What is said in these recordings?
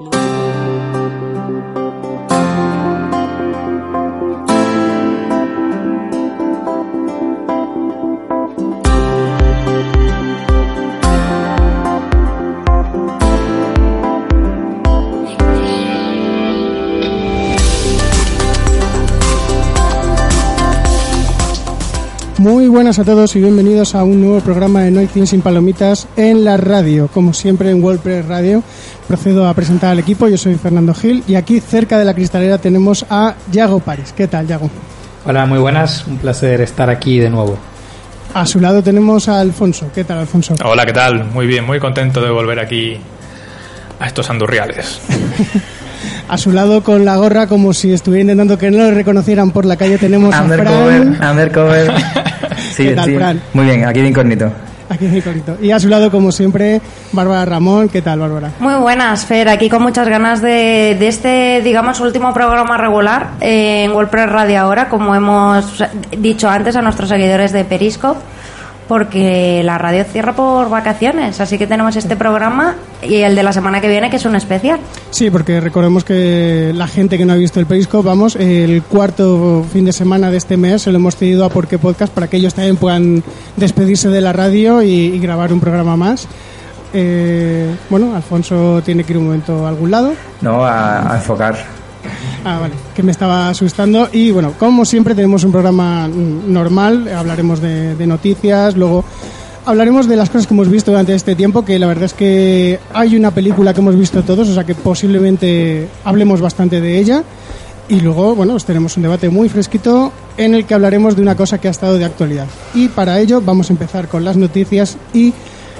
Muy buenas a todos y bienvenidos a un nuevo programa de No hay cine sin palomitas en la radio. Como siempre en WordPress Radio procedo a presentar al equipo. Yo soy Fernando Gil y aquí cerca de la cristalera tenemos a Yago París. ¿Qué tal, Yago? Hola, muy buenas. Un placer estar aquí de nuevo. A su lado tenemos a Alfonso. ¿Qué tal, Alfonso? Hola, ¿qué tal? Muy bien, muy contento de volver aquí a estos andurriales. A su lado con la gorra como si estuviera intentando que no lo reconocieran por la calle tenemos a Undercover, Fran. undercover. Sí, ¿Qué tal, sí. Fran? Muy bien, aquí de incógnito. Aquí el corito. Y a su lado como siempre Bárbara Ramón. ¿Qué tal, Bárbara? Muy buenas, Fer. Aquí con muchas ganas de, de este, digamos, último programa regular eh, en WordPress Radio ahora, como hemos dicho antes a nuestros seguidores de Periscope, porque la radio cierra por vacaciones. Así que tenemos este programa y el de la semana que viene, que es un especial. Sí, porque recordemos que la gente que no ha visto el Periscope, vamos, el cuarto fin de semana de este mes se lo hemos cedido a Porque Podcast para que ellos también puedan despedirse de la radio y, y grabar un programa más. Eh, bueno, Alfonso tiene que ir un momento a algún lado. No, a, a enfocar. Ah, vale, que me estaba asustando. Y bueno, como siempre tenemos un programa mm, normal, hablaremos de, de noticias, luego hablaremos de las cosas que hemos visto durante este tiempo, que la verdad es que hay una película que hemos visto todos, o sea que posiblemente hablemos bastante de ella. Y luego, bueno, pues tenemos un debate muy fresquito en el que hablaremos de una cosa que ha estado de actualidad. Y para ello vamos a empezar con las noticias y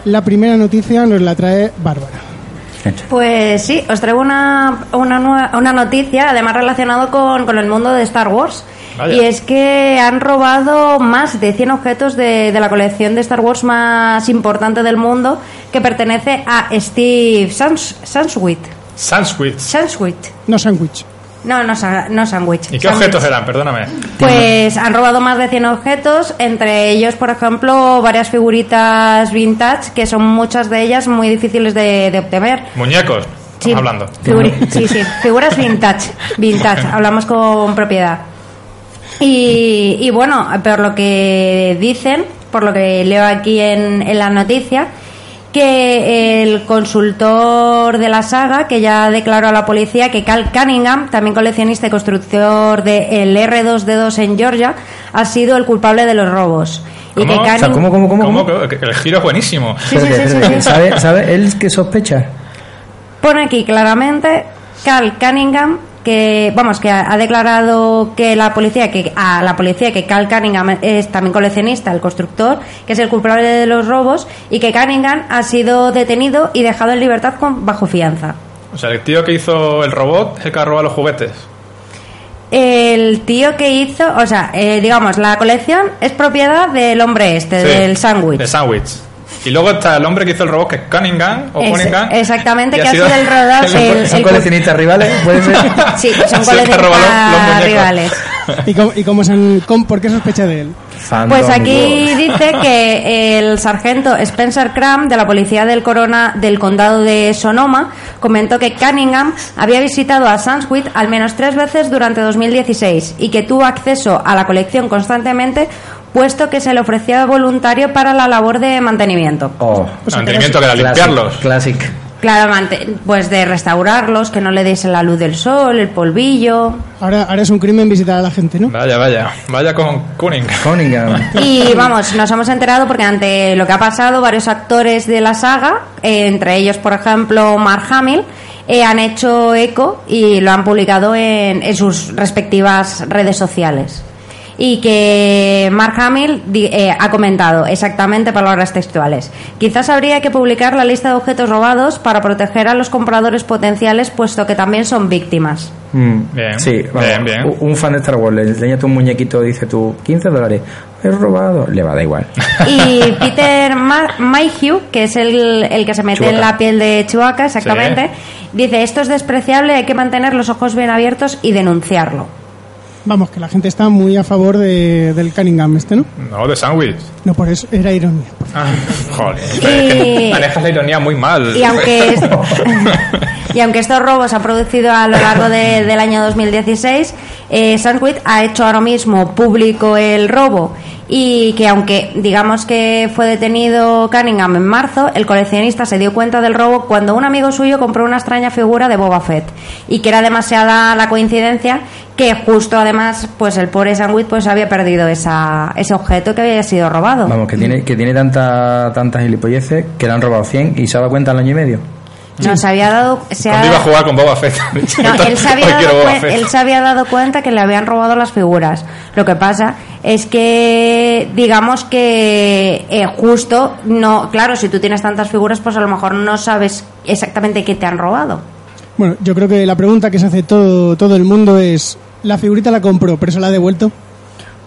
la primera noticia nos la trae Bárbara. Pues sí, os traigo una, una, nueva- una noticia, además relacionado con, con el mundo de Star Wars. Vaya. Y es que han robado más de 100 objetos de, de la colección de Star Wars más importante del mundo, que pertenece a Steve Sans. Sansweet. No sándwich. No, no, no Sandwich. ¿Y qué Sandwich. objetos eran? Perdóname. Pues han robado más de 100 objetos, entre ellos, por ejemplo, varias figuritas vintage, que son muchas de ellas muy difíciles de, de obtener. Muñecos. Sí, hablando. figuri- sí, sí, figuras vintage, vintage, hablamos con propiedad. Y, y bueno, por lo que dicen, por lo que leo aquí en, en la noticia, que el consultor de la saga, que ya declaró a la policía que Cal Cunningham, también coleccionista y constructor del R2D2 en Georgia, ha sido el culpable de los robos. Y ¿Cómo? que O sea, Cunningham- ¿Cómo, cómo, cómo? ¿Cómo? cómo? Que- que El giro es buenísimo. Sí, sí, sí, Espérate, sí, espérate. sí. ¿Sabe, ¿Sabe él que sospecha? Pone aquí claramente Cal Cunningham que vamos que ha, declarado que la policía que a la policía que Cal Cunningham es también coleccionista, el constructor, que es el culpable de los robos y que Cunningham ha sido detenido y dejado en libertad con bajo fianza. O sea, el tío que hizo el robot es el que ha robado los juguetes. El tío que hizo, o sea, eh, digamos, la colección es propiedad del hombre este, Sí, del sándwich. De sándwich. Y luego está el hombre que hizo el robot, que es Cunningham o Es- Cunningham. exactamente, y que ha sido el rodado- el- ¿Son coleccionistas rivales? ¿Puede ser? Sí, son coleccionistas rivales. ¿Y cómo, y cómo han- cómo- por qué sospecha de él? Fandom Pues aquí dice que el sargento Spencer Cram de la policía del Corona del condado de Sonoma comentó que Cunningham había visitado a Sansweet al menos tres veces durante 2016 y que tuvo acceso a la colección constantemente puesto que se le ofrecía voluntario para la labor de mantenimiento. Oh, Mantenimiento que era limpiarlos. Classic. Claro, mante- pues de restaurarlos, que no le diese la luz del sol, el polvillo. Ahora, ahora es un crimen visitar a la gente, ¿no? Vaya, vaya. Vaya con Cunningham. Cunningham. Y vamos, nos hemos enterado porque ante lo que ha pasado, varios actores de la saga, eh, entre ellos, por ejemplo, Mark Hamill, eh, han hecho eco y lo han publicado en, en sus respectivas redes sociales. Y que Mark Hamill di- eh, ha comentado exactamente palabras textuales. Quizás habría que publicar la lista de objetos robados para proteger a los compradores potenciales, puesto que también son víctimas. Mm, Bien, Sí, vamos, bien, bien. Un fan de Star Wars le enseña tu muñequito, dice tú, 15 dólares. He robado. Le va a dar igual. Y Peter Ma- Mayhew, que es el, el que se mete en la piel de Chewbacca, exactamente, dice, esto es despreciable, hay que mantener los ojos bien abiertos y denunciarlo. Vamos, que la gente está muy a favor de- del Cunningham este, ¿no? No, de sándwich. No, por eso era ironía. Ah, joder. Y- Es que manejas la ironía muy mal. Y aunque, y Y aunque estos robos se han producido a lo largo de- del año 2016, eh, Sandwich ha hecho ahora mismo público el robo y que aunque digamos que fue detenido Cunningham en marzo, el coleccionista se dio cuenta del robo cuando un amigo suyo compró una extraña figura de Boba Fett y que era demasiada la coincidencia que justo además pues el pobre Sandwich pues había perdido esa, ese objeto que había sido robado. Vamos, que tiene, que tiene tanta, tantas gilipolleces que le han robado 100 y se ha dado cuenta al año y medio. No, se había dado... Se Cuando ha- iba a jugar con Boba Fett. No, él, se había dado Boba Fett. él se había dado cuenta que le habían robado las figuras. Lo que pasa es que, digamos que eh, justo, no, claro, si tú tienes tantas figuras, pues a lo mejor no sabes exactamente qué te han robado. Bueno, yo creo que la pregunta que se hace todo, todo el mundo es, la figurita la compró, pero se la ha devuelto.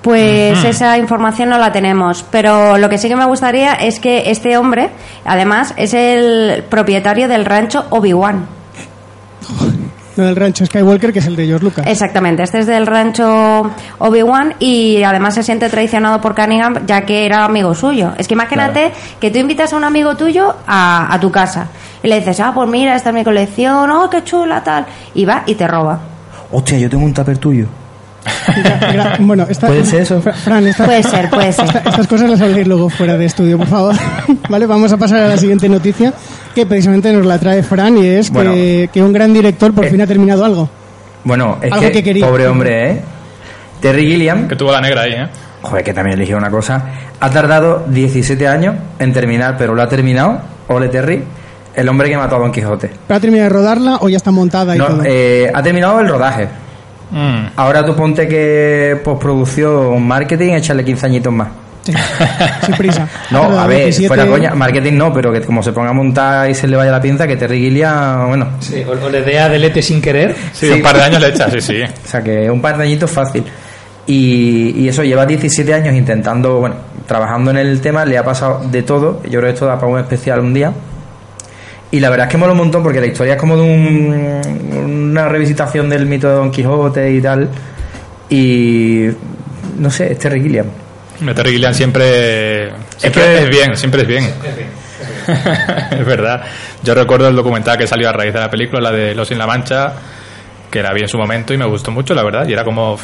Pues esa información no la tenemos, pero lo que sí que me gustaría es que este hombre, además, es el propietario del rancho Obi-Wan. No del rancho Skywalker, que es el de George Lucas. Exactamente, este es del rancho Obi-Wan y además se siente traicionado por Cunningham ya que era amigo suyo. Es que imagínate que tú invitas a un amigo tuyo a, a tu casa y le dices, ah, pues mira, esta es mi colección, oh, qué chula, tal, y va y te roba. Hostia, yo tengo un tupper tuyo. Bueno, esta- ¿Puede ser eso? Fra- Fran, esta- Puede ser, puede ser. esta- estas cosas las habléis luego fuera de estudio, por favor. vale, vamos a pasar a la siguiente noticia, que precisamente nos la trae Fran y es Bueno. que, que un gran director por Eh. fin ha terminado algo. Bueno, es Algo que, que quería. pobre hombre, ¿eh? Terry Gilliam, Que tuvo la negra ahí, ¿eh? joder, que también eligió una cosa, ha tardado 17 años en terminar, pero lo ha terminado, Ole Terry, el hombre que mató a Don Quijote. ¿Pero ha terminado de rodarla o ya está montada y No, todo? eh, ha terminado el rodaje. Mm. Ahora tú ponte que postproducción, marketing, échale 15 añitos más. Sí, sin prisa. No, Pero a ver, 17 fuera coña, marketing no, pero que como se ponga a montar y se le vaya la pinza, que Terry Gilliam, bueno, Sí, o, o le dé a delete sin querer. Sí, Sí. un par de años le echa, sí, sí. O sea que un par de añitos fácil. Y, y eso lleva 17 años intentando, bueno, trabajando en el tema, le ha pasado de todo. Yo creo que esto da para un especial un día. Y la verdad es que mola un montón porque la historia es como de un- una revisitación del mito de Don Quijote y tal. Y no sé, es Terry Gilliam. Terry Gilliam siempre, siempre que- es, bien, siempre es bien. es verdad. Yo recuerdo el documental que salió a raíz de la película, la de Los sin la Mancha, que era bien en su momento y me gustó mucho, la verdad. Y era como,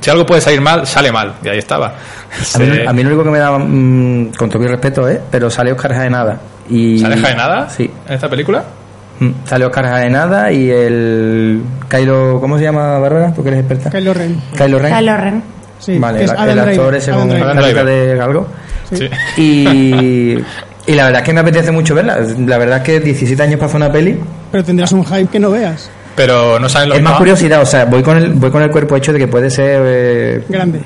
si algo puede salir mal, sale mal. Y ahí estaba. A mí, Se- a mí lo único que me da, mm, con todo mi respeto, ¿eh? pero sale Oscar Jaenada. Y, ¿Sale Jaenada Sí. en esta película? Mm, Sale Oscar Jaenada y el Kylo, ¿cómo se llama Bárbara? ¿Tú que eres experta? Kylo Ren. Kylo Ren. Kylo Ren. Sí, vale, es el, actor ese con carita de galgo. Sí. Y, y la verdad es que me apetece mucho verla. La verdad es que 17 años para hacer una peli Pero tendrás un hype que no veas. Pero no saben lo es más no. curiosidad. O sea, voy con el, voy con el cuerpo hecho de que puede ser eh, Grande.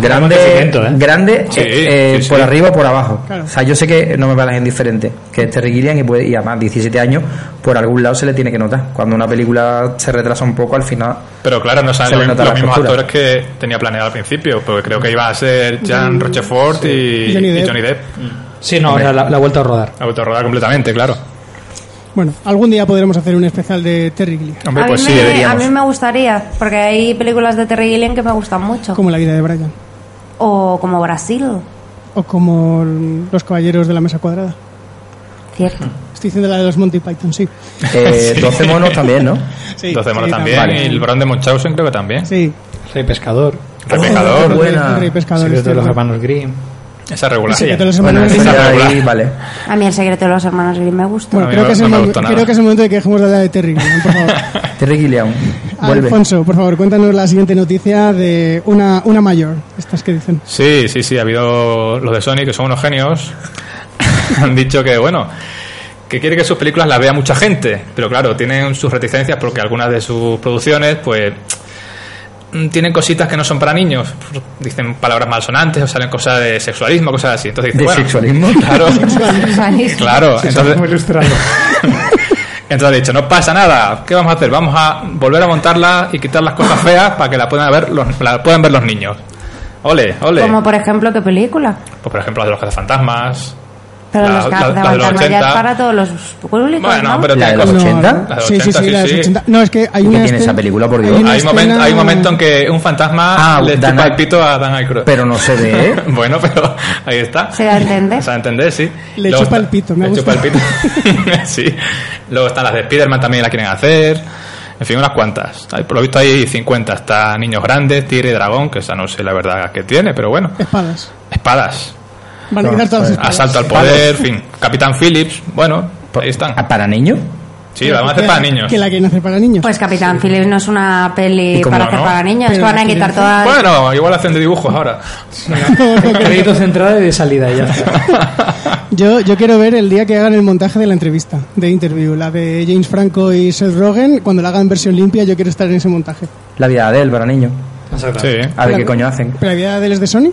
grande, ¿eh? grande Sí, eh, sí, sí. por arriba o por abajo. Claro. O sea, yo sé que no me parece indiferente, que es Terry Gilliam y, puede, y además 17 años, por algún lado se le tiene que notar. Cuando una película se retrasa un poco, al final Pero claro, no saben le los, la mismos actores que tenía planeado al principio, porque creo que iba a ser Jan Rochefort y, Johnny y Depp. Johnny Depp. Sí, no, ahora la, la ha vuelto a rodar. Autorrodada completamente, claro. Bueno, algún día podremos hacer un especial de Terry Gilliam, Hombre, a, pues mí sí, me, a mí me gustaría, porque hay películas de Terry Gilliam que me gustan mucho. como la vida de Brian. O como Brasil, O como los caballeros de la mesa cuadrada. cierto. Estoy diciendo la de los Monty Python, sí. eh, 12 monos también, ¿no? sí 12 monos sí, también, Vale. y el Barón de Munchausen creo que también. Sí. Rey Pescador. Repecador, El rey- buena. rey pescador, Secreto de los hermanos Grimm. Esa regular. Sí, que te los Bueno, hermanos eso Grimm. Esa ahí, vale. A mí el secreto de los hermanos Grimm me gusta. Bueno, creo no- que, es no el me mom- gustó nada. creo que es el momento de que dejemos de hablar de Terry Gilliam, por favor. Terry Gilliam, vuelve. Alfonso, por favor, cuéntanos la siguiente noticia de una, una mayor. Estas que dicen. Sí, sí, sí, ha habido los de Sony que son unos genios. Han dicho que, bueno, que quiere que sus películas las vea mucha gente, pero claro, tienen sus reticencias porque algunas de sus producciones, pues, tienen cositas que no son para niños. Dicen palabras malsonantes o salen cosas de sexualismo, cosas así. Entonces dicen, ¿De bueno, sexualismo? Claro, claro. Entonces, ilustrado. entonces ha dicho, no pasa nada. ¿Qué vamos a hacer? Vamos a volver a montarla y quitar las cosas feas para que la puedan ver los, la puedan ver los niños. Ole, ole. Como por ejemplo, ¿qué película? Pues por ejemplo, la de los cazafantasmas. Pero La- los la- la de los cazafantasmas ya 80. es para todos los públicos, Bueno, ¿no? pero ¿La de tiene los cosas- 80? La de los Sí, sí, 80, sí, la de los 80. No, es que hay ¿Qué una tiene esa película, por Dios? hay Hay, escena- hay un momento en que un fantasma Ah, le chupa el pito a Dan Aykroyd. Pero no se ve, ¿eh? bueno, pero ahí está. Se da a entender. Se da a entender, sí. Le Luego chupa está- el pito, me Le gusta. chupa el pito. sí. Luego están las de Spiderman también la quieren hacer. En fin, unas cuantas. Por lo visto hay 50. Está Niños Grandes, Tigre y Dragón, que esa no sé la verdad que tiene, pero bueno. Espadas. Espadas. Van a quitar todas las espadas. Asalto al poder, en fin. Capitán Phillips, bueno, ahí están. ¿Ah, ¿Para niños? Sí, la van a hacer para niños. Que la quieren hacer para niños. Pues Capitán Phillips no es una peli ¿Y cómo para hacer no? para niños, es que Pero van a quitar todas... Bueno, igual hacen de dibujos ahora. Créditos de entrada y de salida ya. Yo, yo quiero ver el día que hagan el montaje de la entrevista, de interview, la de James Franco y Seth Rogen, cuando la hagan en versión limpia, yo quiero estar en ese montaje. La vida de él para niños. Sí, A ver qué coño hacen. ¿Pero la vida de él es de Sony?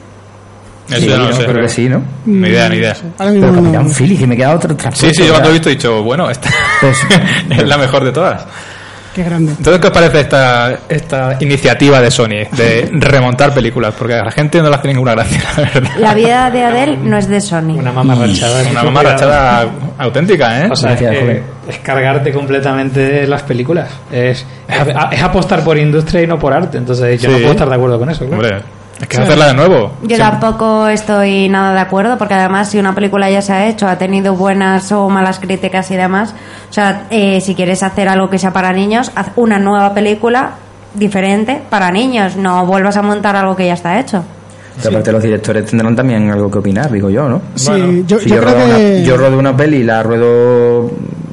Eso Sí, ya no lo ¿no? sé. Creo que sí, ¿no? Ni idea, ni idea. Ahora mismo Pero no- Capitán Phillips, que me queda otro Sí, sí, yo cuando he visto he dicho, bueno, esta Pues- es la mejor de todas. Qué grande. Entonces, ¿qué os parece esta, esta iniciativa de Sony de remontar películas? Porque a la gente no le hace ninguna gracia, la verdad. La vida de Adele no es de Sony. Una mamarrachada. Una mamarrachada auténtica, ¿eh? O sea, es, Gracias, que joven. es cargarte completamente las películas. Es, es, es apostar por industria y no por arte. Entonces yo no Sí. puedo estar de acuerdo con eso. claro. Hombre, es que es hacerla de nuevo. Yo Siempre- tampoco estoy nada de acuerdo porque además si una película ya se ha hecho, ha tenido buenas o malas críticas y demás, o sea, eh, si quieres hacer algo que sea para niños, haz una nueva película diferente para niños, no vuelvas a montar algo que ya está hecho. Pero aparte los directores tendrán también algo que opinar, digo yo, ¿no? Sí, Bueno, yo, Si yo yo, creo que... una, yo rodo una peli y la ruedo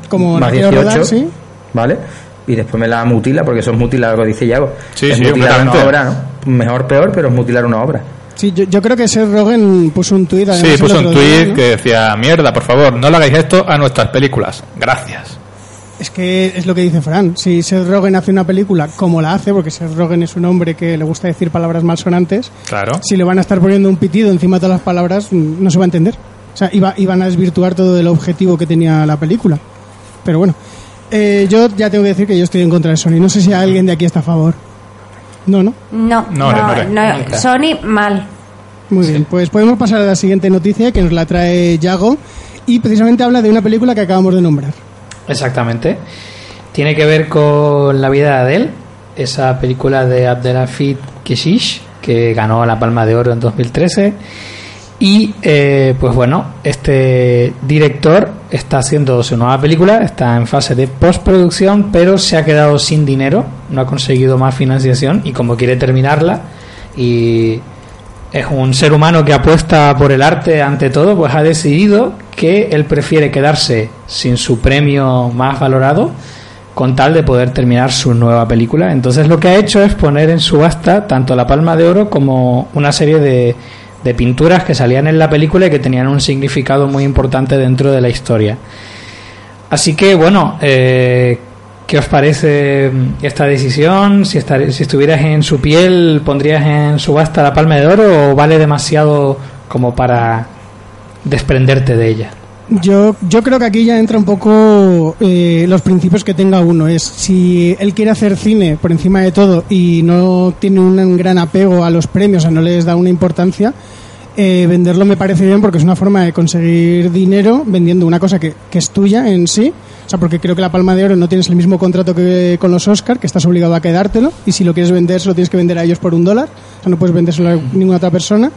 Como más la quiero 18, rodar, sí. ¿vale? Y después me la mutila, porque eso es mutilar, lo dice Yago. Sí, es sí, una completamente. obra, ¿no? Mejor, peor, pero es mutilar una obra. Sí, yo, yo creo que Seth Rogen puso un tuit. Sí, puso un tweet ¿no? que decía, mierda, por favor, no le hagáis esto a nuestras películas. Gracias. Es que es lo que dice Fran. Si Seth Rogen hace una película como la hace, porque Seth Rogen es un hombre que le gusta decir palabras malsonantes, Claro. si le van a estar poniendo un pitido encima de todas las palabras, no se va a entender. O sea, iba, iban a desvirtuar todo el objetivo que tenía la película. Pero bueno, eh, yo ya tengo que decir que yo estoy en contra de Sony. No sé si alguien de aquí está a favor. No, no. No, No, no, no. Sony mal. Muy bien, pues podemos pasar a la siguiente noticia que nos la trae Yago y precisamente habla de una película que acabamos de nombrar. Exactamente. Tiene que ver con la vida de Adele, esa película de Abdelhafid Keshish, que ganó la Palma de Oro en 2013. Y eh, pues bueno, este director está haciendo su nueva película, está en fase de postproducción, pero se ha quedado sin dinero, no ha conseguido más financiación y como quiere terminarla y es un ser humano que apuesta por el arte ante todo, pues ha decidido que él prefiere quedarse sin su premio más valorado con tal de poder terminar su nueva película. Entonces lo que ha hecho es poner en subasta tanto la Palma de Oro como una serie de, de pinturas que salían en la película y que tenían un significado muy importante dentro de la historia. Así que bueno, eh, ¿qué os parece esta decisión? Si, estar- si estuvieras en su piel, ¿pondrías en subasta la palma de oro o vale demasiado como para desprenderte de ella? Yo, yo creo que aquí ya entra un poco eh, los principios que tenga uno. Es si él quiere hacer cine por encima de todo y no tiene un gran apego a los premios, o no les da una importancia, eh, venderlo me parece bien porque es una forma de conseguir dinero vendiendo una cosa que, que es tuya en sí. O sea, porque creo que la Palma de Oro no tienes el mismo contrato que con los Oscar, que estás obligado a quedártelo. Y si lo quieres vender, lo tienes que vender a ellos por un dólar. O sea, no puedes vendérselo a ninguna otra persona.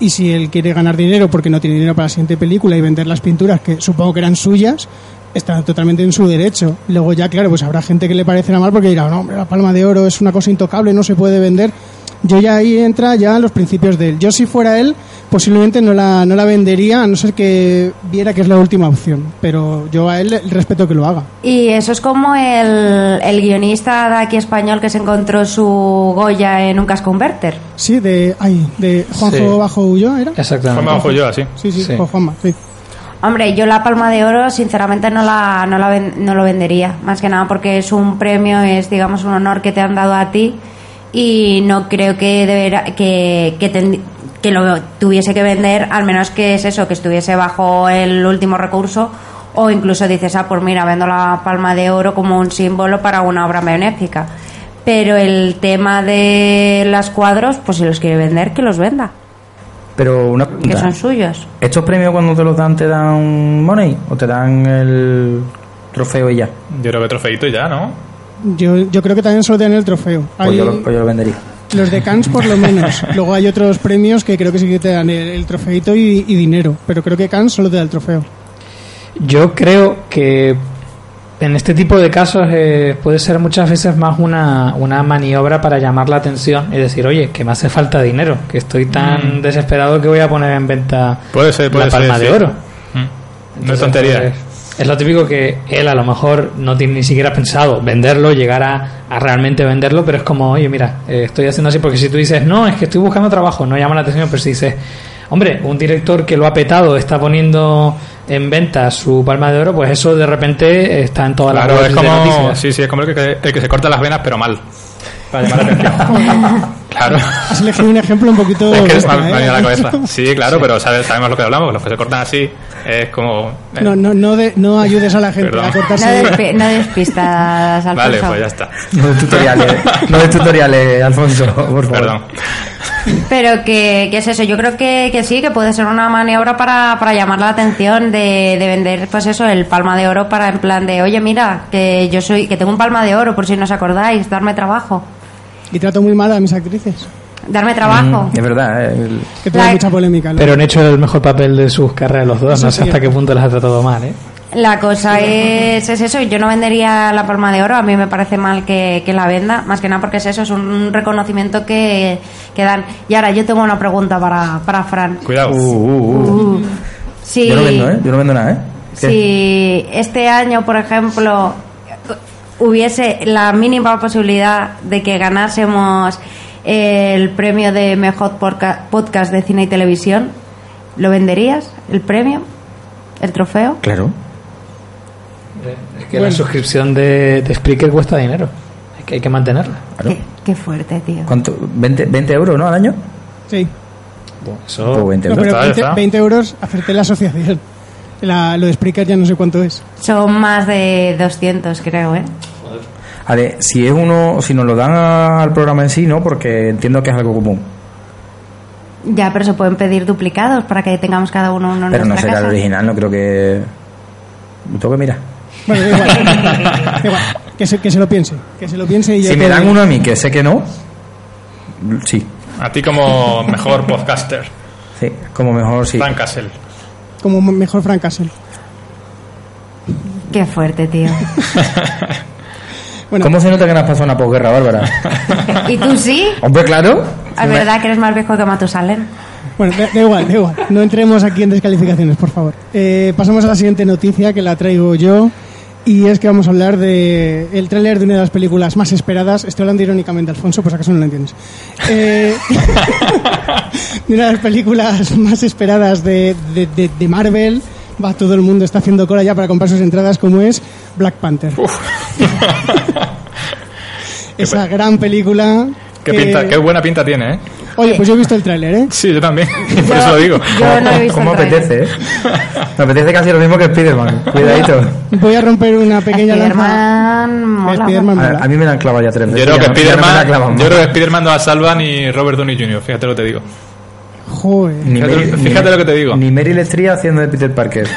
Y si él quiere ganar dinero porque no tiene dinero para la siguiente película y vender las pinturas, que supongo que eran suyas, está totalmente en su derecho. Luego ya, claro, pues habrá gente que le parecerá mal porque dirá, no, hombre, la palma de oro es una cosa intocable, no se puede vender. Yo ya ahí entra ya los principios de él. Yo si fuera él, posiblemente no la, no la vendería, a no ser que viera que es la última opción. Pero yo a él le respeto que lo haga. Y eso es como el, el guionista de aquí español que se encontró su Goya en un casco converter. Sí, de, ay, de Juanjo Sí. Bajo Ulloa, ¿era? Exactamente. Juanma Ojo yo, así. Sí, sí, Sí. Juan Juanma, sí. Hombre, yo la Palma de Oro sinceramente no la, no la ven- no lo vendería, más que nada porque es un premio, es digamos un honor que te han dado a ti y no creo que deberá, que, que, ten- que lo tuviese que vender, al menos que es eso, que estuviese bajo el último recurso o incluso dices, ah, pues mira, vendo la Palma de Oro como un símbolo para una obra benéfica. Pero el tema de los cuadros, pues si los quiere vender, que los venda. Pero una que son suyos. ¿Estos premios cuando te los dan te dan money o te dan el trofeo y ya? Yo creo que trofeito y ya, ¿no? Yo, yo creo que también solo tienen el trofeo. Pues, Hay- yo lo, pues yo lo vendería. Los de Cannes por lo menos. Luego hay otros premios que creo que sí que te dan el, el trofeito y, y dinero. Pero creo que Cannes solo te da el trofeo. Yo creo que en este tipo de casos eh, puede ser muchas veces más una, una maniobra para llamar la atención y decir, oye, que me hace falta dinero, que estoy tan desesperado que voy a poner en venta Puede ser, puede la ser. palma sí. de oro. Mm. No es tontería. pues, es lo típico que él a lo mejor no tiene ni siquiera pensado venderlo, llegar a, a realmente venderlo, pero es como, oye, mira, eh, estoy haciendo así porque si tú dices, no, es que estoy buscando trabajo, no llama la atención, pero si dices, hombre, un director que lo ha petado está poniendo en venta su palma de oro, pues eso de repente está en todas Claro, las es webs de como, noticias. sí, sí, es como el que, el que se corta las venas, pero mal. Para llamar la atención. claro. Has elegido un ejemplo un poquito... Es que me, bestia, me ha ¿eh? venido a la cabeza. Sí, claro, pero sabe- sabemos lo que hablamos. Los que se cortan así es como. eh, No, no, no, de- no ayudes a la gente Perdón. a No, cortarse... despi- no despistas, Alfonso. Vale, pues ya está. No de tutoriales, no de tutoriales, Alfonso, por favor. Perdón. Pero que, que es eso, yo creo que, que sí, que puede ser una maniobra para, para llamar la atención de, de vender, pues eso, el palma de oro para en plan de, oye, mira, que yo soy, que tengo un palma de oro, por si no os acordáis, darme trabajo. Y trato muy mal a mis actrices. Darme trabajo. Es verdad, eh, el- Que La- mucha polémica. ¿no? Pero han hecho el mejor papel de sus carreras los dos, Eso no sé sí. hasta qué punto les ha tratado mal, ¿eh? La cosa es, es eso, yo no vendería la palma de oro, a mí me parece mal que, que la venda, más que nada porque es eso, es un reconocimiento que, que dan. Y ahora yo tengo una pregunta para, para Fran. Cuidado. Uh, uh, uh. Si, Yo no vendo, ¿eh? Yo no vendo nada, ¿eh? Si este año, por ejemplo, hubiese la mínima posibilidad de que ganásemos el premio de mejor podcast de cine y televisión, ¿lo venderías? ¿El premio? ¿El trofeo? Claro. Es que la suscripción de, de Spreaker cuesta dinero. Es que hay que mantenerla. claro. Qué, qué fuerte, tío. ¿Cuánto? 20, 20 euros, ¿no? Al año. Sí. Eso, Pues 20 No, euros. pero está, 20, está. 20 euros hacerte la asociación. La- lo de Spreaker ya no sé cuánto es. Son más de 200, creo, ¿eh? A ver, si es uno, si nos lo dan al programa en sí, ¿no? Porque entiendo que es algo común. Ya, pero se pueden pedir duplicados para que tengamos cada uno uno en Pero no será el casa. original, no creo que. Lo tengo que mirar. Bueno, igual. Igual. Que, se, que se lo piense. Que se lo piense y ya Si me dan uno a mí que sé que no, sí. A ti como mejor podcaster. Sí, como mejor sí. Frank Castle. Como mejor Frank Castle. Qué fuerte, tío. Bueno, ¿Cómo se nota que no has pasado una posguerra, Bárbara? ¿Y tú sí? Hombre, claro. Es verdad que eres más viejo que Matusalén. Bueno, da, da igual, da igual. No entremos aquí en descalificaciones, por favor. Eh, pasamos a la siguiente noticia que la traigo yo. Y es que vamos a hablar de el tráiler de una de las películas más esperadas. Estoy hablando irónicamente, Alfonso, pues acaso no lo entiendes. Eh, de una de las películas más esperadas de, de, de- de Marvel. Va, todo el mundo está haciendo cola ya para comprar sus entradas, como es Black Panther. Esa gran película. Qué, que- pinta, qué buena pinta tiene, ¿eh? Oye, pues yo he visto el tráiler, ¿eh? Sí, yo también. Por eso lo digo. Yo no he visto ¿Cómo el apetece, eh? Me apetece casi lo mismo que Spiderman. Cuidadito. Voy a romper una pequeña lanza. Spiderman. Spiderman A, a mí me la han clavado ya tres Yo veces. creo que ya no- ya no la Spiderman, clavan yo más. creo que Spiderman no la salva ni Robert Downey Jr. Fíjate lo que te digo. Joder. Ni Fíjate- Meryl- fíjate ni- lo que te digo. Ni Meryl Streep haciendo de Peter Parker.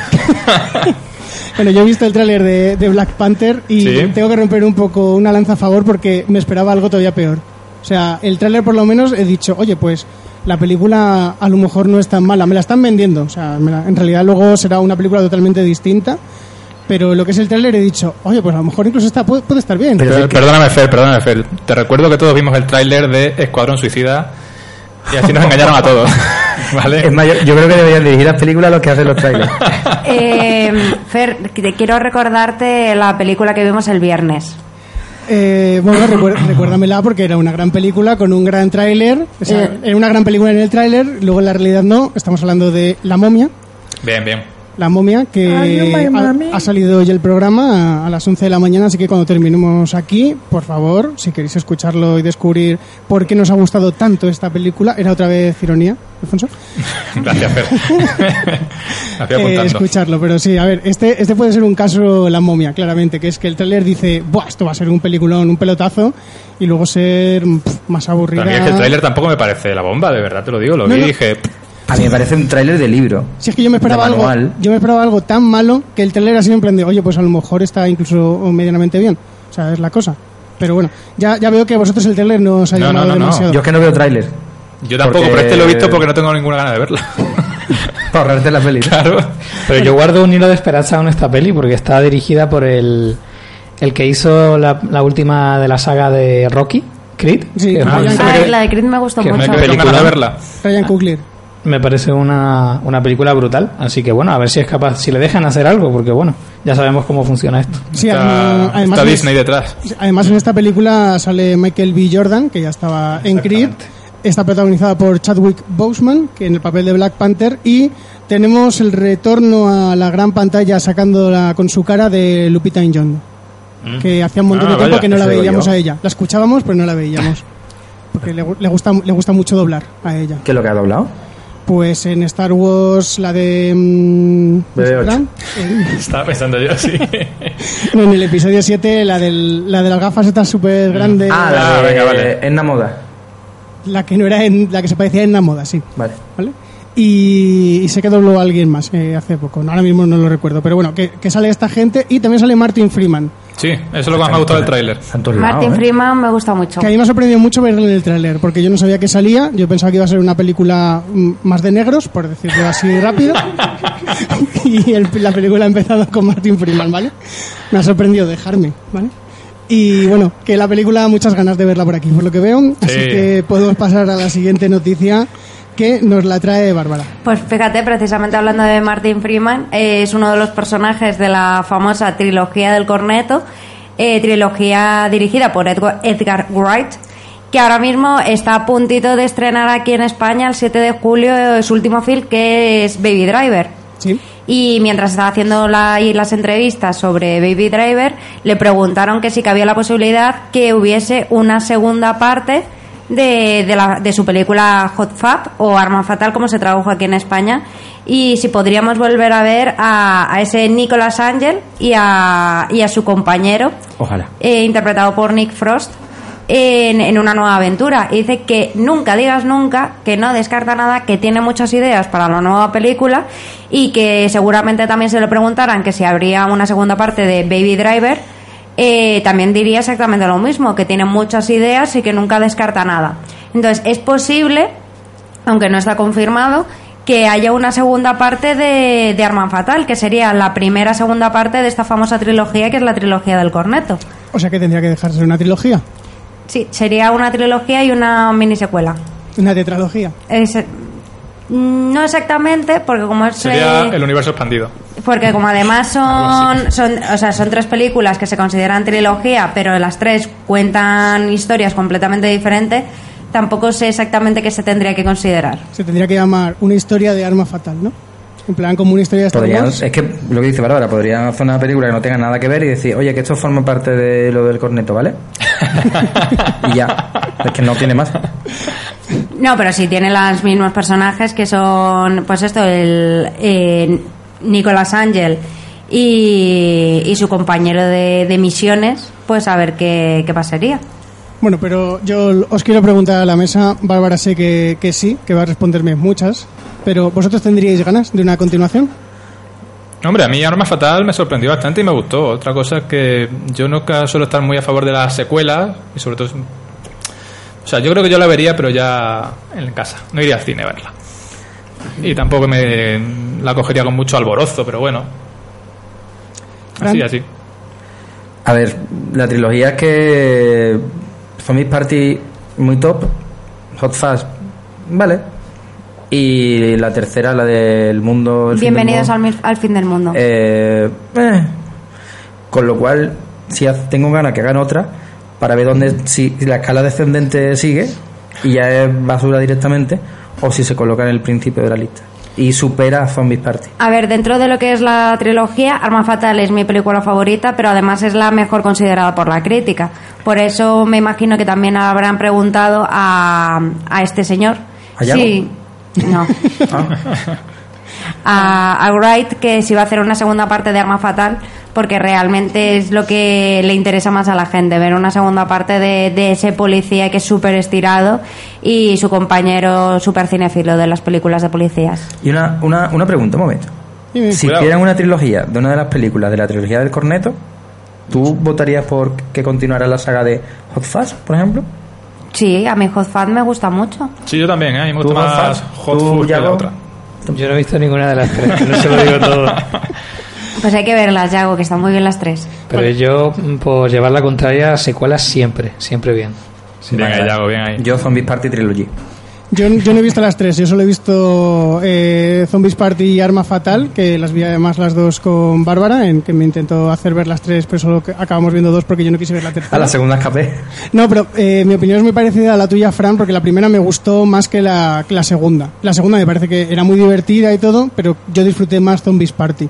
Bueno, yo he visto el tráiler de, de Black Panther y Sí. tengo que romper un poco una lanza a favor porque me esperaba algo todavía peor. O sea, el tráiler por lo menos he dicho, oye, pues la película a lo mejor no es tan mala. Me la están vendiendo. O sea, la- en realidad luego será una película totalmente distinta. Pero lo que es el tráiler he dicho, oye, pues a lo mejor incluso está, puede, puede estar bien. Pero- perdóname, Fer, perdóname, Fer. Te recuerdo que todos vimos el tráiler de Escuadrón Suicida y así nos engañaron a todos. ¿Vale? Es más, yo, yo creo que deberían dirigir las películas a los que hacen los trailers. Eh, Fer, te quiero recordarte la película que vimos el viernes. Eh, bueno, recuérdamela porque era una gran película con un gran tráiler. O sea, Eh. era una gran película en el tráiler, luego en la realidad no. Estamos hablando de La Momia. Bien, bien. La momia que Ay, ha, ha salido hoy el programa a, a las 11 de la mañana, así que cuando terminemos aquí, por favor, si queréis escucharlo y descubrir por qué nos ha gustado tanto esta película, era otra vez ironía, Alfonso, Gracias, Fer. Eh, escucharlo, pero sí, a ver, este, este puede ser un caso La momia, claramente, que es que el tráiler dice, Buah, esto va a ser un peliculón, un pelotazo, y luego ser pff, más aburrida. A mí es que el tráiler tampoco me parece la bomba, de verdad te lo digo. Lo No, vi y no. dije, A mí me parece un tráiler de libro. Si es que yo me esperaba algo, yo me esperaba algo tan malo que el trailer así me prende, oye, pues a lo mejor está incluso medianamente bien. O sea, es la cosa. Pero bueno, ya, ya veo que a vosotros el trailer no os ha No, llamado no, no, demasiado. Yo es que no veo tráiler. Yo tampoco, Porque- pero este lo he visto porque no tengo ninguna gana de verla. Para ahorrarte la peli. claro. Pero yo guardo un hilo de esperanza con esta peli porque está dirigida por el, el que hizo la, la última de la saga de Rocky, Creed. Sí, que ah, me- la de Creed me gustó que Me mucho. de verla. Ryan Coogler. Me parece una, una película brutal. Así que bueno, a ver si es capaz, si le dejan hacer algo, porque bueno, ya sabemos cómo funciona esto. Sí, Está, además, además está en- Disney detrás. Además, en esta película sale Michael B. Jordan, que ya estaba en Creed. Está protagonizada por Chadwick Boseman, que en el papel de Black Panther. Y tenemos el retorno a la gran pantalla sacándola con su cara de Lupita Nyong'o. Que hacía un montón Ah, de tiempo vaya, que no la veíamos a ella. La escuchábamos, pero no la veíamos. Porque le, le gusta, le gusta mucho doblar a ella. ¿Qué es lo que ha doblado? Pues en Star Wars, la de. mm, BB8. ¿verdad? En- Estaba pensando yo, sí. En el episodio 7, la, del, la de las gafas estas súper grandes. Ah, Ah, la de venga, vale. Enna Moda. La que no era en, la que se parecía en la moda, sí. Vale. ¿Vale? Y, y sé que dobló a alguien más eh, hace poco. No, ahora mismo no lo recuerdo. Pero bueno, que, que sale esta gente y también sale Martin Freeman. Sí, eso es lo que más me ha gustado del tráiler. Martin ¿eh? Freeman me gusta mucho. Que a mí me ha sorprendido mucho verlo en el tráiler, porque yo no sabía que salía. Yo pensaba que iba a ser una película mm, más de negros, por decirlo así rápido. y el- la película ha empezado con Martin Freeman, ¿vale? Me ha sorprendido dejarme, ¿vale? Y bueno, que la película muchas ganas de verla por aquí, por lo que veo. Así Sí. que podemos pasar a la siguiente noticia que nos la trae Bárbara. Pues fíjate, precisamente hablando de Martin Freeman, eh, es uno de los personajes de la famosa trilogía del corneto, eh, trilogía dirigida por Edgar, Edgar Wright, que ahora mismo está a puntito de estrenar aquí en España el 7 de julio eh, su último film, que es Baby Driver. ¿Sí? Y mientras estaba haciendo la- las entrevistas sobre Baby Driver, le preguntaron que si cabía la posibilidad que hubiese una segunda parte de, de, la- de su película Hot Fab o Arma Fatal, como se tradujo aquí en España, y si podríamos volver a ver a, a ese Nicolas Angel y a, y a su compañero, Ojalá. eh, interpretado por Nick Frost, en, en una nueva aventura. Y dice que nunca digas nunca, que no descarta nada, que tiene muchas ideas para la nueva película y que seguramente también se le preguntaran que si habría una segunda parte de Baby Driver, eh, también diría exactamente lo mismo, que tiene muchas ideas y que nunca descarta nada. Entonces, es posible, aunque no está confirmado, que haya una segunda parte de, de Arma Fatal, que sería la primera segunda parte de esta famosa trilogía, que es la trilogía del corneto. O sea que tendría que dejarse una trilogía, Sí, sería una trilogía y una mini secuela. una tetralogía. Es- mm, no exactamente, porque como es Sería eh, el universo expandido. Porque como además son, son, o sea, son tres películas que se consideran trilogía, pero las tres cuentan historias completamente diferentes, tampoco sé exactamente qué se tendría que considerar. Se tendría que llamar una historia de arma fatal, ¿no? En plan, como una historia de Star Podrían- Wars. es que lo que dice Bárbara, podrían hacer una película que no tenga nada que ver y decir, oye, que esto forma parte de lo del corneto, ¿vale? y ya. Es que no tiene más. No, pero sí tiene los mismos personajes que son, pues esto, el eh, Nicolas Angel y, y su compañero de, de misiones, pues a ver qué, qué pasaría. Bueno, pero yo os quiero preguntar a la mesa. Bárbara sé que, que sí, que va a responderme muchas. Pero ¿vosotros tendríais ganas de una continuación? Hombre, a mí Arma Fatal me sorprendió bastante y me gustó. Otra cosa es que yo nunca suelo estar muy a favor de las secuelas y sobre todo... O sea, yo creo que yo la vería, pero ya en casa. No iría al cine a verla. Y tampoco me la cogería con mucho alborozo, pero bueno. Así, así. A ver, la trilogía es que Zombies Party muy top, Hot Fast, vale. Y la tercera, la del mundo... el fin del Bienvenidos mundo, al, al fin del mundo. eh, eh. Con lo cual, si tengo ganas que hagan otra, para ver dónde, si, si la escala descendente sigue y ya es basura directamente, o si se coloca en el principio de la lista. Y supera a Zombies Party. A ver, dentro de lo que es la trilogía, Arma Fatal es mi película favorita, pero además es la mejor considerada por la crítica. Por eso me imagino que también habrán preguntado a, a este señor. ¿A? Sí, no. Ah, a, a Wright que si va a hacer una segunda parte de Arma Fatal porque realmente es lo que le interesa más a la gente, ver una segunda parte de, de ese policía que es súper estirado y su compañero súper cinéfilo de las películas de policías. Y una, una, una pregunta, un momento. Si Cuidado. hicieran una trilogía de una de las películas de la trilogía del Corneto, ¿tú votarías por que continuara la saga de Hot Fuzz, por ejemplo? Sí, a mí Hot Fuzz me gusta mucho. Sí, yo también, ¿eh? A mí me ¿Tú, gusta más? Hot ¿Tú, Fuzz que la otra. Yo no he visto ninguna de las tres, no se lo digo todo. Pues hay que verlas, Yago, que están muy bien las tres. Pero yo, mm, por llevar la contraria, secuelas siempre, siempre bien. Bien ahí, Yago, bien ahí. Yo Zombies Party Trilogy. Yo, yo no he visto las tres, yo solo he visto eh, Zombies Party y Arma Fatal, que las vi además las dos con Bárbara, en que me intentó hacer ver las tres, pero solo que acabamos viendo dos porque yo no quise ver la tercera. A la segunda escapé. No, pero eh, mi opinión es muy parecida a la tuya, Fran, porque la primera me gustó más que la, que la segunda. La segunda me parece que era muy divertida y todo, pero yo disfruté más Zombies Party.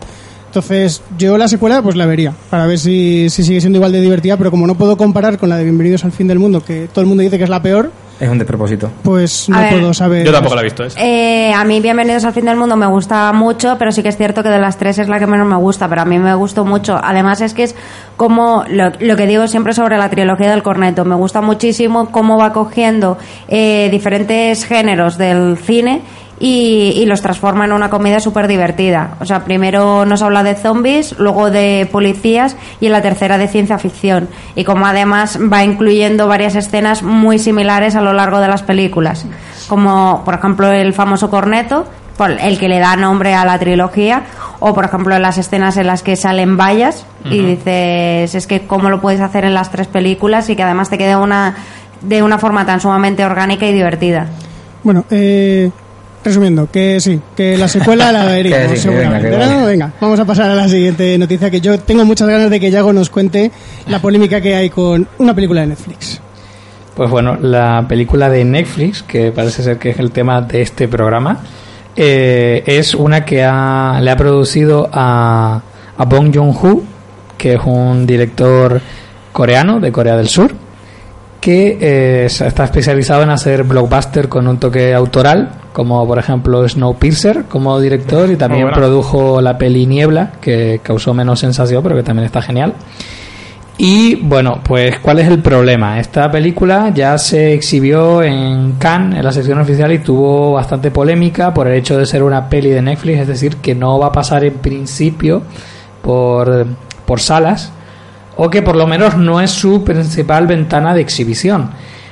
Entonces, yo la secuela pues la vería, para ver si, si sigue siendo igual de divertida, pero como no puedo comparar con la de Bienvenidos al Fin del Mundo, que todo el mundo dice que es la peor, Es un despropósito. pues no ver, puedo saber. Yo tampoco la he visto esa. Eh, a mí Bienvenidos al fin del mundo me gusta mucho, pero sí que es cierto que de las tres es la que menos me gusta, pero a mí me gustó mucho. Además es que es como lo, lo que digo siempre sobre la trilogía del corneto. Me gusta muchísimo cómo va cogiendo eh, diferentes géneros del cine y, y los transforma en una comedia súper divertida. O sea, primero nos habla de zombies, luego de policías y en la tercera de ciencia ficción. Y como además va incluyendo varias escenas muy similares a lo largo de las películas. Como, por ejemplo, el famoso corneto, por el que le da nombre a la trilogía, o por ejemplo las escenas en las que salen vallas y dices, es que cómo lo puedes hacer en las tres películas y que además te quede una de una forma tan sumamente orgánica y divertida. Bueno, eh, resumiendo, que sí, que la secuela la veríamos sí, seguramente. venga, ¿no? Venga, vamos a pasar a la siguiente noticia, que yo tengo muchas ganas de que Yago nos cuente la polémica que hay con una película de Netflix. Pues bueno, la película de Netflix, que parece ser que es el tema de este programa, eh, es una que ha- le ha producido a, a Bong Joon-ho, que es un director coreano de Corea del Sur, que eh, está especializado en hacer blockbuster con un toque autoral, como por ejemplo Snowpiercer como director y también produjo la peli Niebla, que causó menos sensación, pero que también está genial. Y bueno, pues ¿cuál es el problema? Esta película ya se exhibió en Cannes, en la sección oficial, y tuvo bastante polémica por el hecho de ser una peli de Netflix, es decir, que no va a pasar en principio por, por salas, o que por lo menos no es su principal ventana de exhibición.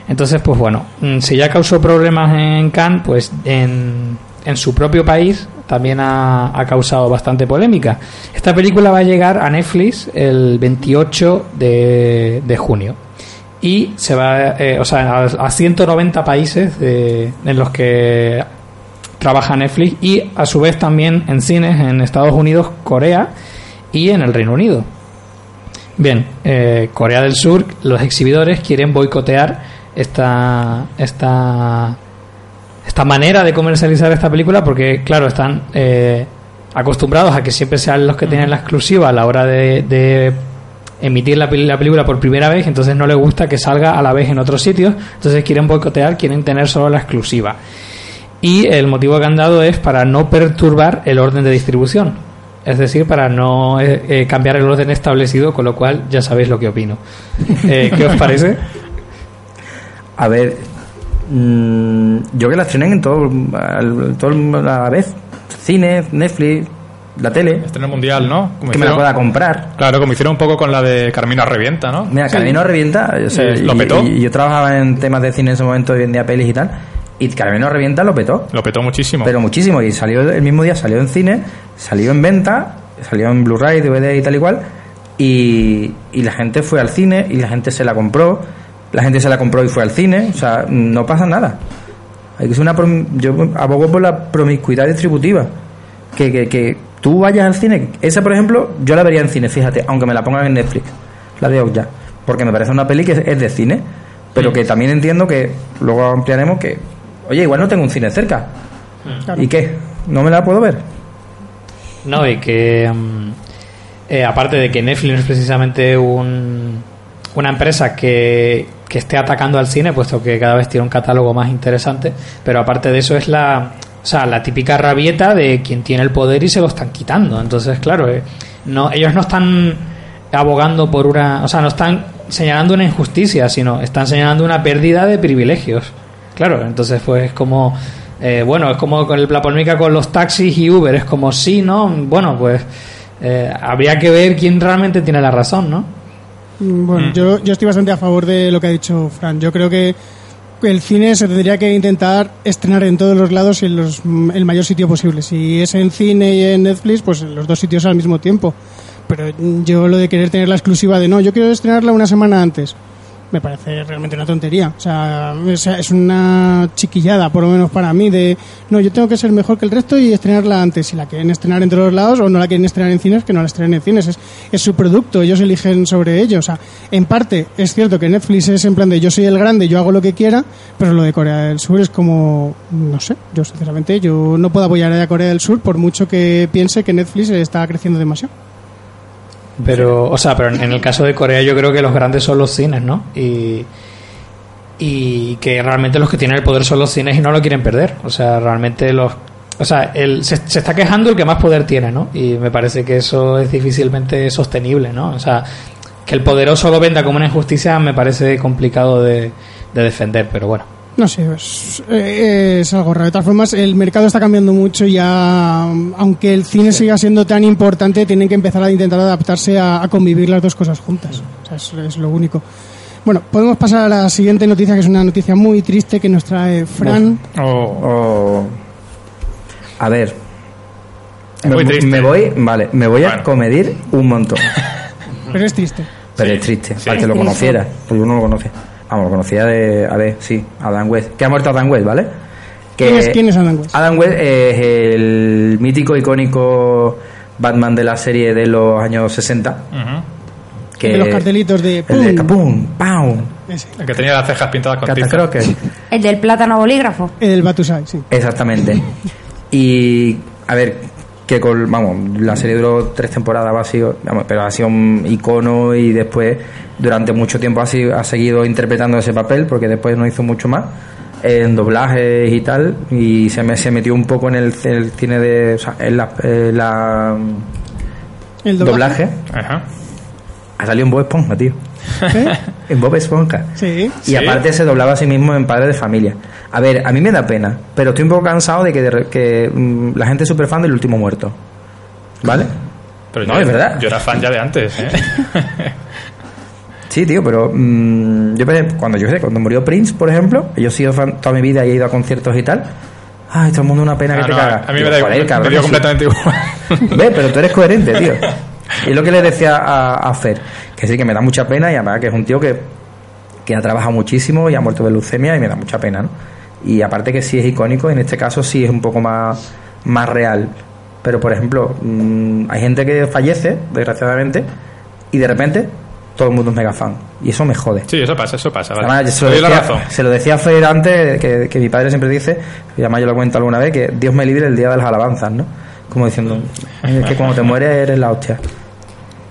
Entonces, pues bueno, mm, si ya causó problemas en Cannes, pues en, en su propio país también ha, ha causado bastante polémica. Esta película va a llegar a Netflix el 28 de, de junio. Y se va, eh, o sea, a, a 190 países de- en los que trabaja Netflix y a su vez también en cines en Estados Unidos, Corea y en el Reino Unido. Bien, eh, Corea del Sur, los exhibidores quieren boicotear esta, esta, esta manera de comercializar esta película porque, claro, están eh, acostumbrados a que siempre sean los que tienen la exclusiva a la hora de, de emitir la, la película por primera vez, entonces no les gusta que salga a la vez en otros sitios, entonces quieren boicotear, quieren tener solo la exclusiva. Y el motivo que han dado es para no perturbar el orden de distribución. Es decir, para no eh, eh, cambiar el orden establecido, con lo cual ya sabéis lo que opino. Eh, ¿Qué os parece? A ver, mm, yo que la estrenen en todo, al- todo a la vez. Cine, Netflix, la tele. Estreno mundial, ¿no? Como Que me la pueda comprar. Claro, como hicieron un poco con la de Carmina Revienta, ¿no? Mira, Carmino Revienta, o sea, Sí, lo petó. Y, y yo trabajaba en temas de cine en ese momento y vendía pelis y tal. Y Carmino Revienta lo petó. Lo petó muchísimo. Pero muchísimo. Y salió el mismo día, salió en cine, salió en venta, salió en Blu-ray, DVD y tal y cual. Y, y la gente fue al cine y la gente se la compró. La gente se la compró y fue al cine. O sea, no pasa nada. Hay que ser una prom- yo abogo por la promiscuidad distributiva. Que, que, que tú vayas al cine. Esa, por ejemplo, yo la vería en cine, fíjate, aunque me la pongan en Netflix. La de ya. Porque me parece una peli que es, de cine. Pero que también entiendo que luego ampliaremos que, oye, igual no tengo un cine cerca. Claro. ¿Y qué? ¿No me la puedo ver? No, y que mm, eh, aparte de que Netflix no es precisamente un, una empresa que, que esté atacando al cine, puesto que cada vez tiene un catálogo más interesante, pero aparte de eso es la, o sea, la típica rabieta de quien tiene el poder y se lo están quitando. Entonces, claro, eh, no, ellos no están abogando por una, o sea, no están señalando una injusticia, sino están señalando una pérdida de privilegios. Claro, entonces pues como eh, bueno, es como con el- la polémica con los taxis y Uber, es como sí, ¿no? Bueno, pues eh, habría que ver quién realmente tiene la razón, ¿no? Mm, Bueno, Mm. yo, yo estoy bastante a favor de lo que ha dicho Fran. Yo creo que el cine se tendría que intentar estrenar en todos los lados y en los, mm, el mayor sitio posible. Si es en cine y en Netflix, pues en los dos sitios al mismo tiempo. Pero yo lo de querer tener la exclusiva de no, yo quiero estrenarla una semana antes. Me parece realmente una tontería. O sea, es una chiquillada, por lo menos para mí, de no, yo tengo que ser mejor que el resto y estrenarla antes. Si la quieren estrenar en todos lados o no la quieren estrenar en cines, que no la estrenen en cines. Es, es su producto, ellos eligen sobre ello. O sea, en parte es cierto que Netflix es en plan de yo soy el grande, yo hago lo que quiera, pero lo de Corea del Sur es como, no sé, yo sinceramente yo no puedo apoyar a Corea del Sur por mucho que piense que Netflix está creciendo demasiado. Pero, o sea, pero en el caso de Corea yo creo que los grandes son los cines, ¿no? Y, y que realmente los que tienen el poder son los cines y no lo quieren perder. O sea, realmente los... O sea, el, se, está quejando el que más poder tiene, ¿no? Y me parece que eso es difícilmente sostenible, ¿no? O sea, que el poderoso lo venda como una injusticia me parece complicado de defender, pero bueno. No sé, es, eh, es algo raro. De todas formas, el mercado está cambiando mucho y ya, aunque el cine siga siendo tan importante, tienen que empezar a intentar adaptarse a, a convivir las dos cosas juntas. O sea, es, es lo único. Bueno, podemos pasar a la siguiente noticia, que es una noticia muy triste que nos trae Fran. Oh, O- A ver. Muy me, triste. me voy, vale, me voy a comedir un montón. Pero es triste. Pero Sí, es triste, sí. para que lo conociera, porque uno lo conoce. Vamos, lo conocía de, a ver, sí, Adam West. Que ha muerto Adam West, ¿vale? Que ¿Quién es, quién es Adam West? Adam West es el mítico, icónico Batman de la serie de los años 60. ujú. Que de los cartelitos de... El de ¡pum! ¡Pau! Ese. el que tenía las cejas pintadas con tiza. Catacroker. El del plátano bolígrafo. El Batusai, sí. Exactamente. Y, a ver, que con, vamos, la serie duró tres temporadas, ha sido, vamos, pero ha sido un icono y después, durante mucho tiempo ha, sido- ha seguido interpretando ese papel, porque después no hizo mucho más, en doblajes y tal, y se, me, se metió un poco en el, el cine de, o sea, en la, en la El doblaje. Ajá. Ha salido en Bob Esponja, tío. ¿Eh? En Bob Esponja. Sí. Y Sí. aparte se doblaba a sí mismo en Padre de Familia. A ver, a mí me da pena, pero estoy un poco cansado de que, de re- que mm, la gente es súper fan del último muerto. ¿Vale? Pero No, yo, es verdad. Yo era fan ya de antes, ¿eh? Sí, tío, pero mm, yo cuando yo sé, cuando murió Prince, por ejemplo, yo he sido fan toda mi vida y he ido a conciertos y tal. Ay, todo el mundo una pena que Ah, te no, caga. a mí me da igual, cabrón, me dio completamente igual. Ve, pero tú eres coherente, tío. Y es lo que le decía a, a Fer, que sí, que me da mucha pena y además que es un tío que, que ha trabajado muchísimo y ha muerto de leucemia y me da mucha pena, ¿no? Y aparte que sí es icónico, en este caso sí es un poco más, más real. Pero, por ejemplo, mm, hay gente que fallece, desgraciadamente, y de repente todo el mundo es mega fan. Y eso me jode. Sí, eso pasa, eso pasa. Vale. Además, se lo, la decía, razón. se lo decía a Fer antes, que, que mi padre siempre dice, y además yo lo cuento alguna vez, que Dios me libre el día de las alabanzas, ¿no? Como diciendo, es que cuando te mueres eres la hostia.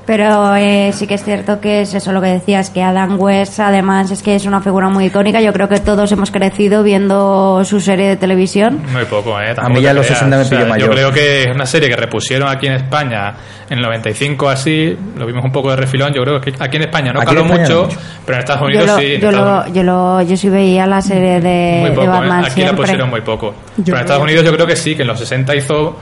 Pero eh, sí que es cierto que es eso lo que decías, que Adam West además es que es una figura muy icónica. Yo creo que todos hemos crecido viendo su serie de televisión. Muy poco, ¿eh? Tampoco mí ya los creas. 60 me O sea, pilló mayor. Yo creo que es una serie que repusieron aquí en España en el 95 así, lo vimos un poco de refilón, yo creo que aquí en España no Aquí caló España mucho, no mucho. pero en Estados Yo Unidos lo, sí. yo, Estados lo, yo, lo, yo sí veía la serie de, muy de poco, ¿eh? Batman aquí la pusieron muy poco. Yo Pero en Estados Unidos yo creo que sí, que en los 60 hizo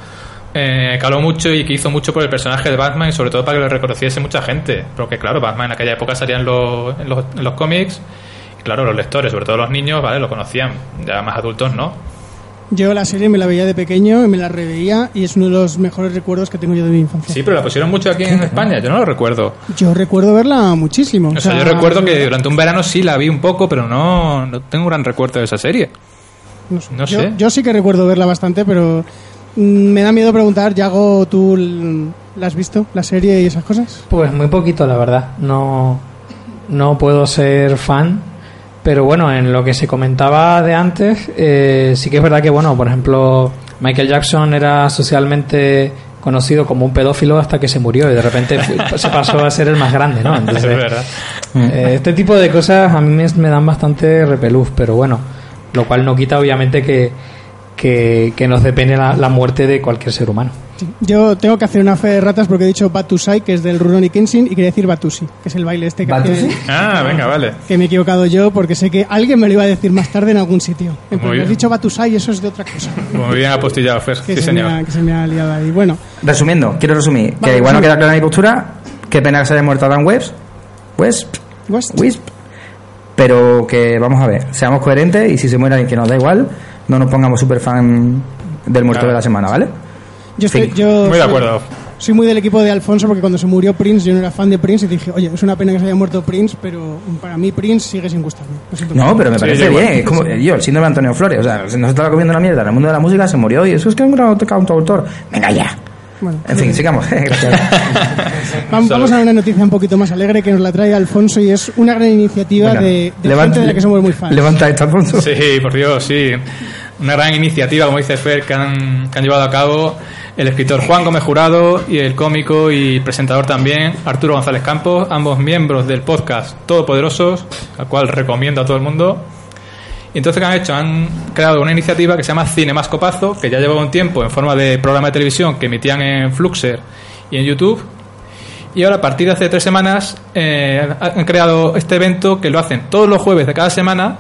eh, caló mucho y que hizo mucho por el personaje de Batman y sobre todo para que lo reconociese mucha gente. Porque claro, Batman en aquella época salía en los, en los, en los cómics y claro, los lectores, sobre todo los niños, ¿vale? Lo conocían, ya más adultos, ¿no? Yo la serie me la veía de pequeño y me la reveía y es uno de los mejores recuerdos que tengo yo de mi infancia. Sí, pero la pusieron mucho aquí en España, yo no lo recuerdo. Yo recuerdo verla muchísimo. O sea, yo recuerdo que durante un verano sí la vi un poco, pero no, no tengo un gran recuerdo de esa serie. No sé. no yo, sé. yo sí que recuerdo verla bastante, pero me da miedo preguntar, Yago, ¿tú la has visto, la serie y esas cosas? Pues muy poquito, la verdad. No, no puedo ser fan. Pero bueno, en lo que se comentaba de antes, eh, sí que es verdad que, bueno, por ejemplo, Michael Jackson era socialmente conocido como un pedófilo hasta que se murió y de repente se pasó a ser el más grande, ¿no? Entonces, es verdad. eh, este tipo de cosas a mí me, me dan bastante repelús, pero bueno, lo cual no quita obviamente que, que, que nos depende la, la muerte de cualquier ser humano. Yo tengo que hacer una fe de ratas porque he dicho Batusai, que es del Rurouni Kenshin, y quería decir Batusi, que es el baile este que, ¿Batusi? Ah, venga, vale. que me he equivocado yo porque sé que alguien me lo iba a decir más tarde en algún sitio. En plan, bien. Has dicho Batusai y eso es de otra cosa. Muy bien apostillado, Fer. Que, Sí, se me ha, señor. que se me ha liado ahí. Bueno, Resumiendo, quiero resumir. Vale, que igual no queda clara mi postura. Qué pena que se haya muerto Adam West. West. West. Wisp. Pero que vamos a ver, seamos coherentes y si se muere alguien que nos da igual, no nos pongamos super fan del muerto Claro. de la semana, ¿vale? yo estoy, Sí, yo Muy de soy- acuerdo. Soy muy del equipo de Alfonso porque cuando se murió Prince yo no era fan de Prince y dije, oye, es una pena que se haya muerto Prince, pero para mí Prince sigue sin gustarme. No, pero me parece bien. Es como yo, el síndrome de Antonio Flores. O sea, se nos estaba comiendo la mierda en el mundo de la música, se murió y eso es que es un gran cantautor. Venga ya. Bueno, En fin, sigamos. Gracias. Vamos, vamos a una noticia un poquito más alegre que nos la trae Alfonso y es una gran iniciativa de, de levanta- gente de la que somos muy fans. Levanta esto, Alfonso. Sí, por Dios, sí. Una gran iniciativa, como dice Fer, que han, que han llevado a cabo el escritor Juan Gómez Jurado y el cómico y presentador también Arturo González Campos, ambos miembros del podcast Todopoderosos, al cual recomiendo a todo el mundo. Entonces, ¿qué han hecho? Han creado una iniciativa que se llama Cine Más Copazo, que ya llevaba un tiempo en forma de programa de televisión que emitían en Fluxer y en YouTube. Y ahora, a partir de hace tres semanas, eh, han creado este evento que lo hacen todos los jueves de cada semana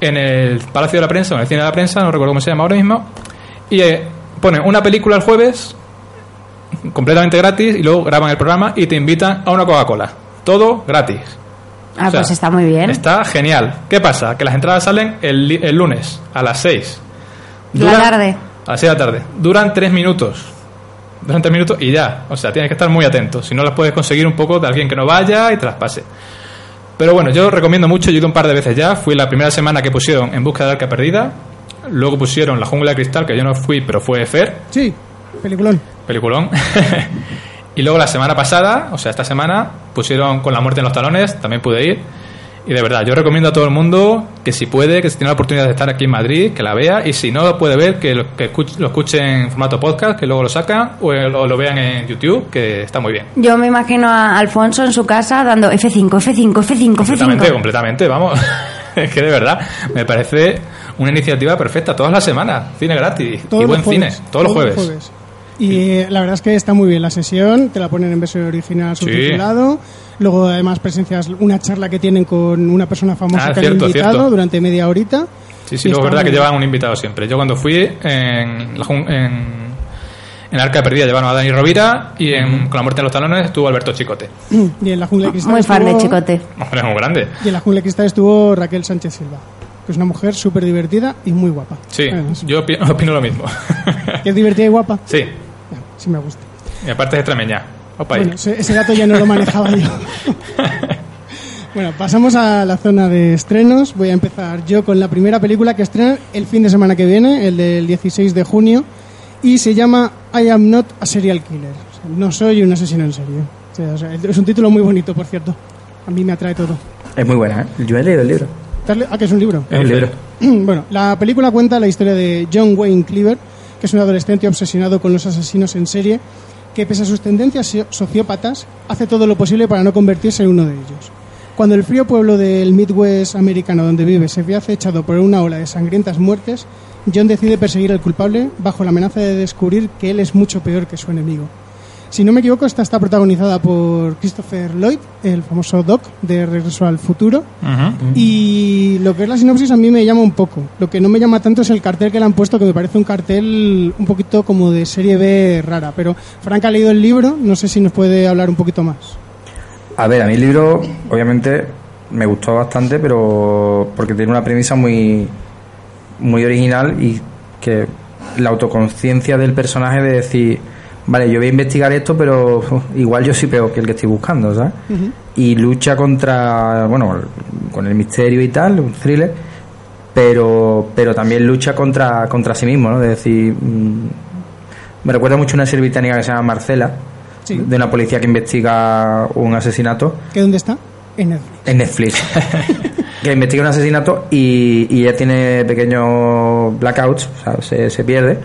en el Palacio de la Prensa, o en el Cine de la Prensa, no recuerdo cómo se llama ahora mismo, y eh, ponen una película el jueves, completamente gratis, y luego graban el programa y te invitan a una Coca-Cola. Todo gratis. Ah, O sea, pues está muy bien. Está genial. ¿Qué pasa? Que las entradas salen el, li- el lunes a las 6. De la tarde. A las 6 de la tarde. Duran 3 minutos. Duran 3 minutos y ya. O sea, tienes que estar muy atento. Si no, las puedes conseguir un poco de alguien que no vaya y te las pase. Pero bueno, yo recomiendo mucho. Yo he ido un par de veces ya. Fui la primera semana que pusieron En Busca de Arca Perdida. Luego pusieron La Jungla de Cristal, que yo no fui, pero fue Fer. Sí, peliculón. Peliculón. y luego la semana pasada, o sea, esta semana, pusieron Con la muerte en los talones, también pude ir. Y de verdad, yo recomiendo a todo el mundo que si puede, que si tiene la oportunidad de estar aquí en Madrid, que la vea. Y si no lo puede ver, que lo, que escuche, lo escuche en formato podcast, que luego lo sacan, o lo, lo vean en YouTube, que está muy bien. Yo me imagino a Alfonso en su casa dando F5, F5, F5, Completamente, F5. completamente, vamos. es que de verdad, me parece una iniciativa perfecta. Todas las semanas, cine gratis Todos y buen los jueves, cine, todos los jueves. Y la verdad es que está muy bien la sesión, te la ponen en versión original subtitulado. Luego además presencias una charla que tienen con una persona famosa Ah, que cierto, han invitado cierto. durante media horita. Sí, sí, luego es verdad que llevan un invitado siempre. Yo cuando fui en, la en, en Arca de Perdida llevaron a Dani Rovira y en Con la muerte en los talones estuvo Alberto Chicote. Y en la jungla de cristal Muy fan de Chicote. Hombre, es muy grande. Y en la jungla de cristal estuvo Raquel Sánchez Silva, que es una mujer súper divertida y muy guapa. Sí, Además, yo opi- opino lo mismo. que es divertida y guapa. sí, sí me gusta. y aparte es extremeña. Opa, ahí. Bueno, ese, ese dato ya no lo manejaba yo. bueno, pasamos a la zona de estrenos. Voy a empezar yo con la primera película que estrena el fin de semana que viene, el del 16 de junio, y se llama I am not a serial killer. O sea, no soy un asesino en serio. O sea, o sea, es un título muy bonito, por cierto. A mí me atrae todo. Es muy buena, ¿eh? Yo he leído el libro. ¿Te has le- Ah, que es un libro. Es un libro. bueno, la película cuenta la historia de John Wayne Cleaver, que es un adolescente obsesionado con los asesinos en serie, que pese a sus tendencias so- sociópatas, hace todo lo posible para no convertirse en uno de ellos. Cuando el frío pueblo del Midwest americano donde vive se ve acechado por una ola de sangrientas muertes, John decide perseguir al culpable bajo la amenaza de descubrir que él es mucho peor que su enemigo. Si no me equivoco, esta está protagonizada por Christopher Lloyd, el famoso Doc de Regreso al Futuro, y lo que es la sinopsis a mí me llama un poco. Lo que no me llama tanto es el cartel que le han puesto, que me parece un cartel un poquito como de serie B rara. Pero Frank ha leído el libro, no sé si nos puede hablar un poquito más. A ver, a mí el libro, obviamente, me gustó bastante, pero porque tiene una premisa muy, muy original y que la autoconciencia del personaje de decir, vale, yo voy a investigar esto, pero igual yo soy peor que el que estoy buscando, ¿sabes? Y lucha contra, bueno, con el misterio y tal, un thriller, pero, pero también lucha contra, contra sí mismo, ¿no? De decir, mm, me recuerda mucho una serie británica que se llama Marcela, Sí. de una policía que investiga un asesinato ¿Qué dónde está? En Netflix. en Netflix. que investiga un asesinato y, y ella tiene pequeños blackouts, o sea, se, se pierde.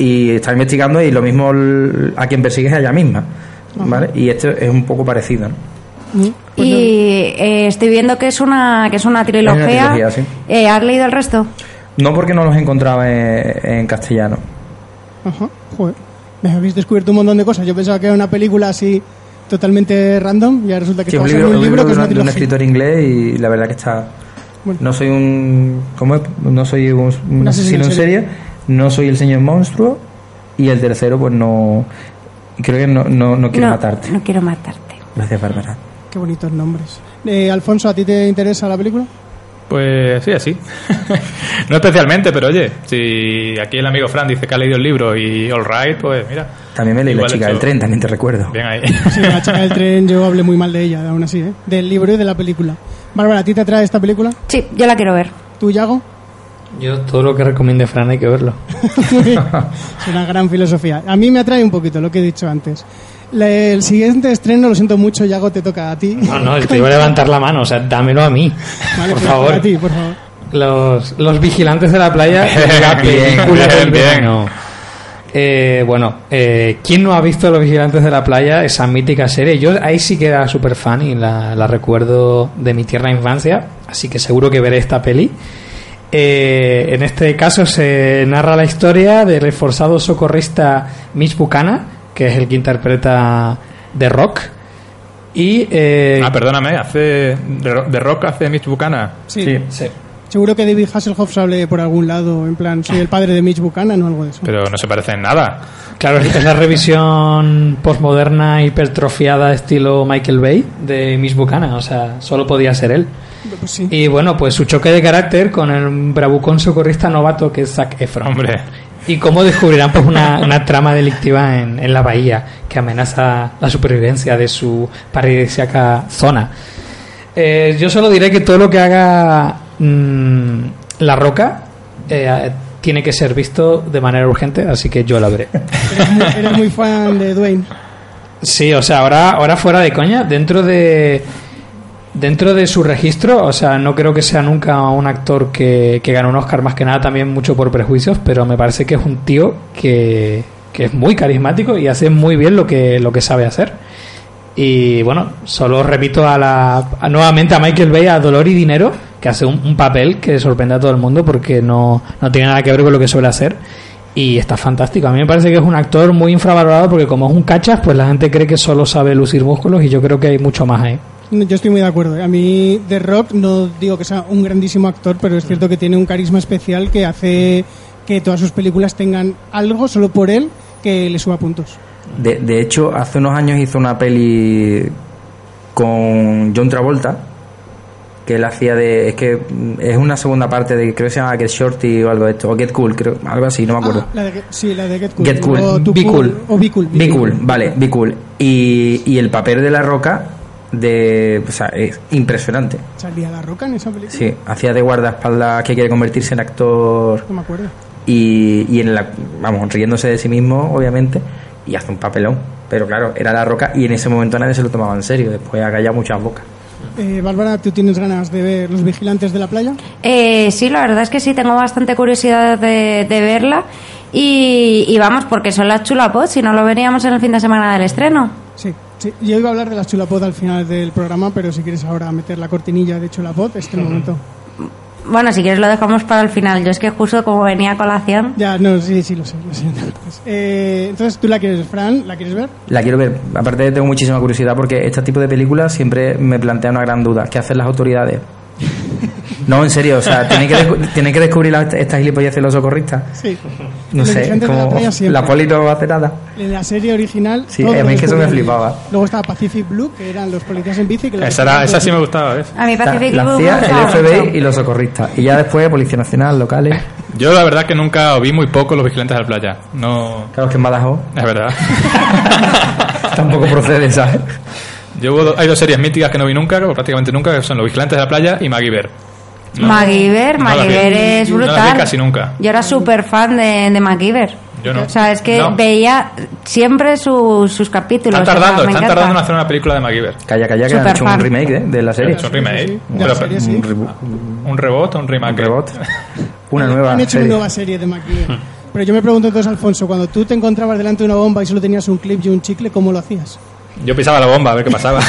Y está investigando y lo mismo a quien persigue es a ella misma. ¿Vale? Y esto es un poco parecido. ¿no? Mm, pues Y eh, estoy viendo que es una que es una trilogía. trilogía, sí. Eh, ¿Has leído el resto? No porque no los encontraba en, en castellano. Ajá, joder. Me habéis descubierto un montón de cosas. Yo pensaba que era una película así totalmente random y ahora resulta que Sí, está un libro, en un libro que es una un- de un escritor inglés y la verdad que está... Bueno. No soy un... ¿Cómo es? No soy un, un Un asesino asesino en en serie, no soy el señor monstruo y el tercero pues no... Creo que no, no, no quiero no, matarte. no quiero matarte. Gracias, Bárbara. Qué bonitos nombres. Eh, Alfonso, ¿a ti te interesa la película? Pues sí, así. no especialmente, pero oye, si aquí el amigo Fran dice que ha leído el libro y all right, pues mira. También me leí La chica hecho. del tren, también te recuerdo. Bien ahí. Sí, la chica del tren, yo hablé muy mal de ella, aún así, ¿eh? Del libro y de la película. Bárbara, ¿a ti te atrae esta película? Sí, yo la quiero ver. ¿Tú, Yago? Yo todo lo que recomiende Fran hay que verlo. es una gran filosofía. A mí me atrae un poquito lo que he dicho antes. El siguiente estreno, lo siento mucho, Yago, te toca a ti. No, no, te iba a levantar la mano, o sea, dámelo a mí. Vale, por pues favor. A ti, por favor. Los, los vigilantes de la playa, la Bien, película bien, del bien. verano. Eh, bueno, eh, ¿quién no ha visto Los Vigilantes de la Playa? Esa mítica serie. Yo ahí sí que era súper fan y la, la recuerdo de mi tierna infancia, así que seguro que veré esta peli. Eh, en este caso se narra la historia del reforzado socorrista Mitch Buchanan, que es el que interpreta The Rock. Y eh, Ah, perdóname, hace. Rock hace Mitch Buchanan. Sí. sí. Seguro que David Hasselhoff sale por algún lado, en plan, soy el padre de Mitch Buchanan o algo de eso. Pero no se parece en nada. Claro, es la revisión postmoderna hipertrofiada estilo Michael Bay de Miss Buchanan, o sea, solo podía ser él. Pues sí. Y bueno, pues su choque de carácter con el bravucón socorrista novato que es Zac Efron. Hombre. Y cómo descubrirán pues una, una trama delictiva en, en la bahía que amenaza la supervivencia de su paradisíaca zona. Eh, yo solo diré que todo lo que haga mm, La Roca eh, tiene que ser visto de manera urgente, así que yo la veré. Eres muy, eres muy fan de Dwayne. Sí, o sea, ahora, ahora fuera de coña, dentro de dentro de su registro, o sea, no creo que sea nunca un actor que, que gane un Oscar, más que nada también mucho por prejuicios, pero me parece que es un tío que, que es muy carismático y hace muy bien lo que, lo que sabe hacer. Y bueno, solo repito a la, nuevamente a Michael Bay, a Dolor y Dinero, que hace un, un papel que sorprende a todo el mundo porque no, no tiene nada que ver con lo que suele hacer. Y está fantástico. A mí me parece que es un actor muy infravalorado porque como es un cachas, pues la gente cree que solo sabe lucir músculos y yo creo que hay mucho más ahí. Yo estoy muy de acuerdo. A mí, The Rock, no digo que sea un grandísimo actor, pero es cierto que tiene un carisma especial que hace que todas sus películas tengan algo solo por él que le suba puntos. De, de hecho, hace unos años hizo una peli con John Travolta, que él hacía de... Es que mm, es una segunda parte de... Creo que se llama Get Shorty o algo de esto, o Get Cool, creo, algo así, no me acuerdo. Ah, la de, sí, la de Get Cool. Get Cool. O Be Cool. O Be Cool. Be Cool, vale, Be Cool. Y, y el papel de La Roca, de, o sea, es impresionante. ¿Salía La Roca en esa película? Sí, hacía de guardaespaldas que quiere convertirse en actor No me acuerdo. y, y en la, vamos, riéndose de sí mismo, obviamente, y hace un papelón. Pero claro, era La Roca y en ese momento nadie se lo tomaba en serio. Después ha callado muchas bocas. Eh, Bárbara, ¿tú tienes ganas de ver Los Vigilantes de la Playa? Eh, sí, la verdad es que sí, tengo bastante curiosidad de, de verla. Y, y vamos, porque son las chulapots, si no lo veríamos en el fin de semana del estreno. Sí, sí. Yo iba a hablar de la Chulapod al final del programa, pero si quieres ahora meter la cortinilla de Chulapod, este es el momento. Bueno, si quieres lo dejamos para el final. Yo es que justo como venía a colación. Ya, no, sí, sí, lo sé, lo sé. Entonces, eh, entonces, ¿tú la quieres, Fran? ¿La quieres ver? La quiero ver. Aparte tengo muchísima curiosidad porque este tipo de películas siempre me plantea una gran duda. ¿Qué hacen las autoridades? No, en serio, o sea, tienen que, descu- tienen que descubrir la- estas gilipolleces de los socorristas. Sí. No Los sé, Vigilantes de la como Playa siempre. la poli no va a hacer nada. En la serie original. Sí, a mí es que eso me descubrían. flipaba. Luego estaba Pacific Blue, que eran los policías en bici. Que Esa, era, descubrían esa sí me gustaba, ¿ves? A mí Pacific la Blue me CIA, el gustaba FBI y los socorristas. Y ya después Policía Nacional, locales. Yo la verdad que nunca vi muy poco Los Vigilantes de la Playa. No, Claro que en Badajoz es verdad. tampoco procede, ¿sabes? Yo hubo hay dos series míticas que no vi nunca, o prácticamente nunca, que son Los Vigilantes de la Playa y MacGyver. No- MacGyver, no es No las vi brutal. casi nunca. Yo era súper fan de, de MacGyver. Yo no. O sea, es que No. veía siempre su- sus capítulos. Están o sea, tardando, están tardando en hacer una película de MacGyver. Calla, calla, que han hecho un remake ¿eh? de la serie. Es un remake. sí, un, de la pero- serie, sí. Un reboot. o un remake. Un reboot. Una nueva Han hecho serie. una nueva serie de MacGyver. Pero yo me pregunto entonces, Alfonso, cuando tú te encontrabas delante de una bomba y solo tenías un clip y un chicle, ¿cómo lo hacías? Yo pisaba la bomba a ver qué pasaba.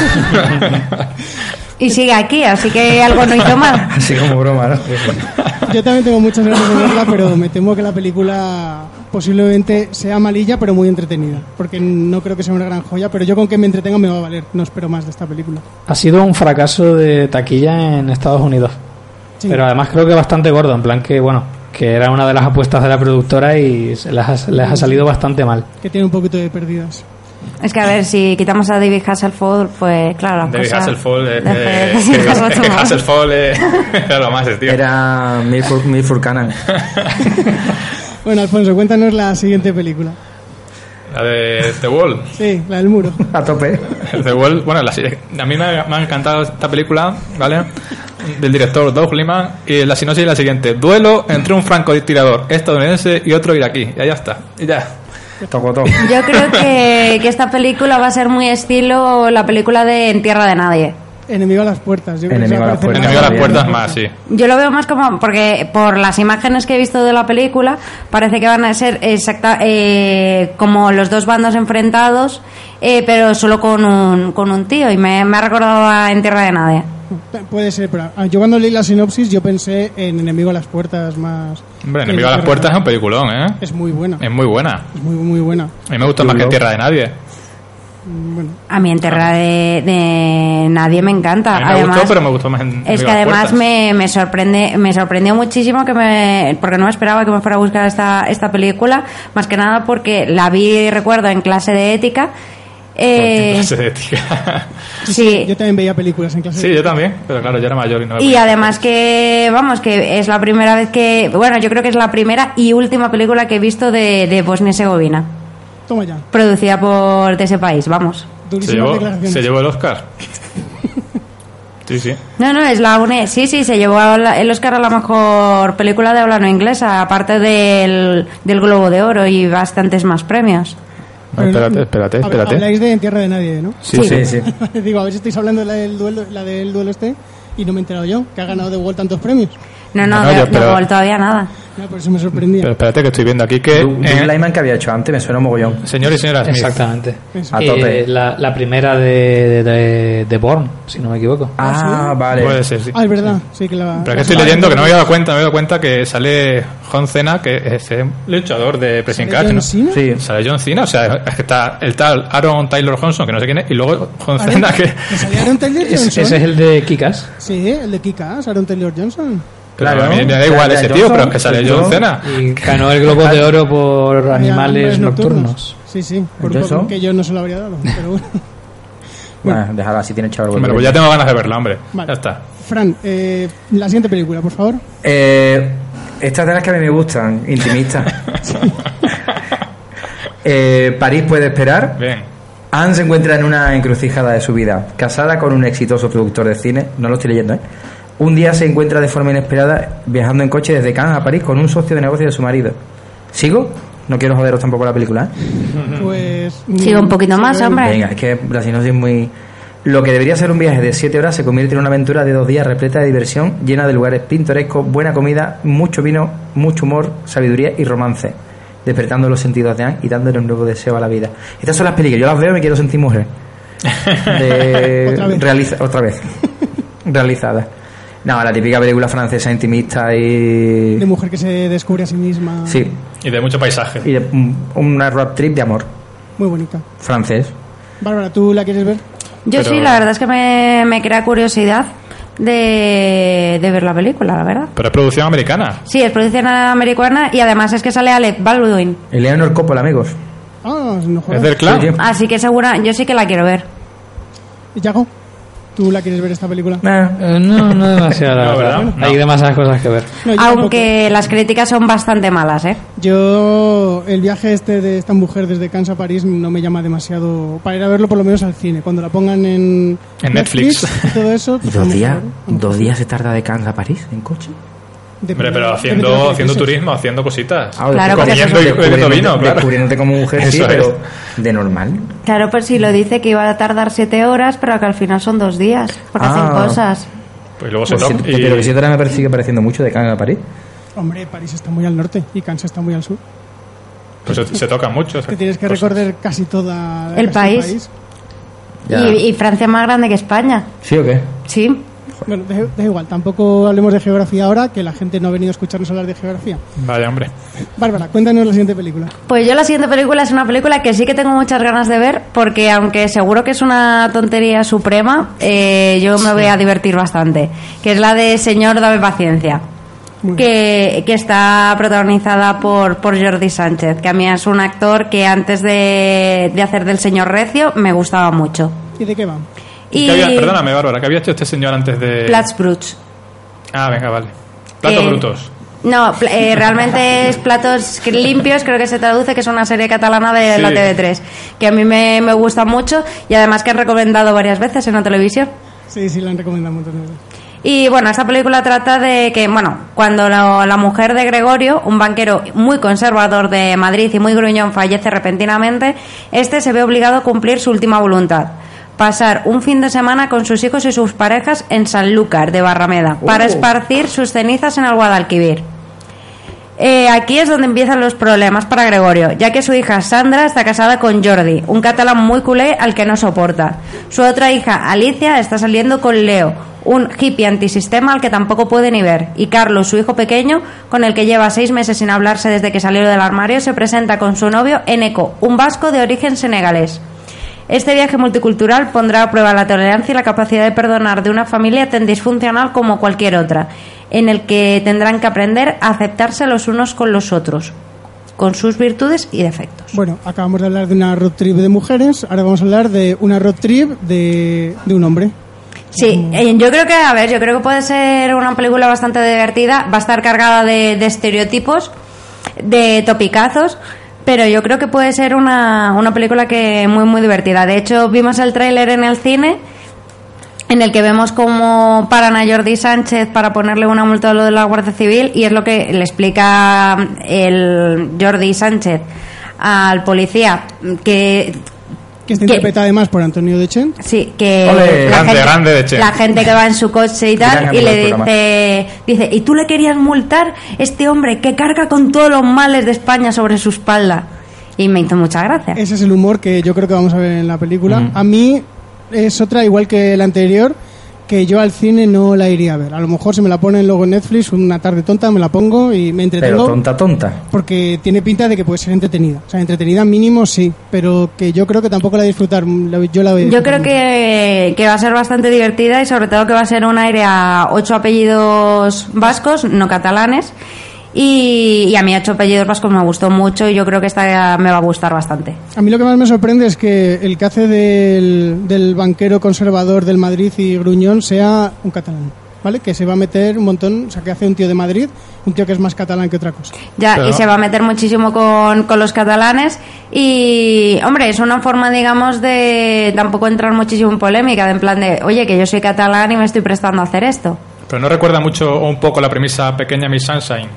Y sigue aquí, así que algo no hizo mal. Así como broma, ¿no? Yo también tengo muchas ganas de verla, pero me temo que la película posiblemente sea malilla, pero muy entretenida. Porque no creo que sea una gran joya, pero yo con que me entretenga me va a valer. No espero más de esta película. Ha sido un fracaso de taquilla en Estados Unidos. Sí. Pero además creo que bastante gordo, en plan que, bueno, que era una de las apuestas de la productora y se les ha, les ha salido bastante mal. Que tiene un poquito de pérdidas. Es que a ver, si quitamos a David Hasselhoff, pues claro, la David cosa- Hasselhoff, eh, eh, Hasselhoff que- Hasselhoff eh, era lo más, tío. Era Milford, Milford Cannon. Bueno, Alfonso, cuéntanos la siguiente película. La de The Wall. Sí, la del muro. A tope. The Wall, bueno, la- a mí me ha, me ha encantado esta película, ¿vale? Del director Doug Liman. Y la sinopsis es la siguiente: Duelo entre un francotirador estadounidense y otro iraquí. Y ya está. Y ya. Yo creo que, que esta película va a ser muy estilo la película de En Tierra de Nadie. Enemigo a las puertas. Yo creo que Enemigo a las puertas. Enemigo a las puertas más, sí. Yo lo veo más como, porque por las imágenes que he visto de la película, parece que van a ser exacta, eh, como los dos bandos enfrentados, eh, pero solo con un, con un tío. Y me, me ha recordado a En Tierra de Nadie. Puede ser, pero ah, yo cuando leí la sinopsis yo pensé en Enemigo a las puertas más... Hombre, Enemigo a las puertas es un Tierra peliculón, ¿eh? de- Es muy buena. Es muy buena. Es muy, muy buena. A mí me gusta más que Tierra de Nadie. Bueno, A mí En Tierra de, de Nadie me encanta. A mí me además, gustó, pero me gustó más en Es que además me, me sorprende, me sorprendió muchísimo que me, porque no me esperaba que me fuera a buscar esta, esta película, más que nada porque la vi, recuerdo, en clase de ética. Eh, Clase de ética. sí, yo también veía películas en clase. Sí, de- yo también, pero claro, yo era mayor y no me y además que, vamos, que es la primera vez que, bueno, yo creo que es la primera y última película que he visto de, de Bosnia y Herzegovina, Toma ya. producida por de ese país, vamos. Se llevó, declaraciones. se llevó el Oscar. Sí, sí. No, no, es la UNE. Sí, sí, se llevó el Oscar a la mejor película de habla no inglesa, aparte del, del Globo de Oro y bastantes más premios. No, espérate, espérate, espérate. Habláis de En Tierra de Nadie, ¿no? Sí, sí, sí. Digo, a ver si estáis hablando de la del duelo, la del duelo este y no me he enterado yo, que ha ganado de Wall tantos premios. No, no, No, no, de, yo, de todavía nada. Ya, por eso me sorprendía. Pero espérate que estoy viendo aquí que... Doug eh, Lyman que había hecho antes me suena un mogollón. señor y señora Smith. Exactamente. A Y, tope. eh, la, la primera de, de, de Bourne, si no me equivoco. Ah, vale. Puede ser, sí. Ah, es verdad, sí que la... Pero es que estoy leyendo que no me había dado cuenta, me había dado cuenta que sale John Cena, que es el luchador de Pressing ¿Sale Catch, John ¿no? Cena? Sí. Sale John Cena, o sea, es que está el tal Aaron Taylor Johnson, que no sé quién es, y luego John Cena, que... ¿Que salía Aaron Taylor Johnson? ese es el de Kikas. Sí, el de Kikas, Aaron Taylor Johnson. Claro, Claro. a mí me da igual ese tío, pero es que sale yo- John Cena. Y ganó el Globo de Oro por Animales Nocturnos. Sí, sí, por ¿Entonces poco eso? que yo no se lo habría dado, pero bueno. Bueno, déjala así, tiene chaval. Bueno, pues ya tengo ganas de verla, hombre. Vale. Ya está. Fran, eh, la siguiente película, por favor. Eh, estas de las que a mí me gustan, intimistas. eh, París puede esperar. Bien. Anne se encuentra en una encrucijada de su vida. Casada con un exitoso productor de cine, no lo estoy leyendo, ¿eh? Un día se encuentra de forma inesperada viajando en coche desde Cannes a París con un socio de negocio de su marido. ¿Sigo? No quiero joderos tampoco la película, ¿eh? Pues... Sigue un poquito sí, más, hombre. Venga, es que la sinopsis es muy... Lo que debería ser un viaje de 7 horas se convierte en una aventura de dos días repleta de diversión, llena de lugares pintorescos, buena comida, mucho vino, mucho humor, sabiduría y romance, despertando los sentidos de Anne y dándole un nuevo deseo a la vida. Estas son las películas, yo las veo y me quiero sentir mujer. De... Otra vez. realiza- Otra vez. Realizada. No, la típica película francesa intimista y... De mujer que se descubre a sí misma. Sí, Y de mucho paisaje. y de, un- una road trip de amor Muy bonita. francés. Bárbara, ¿tú la quieres ver? Yo Pero- sí, la verdad es que me, me crea curiosidad de, de ver la película, la verdad. Pero es producción americana. Sí, es producción americana y además es que sale Alec Baldwin. Eleanor Coppola, amigos. Ah, no. Es del clan. Sí. Así que segura, yo sí que la quiero ver. Yago, ¿tú la quieres ver esta película? Eh, no, no demasiado, la No, verdad. No. Hay demasiadas cosas que ver. No, Aunque las críticas son bastante malas, ¿eh? tampoco. Yo, el viaje este de esta mujer desde Cannes a París no me llama demasiado para ir a verlo por lo menos al cine. Cuando la pongan en, En Netflix. y todo eso. pues, ¿Dos días? ¿Dos días se tarda de Cannes a París en coche? Hombre, pero haciendo, haciendo turismo, haciendo cositas. Ah, Claro, porque Comiendo y bebiendo vino, claro. Descubriéndote como mujer, sí, Eso pero de normal. Claro, pues sí, lo dice que iba a tardar siete horas, pero que al final son dos días, porque Ah. hacen cosas. Pues luego se Pues toca. y- Pero que siete horas me parece- sigue pareciendo mucho de Cannes a París. Hombre, París está muy al norte y Cannes está muy al sur. pues se, se tocan mucho. esas Que tienes que cosas. recorrer casi toda El casi país. Ya. Y, y Francia es más grande que España. ¿Sí o qué? Sí. Bueno, da, igual, tampoco hablemos de geografía ahora, que la gente no ha venido a escucharnos hablar de geografía. Vaya, hombre. Bárbara, cuéntanos la siguiente película. Pues yo la siguiente película es una película que sí que tengo muchas ganas de ver, porque aunque seguro que es una tontería suprema, eh, yo me voy a divertir bastante. Que es la de Señor, dame paciencia. Que, que está protagonizada por, por Jordi Sánchez, que a mí es un actor que antes de, de hacer del señor Recio me gustaba mucho. ¿Y de qué va? Y ¿Qué había- perdóname, Bárbara, ¿qué había hecho este señor antes de...? Plats Bruts. Ah, venga, vale. Platos Eh, brutos. No, eh, realmente es Platos Limpios, creo que se traduce, que es una serie catalana de Sí. la TV3, que a mí me, me gusta mucho y además que han recomendado varias veces en la televisión. Sí, sí, la han recomendado de veces. Y bueno, esta película trata de que, bueno, cuando la, la mujer de Gregorio, un banquero muy conservador de Madrid y muy gruñón, fallece repentinamente, este se ve obligado a cumplir su última voluntad. Pasar un fin de semana con sus hijos y sus parejas en Sanlúcar de Barrameda para Oh. esparcir sus cenizas en el Guadalquivir. Eh, aquí es donde empiezan los problemas para Gregorio, ya que su hija Sandra está casada con Jordi, un catalán muy culé al que no soporta. Su otra hija, Alicia, está saliendo con Leo, un hippie antisistema al que tampoco puede ni ver. Y Carlos, su hijo pequeño, con el que lleva seis meses sin hablarse desde que salió del armario, se presenta con su novio Eneco, un vasco de origen senegalés. Este viaje multicultural pondrá a prueba la tolerancia y la capacidad de perdonar de una familia tan disfuncional como cualquier otra, en el que tendrán que aprender a aceptarse los unos con los otros, con sus virtudes y defectos. Bueno, acabamos de hablar de una road trip de mujeres, ahora vamos a hablar de una road trip de, de un hombre. Sí, eh, yo creo que, a ver, yo creo que puede ser una película bastante divertida, va a estar cargada de, de estereotipos, de topicazos, pero yo creo que puede ser una, una película que muy, muy divertida. De hecho, vimos el tráiler en el cine en el que vemos cómo paran a Jordi Sánchez para ponerle una multa a lo de la Guardia Civil y es lo que le explica el Jordi Sánchez al policía que Que está interpretada además por Antonio Dechen. Sí, que Ole, grande, grande de Che. la gente que va en su coche y tal y le dice, dice, ¿y tú le querías multar este hombre que carga con todos los males de España sobre su espalda? Y me hizo mucha gracia. Ese es el humor que yo creo que vamos a ver en la película. A mí es otra, igual que la anterior, que yo al cine no la iría a ver. A lo mejor si me la ponen luego en Netflix, una tarde tonta, me la pongo y me entretengo. Pero tonta, tonta. Porque tiene pinta de que puede ser entretenida. O sea, entretenida mínimo sí, pero que yo creo que tampoco la disfrutar. Yo la voy a Yo creo que, que va a ser bastante divertida y sobre todo que va a ser un aire a ocho apellidos vascos, no catalanes. Y, y a mí ocho apellidos vascos me gustó mucho y yo creo que esta me va a gustar bastante. A mí lo que más me sorprende es que el que hace del, del banquero conservador del Madrid y Gruñón sea un catalán, ¿vale? Que se va a meter un montón, o sea, que hace un tío de Madrid, un tío que es más catalán que otra cosa. Ya, Pero- y se va a meter muchísimo con, con los catalanes y, hombre, es una forma, digamos, de tampoco entrar muchísimo en polémica, de en plan de, oye, que yo soy catalán y me estoy prestando a hacer esto. Pero no recuerda mucho o un poco la premisa Pequeña Miss Sunshine.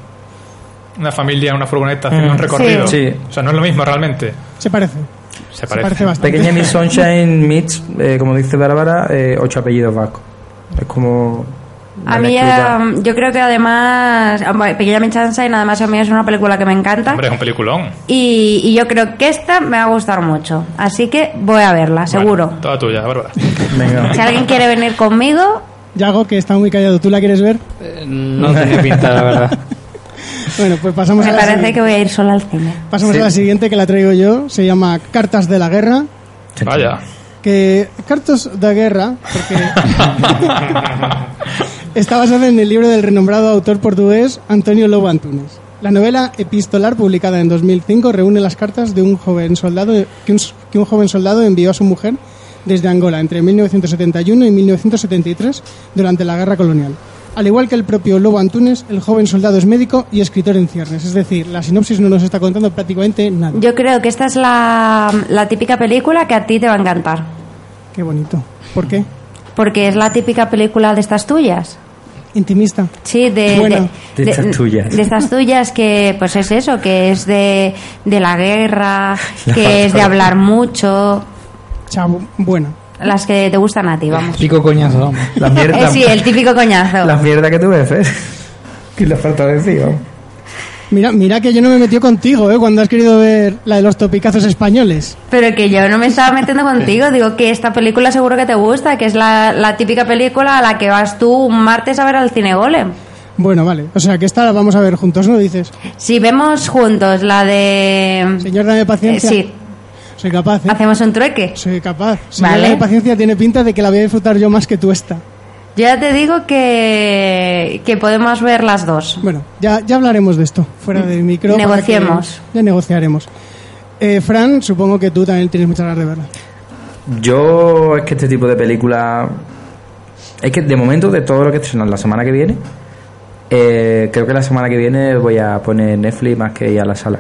Una familia, una furgoneta haciendo Mm, un recorrido. sí. O sea, no es lo mismo realmente. Se parece. Se parece. bastante. Pequeña Miss Sunshine meets, eh, como dice Bárbara, eh, ocho apellidos vascos. Es como... A mí, eh, yo creo que además, Pequeña Miss Sunshine, además a mí es una película que me encanta. Hombre, es un peliculón. Y, y yo creo que esta me va a gustar mucho. Así que voy a verla, seguro. Bueno, toda tuya, Bárbara. Venga. Si alguien quiere venir conmigo, Yago, que está muy callado, ¿tú la quieres ver? Eh, No tiene pinta, la verdad. Bueno, pues pasamos, me a, la parece siguiente. que voy a ir sola al cine. pasamos Sí. a la siguiente que la traigo yo. Se llama Cartas de la Guerra. Vaya. Que Cartas de Guerra, porque está basada en el libro del renombrado autor portugués Antonio Lobo Antunes. La novela epistolar publicada en 2005 reúne las cartas de un joven soldado que un, que un joven soldado envió a su mujer desde Angola entre 1971 y 1973 durante la guerra colonial. Al igual que el propio Lobo Antunes, el joven soldado es médico y escritor en ciernes. Es decir, la sinopsis no nos está contando prácticamente nada. Yo creo que esta es la, la típica película que a ti te va a encantar. Qué bonito. ¿Por qué? Porque es la típica película de estas tuyas. Intimista. Sí, de, Bueno. De estas tuyas. De estas tuyas que, pues es eso, que es de, de la guerra, La que es de hablar mucho, Chavo, bueno. Las que te gustan a ti, vamos. Pico coñazo, vamos. La mierda, Eh, sí, el típico coñazo. la mierda que tú ves, ¿eh? Que le falta decir, vamos. Mira, mira que yo no me metió contigo, ¿eh? Cuando has querido ver la de los topicazos españoles. Pero que yo no me estaba metiendo contigo, digo que esta película seguro que te gusta, que es la, la típica película a la que vas tú un martes a ver al cine golem. Bueno, vale. O sea, que esta la vamos a ver juntos, ¿no? Dices. Si vemos juntos la de... Señor, dame Eh, paciencia. sí, Soy capaz, ¿eh? hacemos un trueque. Soy capaz. Señor, Vale. dame paciencia tiene pinta de que la voy a disfrutar yo más que tú esta. Yo ya te digo que, que podemos ver las dos. Bueno, ya, ya hablaremos de esto, fuera del micro. para Negociemos. que- Ya negociaremos. Eh, Fran, supongo que tú también tienes muchas ganas de verla. Yo es que este tipo de película es que de momento de todo lo que estrenan la semana que viene eh, creo que la semana que viene voy a poner Netflix más que ir a la sala.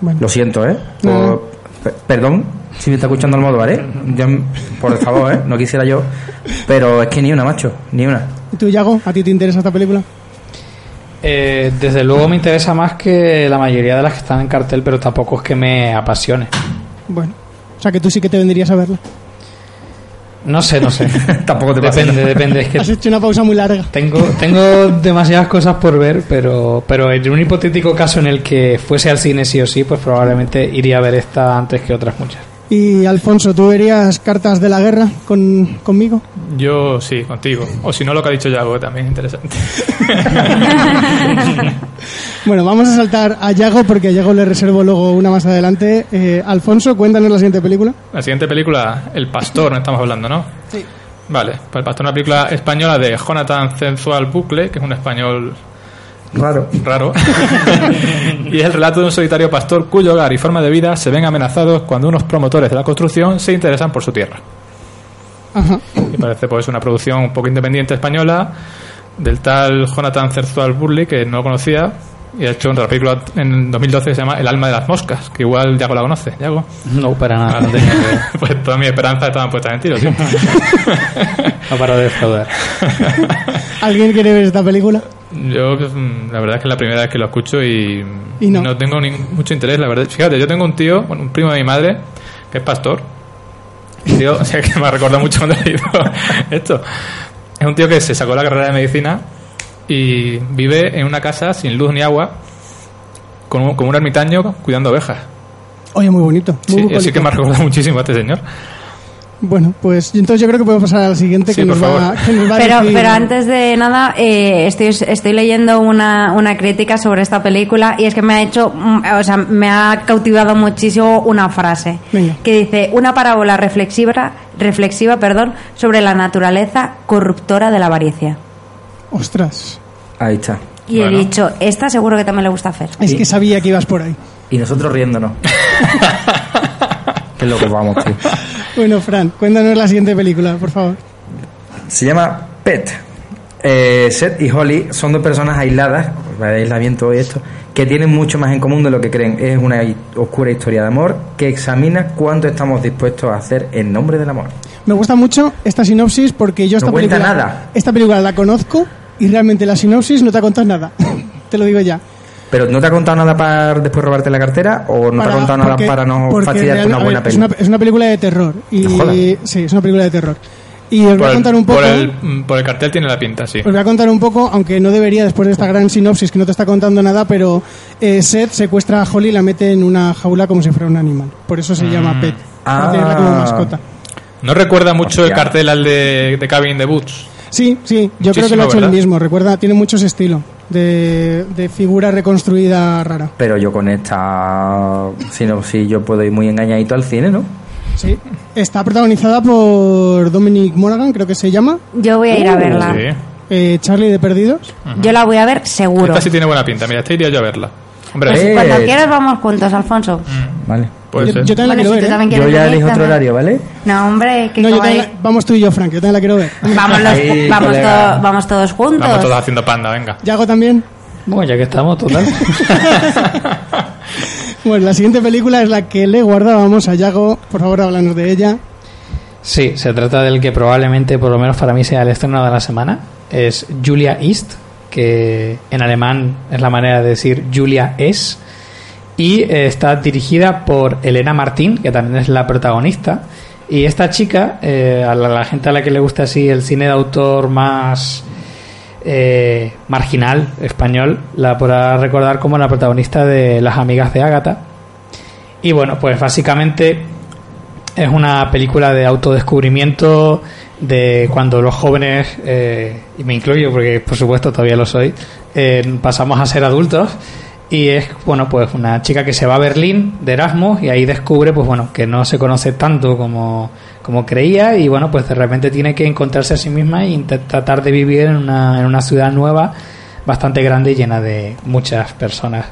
Bueno, Lo siento, ¿eh? Por- no. Pe- perdón si me está escuchando al modo, ¿vale? Yo, por favor, ¿eh? No quisiera yo. Pero es que ni una, macho. Ni una. ¿y tú, Yago, a ti te interesa esta película? Eh, desde luego me interesa más que la mayoría de las que están en cartel, pero tampoco es que me apasione. Bueno, o sea que tú sí que te vendrías a verla. No sé, no sé. Tampoco te pasa. depende, depende. Es que Has hecho una pausa muy larga. tengo, tengo demasiadas cosas por ver, pero, pero en un hipotético caso en el que fuese al cine sí o sí, pues probablemente iría a ver esta antes que otras muchas. Y Alfonso, ¿tú verías cartas de la guerra con, conmigo? Yo sí, contigo. O si no, lo que ha dicho Yago también es interesante. Bueno, vamos a saltar a Yago porque a Yago le reservo luego una más adelante. Eh, Alfonso, cuéntanos la siguiente película. La siguiente película, El Pastor, no estamos hablando, ¿no? Sí. Vale, pues El Pastor es una película española de Jonathan Sensual Bucle, que es un español Claro. raro. y es el relato de un solitario pastor cuyo hogar y forma de vida se ven amenazados cuando unos promotores de la construcción se interesan por su tierra. Ajá. Y parece pues una producción un poco independiente española del tal Jonathan Sensual Burley, que no lo conocía, y ha hecho otra película en 2012 que se llama El alma de las moscas, que igual Yago la conoce. ¿Yago? No, para Ah, nada. no tenía que- pues toda mi esperanza estaba puesta en tiro, sí. No para de defraudar. ¿Alguien quiere ver esta película? Yo, mm, la verdad es que es la primera vez que lo escucho y, Y no. tengo ni- mucho interés, la verdad. Fíjate, yo tengo un tío, bueno, un primo de mi madre, que es pastor. Tío, o sea, que me ha recordado mucho cuando he leído esto. Es un tío que se sacó la carrera de medicina y vive en una casa sin luz ni agua, con un, como un ermitaño cuidando ovejas. Oye, muy bonito. Muy Sí, así que me ha recordado muchísimo a este señor. Bueno, pues entonces yo creo que podemos pasar a la siguiente Sí, que, nos por va, favor. que nos va a Pero, decir- pero antes de nada, eh, estoy, estoy leyendo una, una crítica sobre esta película y es que me ha hecho, mm, o sea, me ha cautivado muchísimo una frase Venga. que dice una parábola reflexiva, reflexiva, perdón, sobre la naturaleza corruptora de la avaricia. Ostras, Ahí está. Y Bueno. he dicho, esta seguro que también le gusta hacer. es que sabía que ibas por ahí. Y nosotros riéndonos. Qué loco vamos, tío. Bueno, Fran, cuéntanos la siguiente película, por favor. Se llama Pet. Eh, Seth y Holly son dos personas aisladas, aislamiento y esto, que tienen mucho más en común de lo que creen. Es una oscura historia de amor que examina cuánto estamos dispuestos a hacer en nombre del amor. Me gusta mucho esta sinopsis porque yo esta No cuenta película nada. esta película la conozco y realmente la sinopsis no te ha contado nada. te lo digo ya. ¿Pero no te ha contado nada para después robarte la cartera o no te ha contado nada porque- para no fastidiarte real- una buena ver, es, es una película de terror y sí, es una película de terror. Y os voy a el, contar un poco por el- mm, por el cartel tiene la pinta, sí. Os voy a contar un poco, aunque no debería después de esta gran sinopsis que no te está contando nada, pero eh, Seth secuestra a Holly y la mete en una jaula como si fuera un animal. Por eso se llama Pet. Para Ah. tenerla como mascota. ¿No recuerda mucho el Hostia. cartel al de, de Cabin in the Woods? Sí, sí, yo creo que lo ha hecho él ¿verdad? mismo. Recuerda, tiene mucho ese estilo de, de figura reconstruida rara. Pero yo con esta sinopsis yo puedo ir muy engañadito al cine, ¿no? Sí. Está protagonizada por Dominic Monaghan, creo que se llama. Yo voy a ir a verla. Sí. eh, Charlie de Perdidos. Yo la voy a ver seguro. Esta sí tiene buena pinta. Mira, esta iría yo a verla. Hombre, Pues Eh. cuando quieras vamos juntos, Alfonso. Vale. Puede yo, ser. yo también la Bueno, quiero si ver. ¿eh? también Yo ya elijo otro horario, ¿vale? No, hombre, que No, yo la- vamos tú y yo, Frank, yo también la quiero ver. Vamos, los- vamos todos juntos. Vamos todos haciendo panda, venga. Yago también. Bueno, ya que estamos, total. Bueno, la siguiente película es la que le guardábamos a Yago. Por favor, háblanos de ella. Sí, se trata del que probablemente, por lo menos para mí, sea el estreno de la semana. Es Julia East, que en alemán es la manera de decir Julia es. Y eh, está dirigida por Elena Martín, que también es la protagonista. Y esta chica, eh, a la, gente a la que le gusta así el cine de autor más eh, marginal español la podrá recordar como la protagonista de Las amigas de Ágata. Y bueno, pues básicamente es una película de autodescubrimiento de cuando los jóvenes, eh, y me incluyo porque por supuesto todavía lo soy, eh, pasamos a ser adultos y es bueno pues una chica que se va a Berlín de Erasmus y ahí descubre pues bueno que no se conoce tanto como, como creía y bueno pues de repente tiene que encontrarse a sí misma e intentar tratar de vivir en una, en una ciudad nueva bastante grande y llena de muchas personas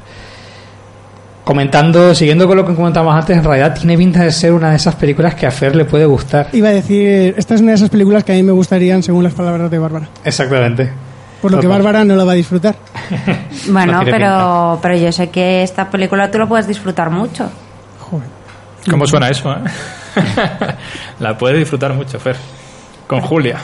comentando, siguiendo con lo que comentábamos antes, en realidad tiene pinta de ser una de esas películas que a Fer le puede gustar. Iba a decir, esta es una de esas películas que a mí me gustarían según las palabras de Bárbara. Exactamente. Por lo que. Bárbara no la va a disfrutar. Bueno, No pero, pero yo sé que esta película tú lo puedes disfrutar mucho. Joder. ¿Cómo suena eso? eh? la puedes disfrutar mucho, Fer. Con Julia.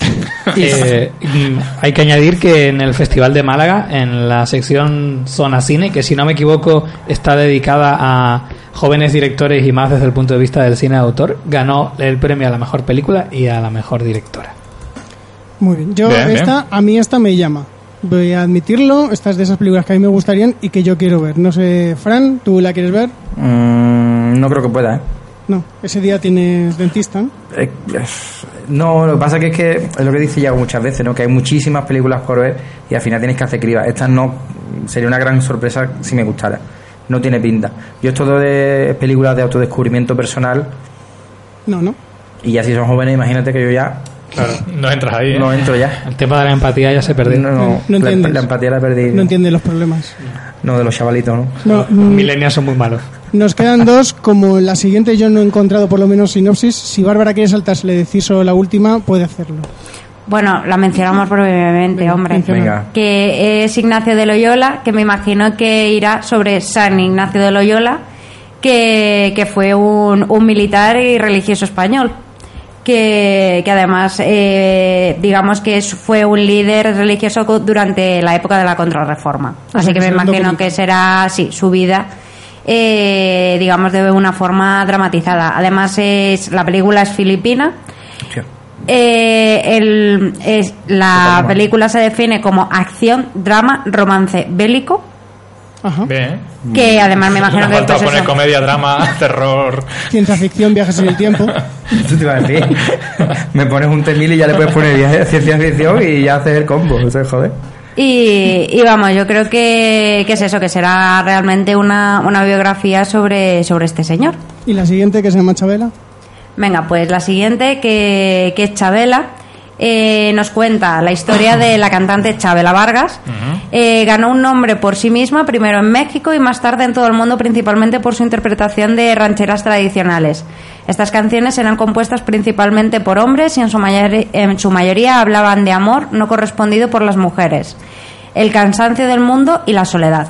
Eh, mm, hay que añadir que en el Festival de Málaga, en la sección Zona Cine, que si no me equivoco está dedicada a jóvenes directores y más desde el punto de vista del cine de autor, ganó el premio a la mejor película y a la mejor directora. Muy bien. Yo, Bien, bien. esta, a mí esta me llama. Voy a admitirlo. Esta es de esas películas que a mí me gustarían y que yo quiero ver. No sé, Fran, ¿tú la quieres ver? Mm, no creo que pueda, ¿eh? No. Ese día tienes dentista, ¿no? Eh, No, lo que pasa que es que es lo que dice Yago muchas veces, ¿no? Que hay muchísimas películas por ver y al final tienes que hacer criba. Esta no sería una gran sorpresa si me gustara. No tiene pinta. Yo esto de películas de autodescubrimiento personal No, no. y ya si son jóvenes, imagínate que yo ya Claro, no entras ahí. ¿eh? no entro ya. El tema de la empatía ya se perdió. No, no, No la, entiendes. la empatía la perdido. No entiende los problemas. No, de los chavalitos, ¿no? No, mm, Millennials son muy malos. nos quedan dos. Como la siguiente yo no he encontrado por lo menos sinopsis. Si Bárbara quiere saltarse le decís solo la última, puede hacerlo. Bueno, la mencionamos brevemente, Venga, hombre. Venga. Que es Ignacio de Loyola, que me imagino que irá sobre San Ignacio de Loyola, que, que fue un, un militar y religioso español. Que, que además, eh, digamos que fue un líder religioso durante la época de la Contrarreforma. O Así que me imagino que será, sí, su vida, eh, digamos, de una forma dramatizada. Además, es, la película es filipina. Eh, el- es- la película se define como acción, drama, romance bélico, Ajá. Bien. que además me imagino Me que pues, poner eso- comedia, drama, terror. Ciencia ficción, viajes en el tiempo. Eso te iba a decir. Me pones un temil y ya le puedes poner viaje ciencia ficción y ya haces el combo. Es joder. y, y vamos, yo creo que, que es eso, que será realmente una, una biografía sobre, sobre este señor. Y la siguiente que se llama Chabela. Venga, pues la siguiente, que, que es Chabela, eh, nos cuenta la historia de la cantante Chabela Vargas. Eh, ganó un nombre por sí misma, primero en México y más tarde en todo el mundo, principalmente por su interpretación de rancheras tradicionales. Estas canciones eran compuestas principalmente por hombres y en su, en su mayoría hablaban de amor no correspondido por las mujeres, el cansancio del mundo y la soledad.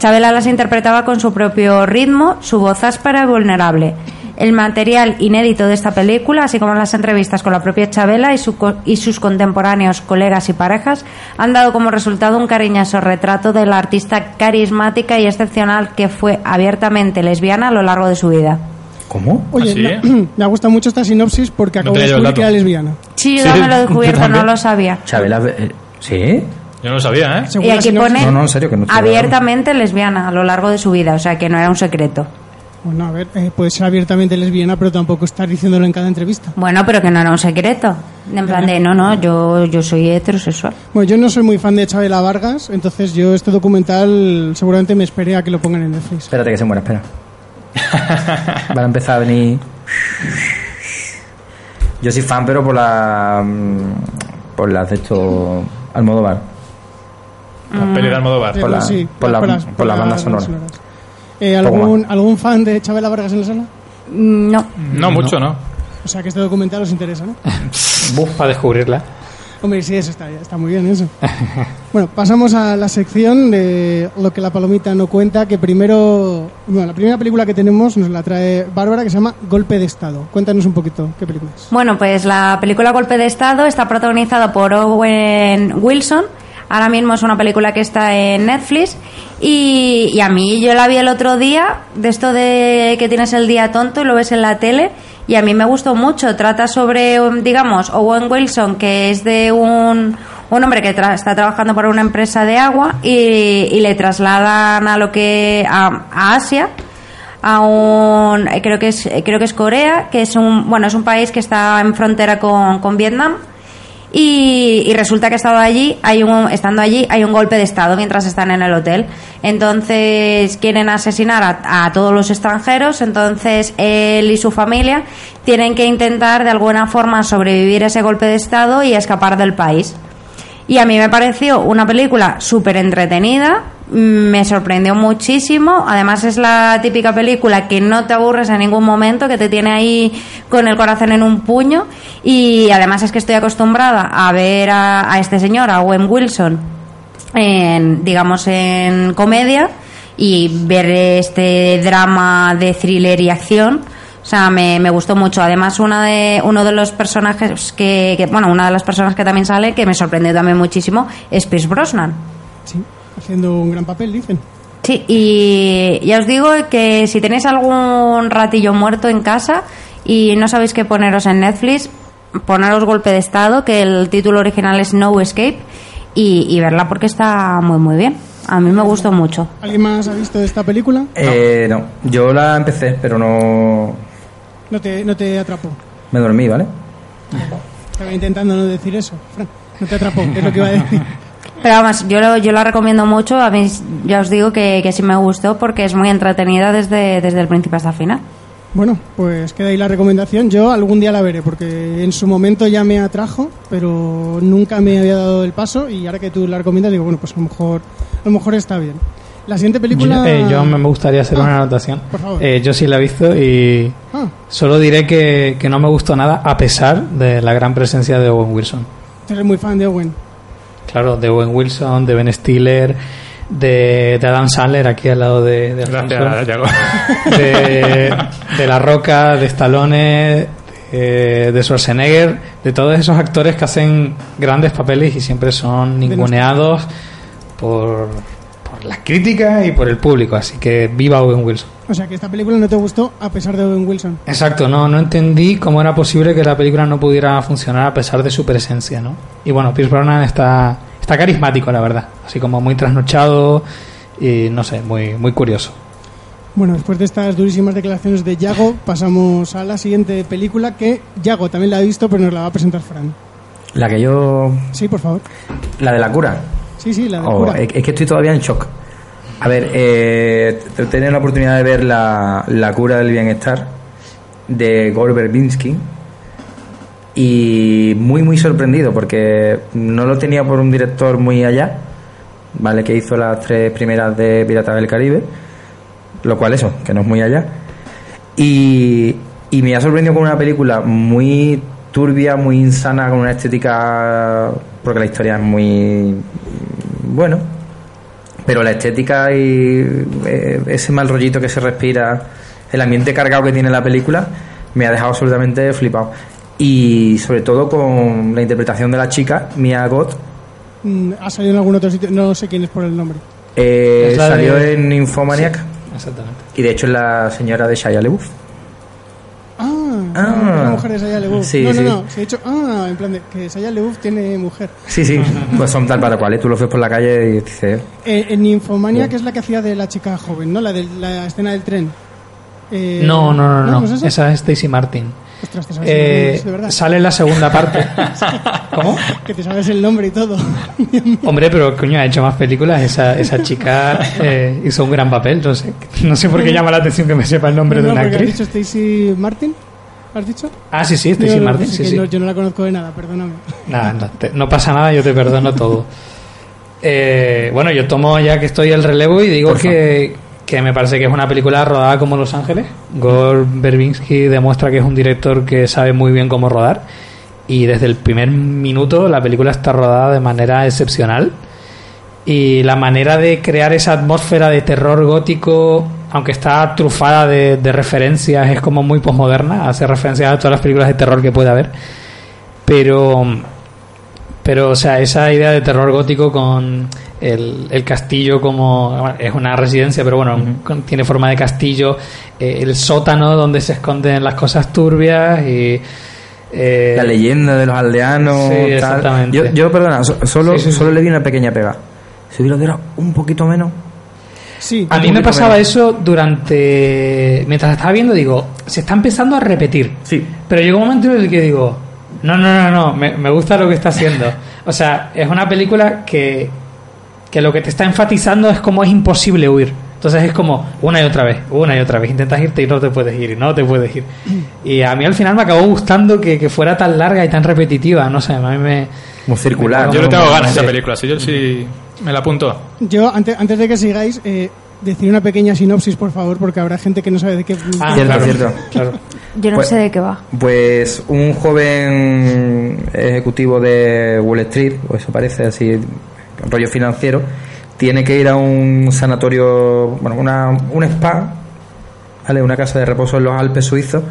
Chabela las interpretaba con su propio ritmo, su voz áspera y vulnerable. El material inédito de esta película, así como las entrevistas con la propia Chabela y, su co- y sus contemporáneos, colegas y parejas, han dado como resultado un cariñoso retrato de la artista carismática y excepcional que fue abiertamente lesbiana a lo largo de su vida. ¿Cómo? Oye, ¿Ah, me, me ha gustado mucho esta sinopsis porque No acabo de descubrir que era lesbiana. Sí, yo Sí, también lo he descubierto, no también. lo sabía. Chabela, eh, ¿sí? Yo no lo sabía, ¿eh? Y aquí pone No, no, en serio, que no estoy abiertamente lesbiana a lo largo de su vida, o sea que no era un secreto. Bueno, a ver, eh, puede ser abiertamente lesbiana, pero tampoco estar diciéndolo en cada entrevista. Bueno, pero que no era un secreto. En plan de, no, no, yo, yo soy heterosexual. Bueno, yo no soy muy fan de Chabela Vargas, entonces yo este documental seguramente me esperé a que lo pongan en Netflix. Espérate que se muera, espera. Van a empezar a venir. Yo soy fan, pero por la. mm, por las de esto. Almodóvar. La peli de Almodóvar. Eh, por la- sí, por la- las- por la banda sonora. sonoras. Eh, ¿algún, ¿Algún fan de Chabela Vargas en la sala? Mm, No. No mucho, ¿no? O sea que este documental os interesa, ¿no? Buf, para descubrirla. Hombre, sí, eso está, está muy bien, eso. Bueno, pasamos a la sección de lo que la palomita no cuenta, que primero... Bueno, la primera película que tenemos nos la trae Bárbara, que se llama Golpe de Estado. Cuéntanos un poquito, ¿qué película es? Bueno, pues la película Golpe de Estado está protagonizada por Owen Wilson. Ahora mismo es una película que está en Netflix. Y, a mí yo la vi el otro día, de esto de que tienes el día tonto y lo ves en la tele. Y a mí me gustó mucho. Trata sobre, um, digamos, Owen Wilson, que es de un, un hombre que tra- está trabajando para una empresa de agua y, y le trasladan a lo que a, a Asia a un creo que es creo que es Corea que es un bueno es un país que está en frontera con, con Vietnam y, resulta que estado allí hay un estando allí hay un golpe de estado mientras están en el hotel. Entonces quieren asesinar a, a todos los extranjeros. Entonces él y su familia tienen que intentar de alguna forma sobrevivir ese golpe de estado y escapar del país. Y a mí me pareció una película súper entretenida, me sorprendió muchísimo. Además, es la típica película que no te aburres en ningún momento, que te tiene ahí con el corazón en un puño. Y además, es que estoy acostumbrada a ver a, a este señor, a Owen Wilson, en, digamos, en comedia y ver este drama de thriller y acción. O sea, me, gustó mucho. Además, una de, uno de los personajes que, que- bueno, una de las personas que también sale, que me sorprendió también muchísimo, es Pierce Brosnan. Sí, haciendo un gran papel, dicen. Sí, y ya os digo que si tenéis algún ratillo muerto en casa y no sabéis qué poneros en Netflix, poneros Golpe de Estado, que el título original es No Escape, y, y verla porque está muy, muy bien. A mí me gustó mucho. ¿Alguien más ha visto esta película? Eh, no, yo la empecé, pero no No te, no te atrapó. me dormí, ¿vale? Estaba intentando no decir eso. Fran, no te atrapó, es lo que iba a decir. Pero vamos, yo, lo- yo la recomiendo mucho. A mí ya os digo que, que sí me gustó porque es muy entretenida desde, desde el principio hasta el final. Bueno, pues queda ahí la recomendación. Yo algún día la veré porque en su momento ya me atrajo, pero nunca me había dado el paso y ahora que tú la recomiendas digo, bueno, pues a lo mejor, a lo mejor está bien. La siguiente película... Yo, eh, yo me me gustaría hacer Ah, una anotación. por favor. Eh, yo sí la he visto y Ah, solo diré que, que no me gustó nada a pesar de la gran presencia de Owen Wilson. eres muy fan de Owen. Claro, de Owen Wilson, de Ben Stiller, de, de Adam Sandler aquí al lado de, de Alfonso, Gracias, de, de La Roca, de Stallone, de, de Schwarzenegger, de todos esos actores que hacen grandes papeles y siempre son ninguneados por, por la crítica y por el público. Así que viva Owen Wilson. O sea que esta película no te gustó a pesar de Owen Wilson. Exacto, no, no entendí cómo era posible que la película no pudiera funcionar a pesar de su presencia, ¿no? Y bueno, Pierce Brosnan está, está carismático, la verdad, así como muy trasnochado y no sé, muy, muy curioso. Bueno, después de estas durísimas declaraciones de Yago, pasamos a la siguiente película que Yago también la ha visto, pero nos la va a presentar Fran. La que yo Sí, por favor. la de la cura. Sí, sí, la de Oh, cura. es que estoy todavía en shock. A ver, eh, he la oportunidad de ver la, la cura del bienestar de Gore Verbinski y muy muy sorprendido porque no lo tenía por un director muy allá, vale, que hizo las tres primeras de Piratas del Caribe, lo cual eso, que no es muy allá. Y, y me ha sorprendido con una película muy turbia, muy insana, con una estética, porque la historia es muy bueno, pero la estética y eh, ese mal rollito que se respira, el ambiente cargado que tiene la película, me ha dejado absolutamente flipado. Y sobre todo con la interpretación de la chica, Mia Goth, Mm, ha salido en algún otro sitio, no sé quién es por el nombre. eh, salió de- en Infomaniac Exactamente. y de hecho es la señora de Shia LaBeouf. Ah, la mujer de Shia LaBeouf. Sí, no, no, sí. no, se ha dicho, ah, en plan de que Shia LaBeouf tiene mujer. Sí, sí, pues son tal para cual, ¿eh? tú lo ves por la calle y dices, Eh, en Infomania, que es la que hacía de la chica joven, ¿no? La de la escena del tren. Eh, No, no, no, no, ¿es esa? esa es Stacy Martin. Ostras, te sabes el Eh, nombre, de verdad. sale en la segunda parte. ¿Cómo? Que te sabes el nombre y todo. Hombre, pero coño, ha hecho más películas. Esa, esa chica eh, hizo un gran papel. No sé, no sé por qué llama la atención que me sepa el nombre No, de una porque has actriz. dicho Stacy Martin? ¿Has dicho? Ah, sí, sí, Stacy Martin. Sí, sí. no, yo no la conozco de nada, perdóname. Nada, no, te- no pasa nada, yo te perdono todo. Eh, bueno, yo tomo ya que estoy el relevo y digo que, que me parece que es una película rodada como Los Ángeles. Gore Verbinski demuestra que es un director que sabe muy bien cómo rodar y desde el primer minuto la película está rodada de manera excepcional y la manera de crear esa atmósfera de terror gótico, aunque está trufada de, de referencias, es como muy posmoderna, hace referencias a todas las películas de terror que puede haber, pero pero o sea esa idea de terror gótico con el, el castillo como bueno, es una residencia pero bueno con- tiene forma de castillo eh, el sótano donde se esconden las cosas turbias y Eh, La leyenda de los aldeanos. Sí, tal. exactamente. Yo, yo, perdona, so- solo, Sí, sí, sí. solo le di una pequeña pega. Si hubiera un poquito menos. Sí, A mí me pasaba eso durante. Mientras estaba viendo, digo, se está empezando a repetir. Sí. Pero llegó un momento en el que digo, no, no, no, no, me, me gusta lo que está haciendo. O sea, es una película que, que lo que te está enfatizando es como es imposible huir. Entonces es como una y otra vez, una y otra vez. Intentas irte y no te puedes ir, y no te puedes ir. Y a mí al final me acabó gustando que, que fuera tan larga y tan repetitiva. No sé, a mí me. Como circular. Yo ¿no? le tengo ganas a esa película, si yo sí me la apunto. Yo, antes, antes de que sigáis, eh, decir una pequeña sinopsis, por favor, porque habrá gente que no sabe de qué... Ah, Cierto, claro, cierto. claro. Yo no Pues- sé de qué va. Pues un joven ejecutivo de Wall Street, o eso parece así, rollo financiero, tiene que ir a un sanatorio, bueno, una, un spa, ¿vale? Una casa de reposo en los Alpes suizos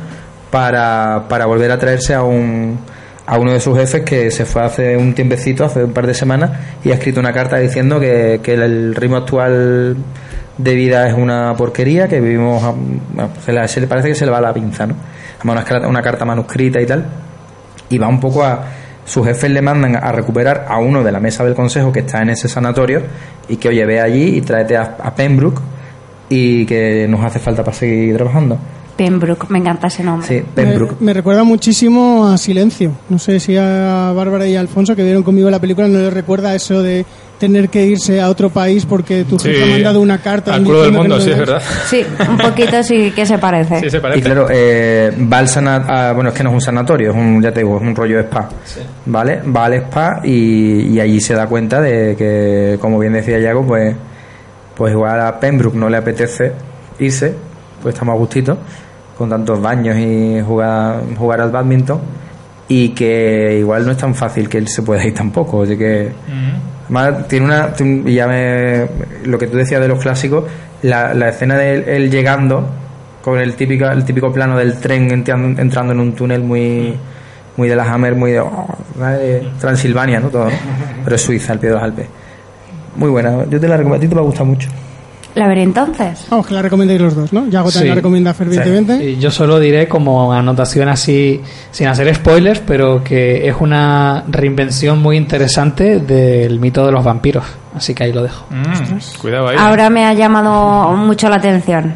para, para volver a traerse a un a uno de sus jefes que se fue hace un tiempecito, hace un par de semanas, y ha escrito una carta diciendo que, que el ritmo actual de vida es una porquería, que vivimos, a- se, la- se le parece que se le va la pinza, ¿no? Además, una, una carta manuscrita y tal, y va un poco a sus jefes le mandan a recuperar a uno de la mesa del consejo que está en ese sanatorio y que oye ve allí y tráete a, a Pembroke y que nos hace falta para seguir trabajando Pembroke, me encanta ese nombre. sí Me, Pembroke me recuerda muchísimo a Silencio. No sé si a Bárbara y a Alfonso, que vieron conmigo la película, no les recuerda eso de tener que irse a otro país porque tu jefe ha mandado una carta. Al culo del mundo, no sí, es verdad. Sí, un poquito sí que se parece. Sí, se y parece. claro eh, va al sana- a- bueno es que no es un sanatorio es un ya te digo es un rollo de spa vale va al spa y, y allí se da cuenta de que como bien decía Yago pues pues igual a Pembroke no le apetece irse pues está más gustito con tantos baños y jugar jugar al badminton y que igual no es tan fácil que él se pueda ir tampoco así que Además, tiene una. ya me. Lo que tú decías de los clásicos, la, la escena de él, llegando, con el típico, el típico plano del tren entrando, en un túnel muy. Muy de la Hammer, muy de. Transilvania, ¿no? Todo. Pero Suiza, al pie de los Alpes. Muy buena, yo te la recomiendo. A ti te va a mucho. La veré entonces. Vamos, que la recomendéis los dos, ¿no? Yago también Sí. la recomienda fervientemente. Y yo solo diré como anotación así, sin hacer spoilers, pero que es una reinvención muy interesante del mito de los vampiros. Así que ahí lo dejo. Mm, cuidado ahí. Ahora me ha llamado mucho la atención.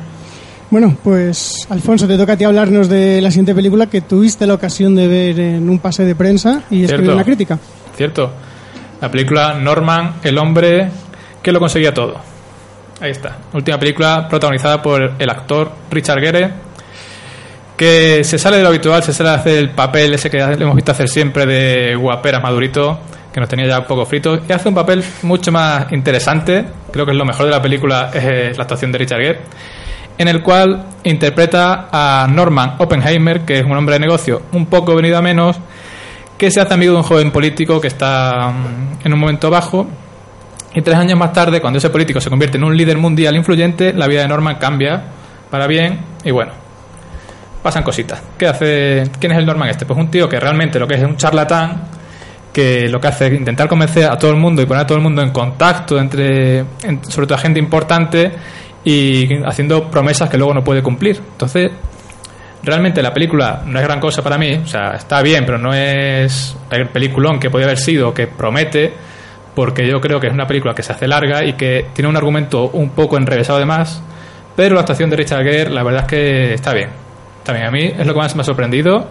Bueno, pues Alfonso, te toca a ti hablarnos de la siguiente película que tuviste la ocasión de ver en un pase de prensa y escribir una crítica. Cierto. La película Norman, el hombre que lo conseguía todo. Ahí está. Última película protagonizada por el actor Richard Gere, que se sale de lo habitual, se sale de hacer el papel ese que le hemos visto hacer siempre de guaperas madurito, que nos tenía ya un poco fritos, y hace un papel mucho más interesante. Creo que es lo mejor de la película, es eh, la actuación de Richard Gere, en el cual interpreta a Norman Oppenheimer, que es un hombre de negocio un poco venido a menos, que se hace amigo de un joven político que está mm, en un momento bajo. Y tres años más tarde, cuando ese político se convierte en un líder mundial influyente, la vida de Norman cambia para bien y bueno, pasan cositas. ¿Qué hace? ¿Quién es el Norman este? Pues un tío que realmente lo que es un charlatán, que lo que hace es intentar convencer a todo el mundo y poner a todo el mundo en contacto entre, en- sobre todo a gente importante y haciendo promesas que luego no puede cumplir. Entonces, realmente la película no es gran cosa para mí, o sea, está bien, pero no es el peliculón que podía haber sido, que promete, porque yo creo que es una película que se hace larga y que tiene un argumento un poco enrevesado de más, pero la actuación de Richard Gere, la verdad es que está bien. Bien, a mí es lo que más me ha sorprendido,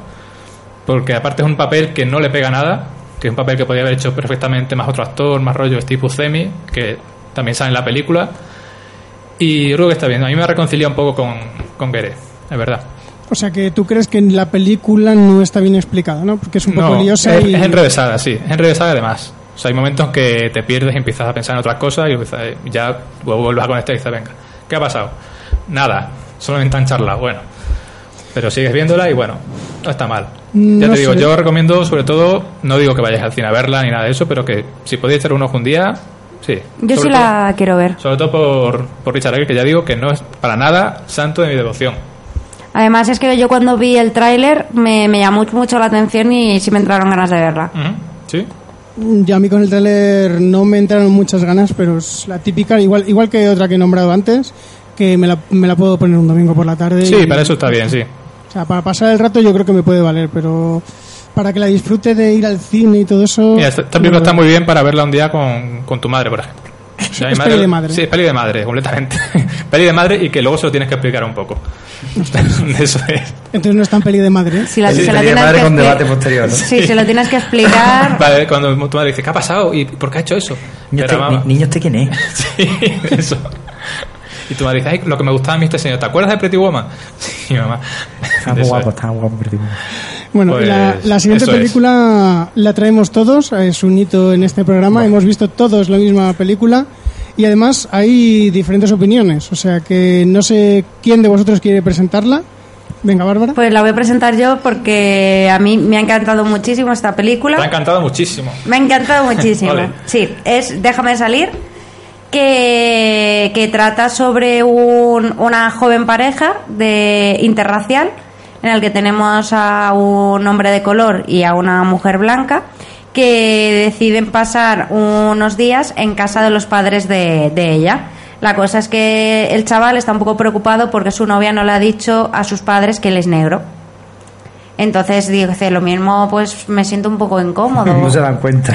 porque aparte es un papel que no le pega nada, que es un papel que podría haber hecho perfectamente más otro actor, más rollo Steve Buscemi, que también sale en la película, y yo creo que está bien. A mí me reconcilia un poco con, con Gere, es verdad. O sea que tú crees que en la película no está bien explicada, ¿no? Porque es un poco No, liosa es, y... es enrevesada, sí, es enrevesada además. O sea, hay momentos que te pierdes y empiezas a pensar en otras cosas y ya vuelves a conectar y dices, venga, ¿qué ha pasado? Nada, solamente han charlado, bueno. Pero sigues viéndola y bueno, no está mal. Ya No te digo, sé. yo recomiendo sobre todo, no digo que vayáis al cine a verla ni nada de eso, pero que si podéis echar un ojo un día, sí. Yo Sobre sí todo- la quiero ver. Sobre todo por, por Richard Gere, que ya digo que no es para nada santo de mi devoción. Además es que yo cuando vi el tráiler me, me llamó mucho la atención y sí me entraron ganas de verla. ¿Sí? Ya a mí con el tráiler no me entraron muchas ganas, pero es la típica, igual igual que otra que he nombrado antes, que me la, me la puedo poner un domingo por la tarde. Sí, y- para eso está bien, sí. O sea, para pasar el rato yo creo que me puede valer, pero para que la disfrute de ir al cine y todo eso. Mira, esta, esta película está muy bien para verla un día con, con tu madre, por ejemplo. Sea, Es peli de madre. Sí, es peli de madre, completamente. peli de madre y que luego se lo tienes que explicar un poco. Eso es. Entonces no es tan peli de madre. ¿eh? Si la, Sí, se la peli de tienes madre que con debate posterior, ¿no? Sí, se lo tienes que explicar. Vale, cuando tu madre dice, ¿qué ha pasado? ¿Y por qué ha hecho eso? Niño, Pero, este, ni- niño, ¿este quién es? Sí, eso. Y tu madre dice, Ay, lo que me gustaba a mí este señor, ¿te acuerdas de Pretty Woman? Sí, mamá. Está muy guapo, es. está muy guapo. pero digo, Bueno, Pues, la, la siguiente eso es. película la traemos todos, es un hito en este programa, hemos visto todos la misma película y además hay diferentes opiniones, o sea que no sé quién de vosotros quiere presentarla. Venga, Bárbara. Pues la voy a presentar yo porque a mí me ha encantado muchísimo esta película. Te ha encantado muchísimo. Me ha encantado muchísimo. Sí, es Déjame salir, que, que trata sobre un- una joven pareja de interracial en el que tenemos a un hombre de color y a una mujer blanca que deciden pasar unos días en casa de los padres de, de ella. La cosa es que el chaval está un poco preocupado porque su novia no le ha dicho a sus padres que él es negro. Entonces dice, lo mismo pues me siento un poco incómodo. No se dan cuenta.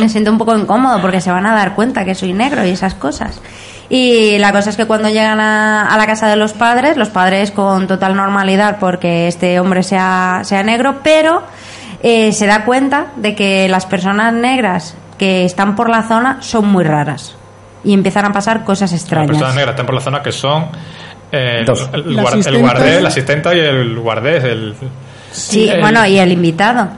Me siento un poco incómodo porque se van a dar cuenta que soy negro y esas cosas. Y la cosa es que cuando llegan a, a la casa de los padres, los padres con total normalidad porque este hombre sea, sea negro, pero eh, se da cuenta de que las personas negras que están por la zona son muy raras y empiezan a pasar cosas Las extrañas. personas negras están por la zona que son eh, Dos. el, el La guar- el la asistenta y el guardés. El, Sí, el- bueno, y el invitado.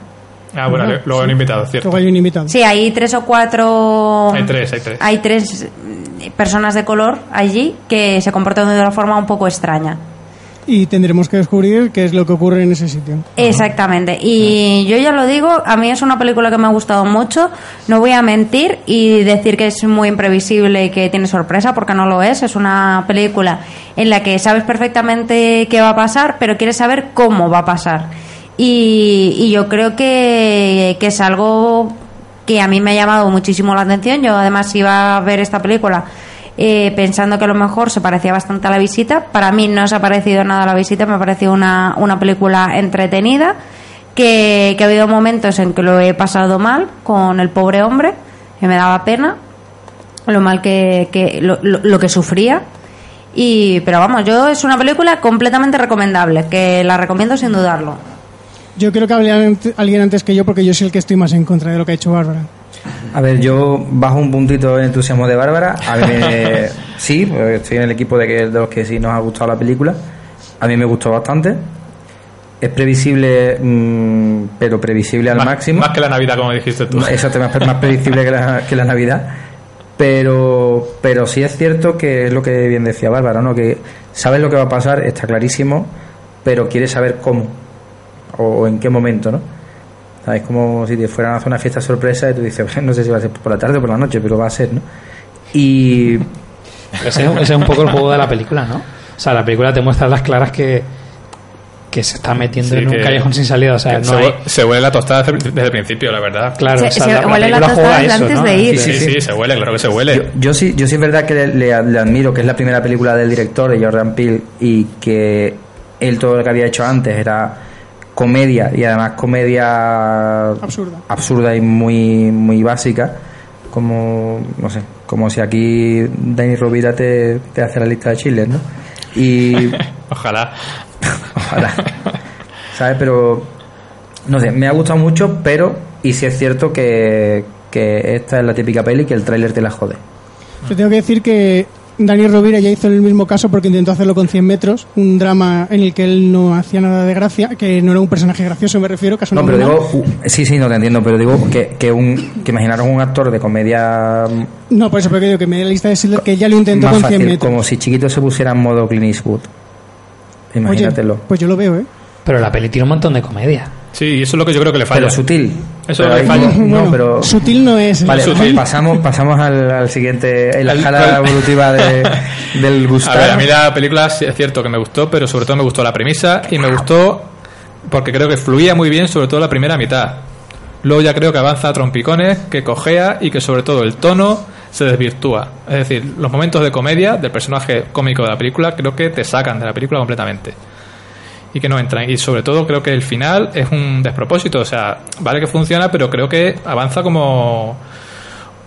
Ah, bueno, luego sí. el invitado, cierto. Luego hay un invitado. Sí, hay tres o cuatro. Hay tres, hay tres. Hay tres mm, personas de color allí que se comportan de una forma un poco extraña. Y tendremos que descubrir qué es lo que ocurre en ese sitio. Exactamente. Y yo ya lo digo, a mí es una película que me ha gustado mucho. No voy a mentir y decir que es muy imprevisible y que tiene sorpresa, porque no lo es. Es una película en la que sabes perfectamente qué va a pasar, pero quieres saber cómo va a pasar. Y, y yo creo que, que es algo que a mí me ha llamado muchísimo la atención. Yo además iba a ver esta película eh, pensando que a lo mejor se parecía bastante a la visita. Para mí no se ha parecido nada a la visita, me ha parecido una, una película entretenida, que, que ha habido momentos en que lo he pasado mal con el pobre hombre, que me daba pena, lo mal que, que lo, lo- lo que sufría. Y, pero vamos, yo es una película completamente recomendable, que la recomiendo sin dudarlo. Yo creo que hable alguien antes que yo porque yo soy el que estoy más en contra de lo que ha hecho Bárbara. A ver, yo bajo un puntito el entusiasmo de Bárbara. A mí me- sí, porque estoy en el equipo de, que, de los que sí nos ha gustado la película. A mí me gustó bastante. Es previsible, mm, pero previsible al más, máximo. más que la Navidad, como dijiste tú. Exacto, más, más previsible que la, que la Navidad. Pero, pero sí es cierto que es lo que bien decía Bárbara, ¿no? Que sabes lo que va a pasar, está clarísimo, pero quieres saber cómo o, o en qué momento, ¿no? Es como si te fueran a hacer una fiesta sorpresa y tú dices, no sé si va a ser por la tarde o por la noche, pero va a ser, ¿no? Y Ese, ese es un poco el juego de la película, ¿no? O sea, la película te muestra las claras que, que se está metiendo Sí, en un que- callejón sin salida. O sea, no se, hay. hue- se huele la tostada desde, el principio, la verdad. Claro, Se- o sea, se la, huele la tostada eso, antes ¿no? de ir. Sí, Sí, sí, sí. se huele, claro que se huele. Yo, yo sí, yo sí es verdad que le, le- le admiro que es la primera película del director, de Jordan Peele, y que él todo lo que había hecho antes era comedia y además comedia Absurda. absurda y muy muy básica, como no sé, como si aquí Dani Rovira te, te hace la lista de chiles, ¿no? Y Ojalá. Ojalá. ¿Sabes? Pero. No sé, me ha gustado mucho, pero. Y sí es cierto que. Que esta es la típica peli que el tráiler te la jode. Yo tengo que decir que Daniel Rovira ya hizo el mismo caso porque intentó hacerlo con 100 metros, un drama en el que él no hacía nada de gracia, que no era un personaje gracioso, me refiero, que ha No, pero digo. uh, sí, sí, no te entiendo, pero digo que, que un. Que imaginaros un actor de comedia. No, por eso porque digo que me da la lista de Schindler, que ya lo intentó más con 100 fácil, metros. como si chiquito se pusiera en modo Clint Eastwood. Imagínatelo. Oye, pues yo lo veo, ¿eh? Pero la peli tiene un montón de comedia. Sí, y eso es lo que yo creo que le falla. pero sutil. Eso Pero le ahí- falla. No, Bueno, pero. sutil no es. Vale, Sutil. pasamos, pasamos al, al siguiente, en la Al- escala al- evolutiva de- del A gustar. ver, a mí la película sí es cierto que me gustó, pero sobre todo me gustó la premisa y me gustó porque creo que fluía muy bien, sobre todo la primera mitad. Luego ya creo que avanza a trompicones, que cojea y que sobre todo el tono se desvirtúa. Es decir, los momentos de comedia del personaje cómico de la película creo que te sacan de la película completamente. Y que no entran. Y sobre todo creo que el final es un despropósito. O sea, vale que funciona, pero creo que avanza como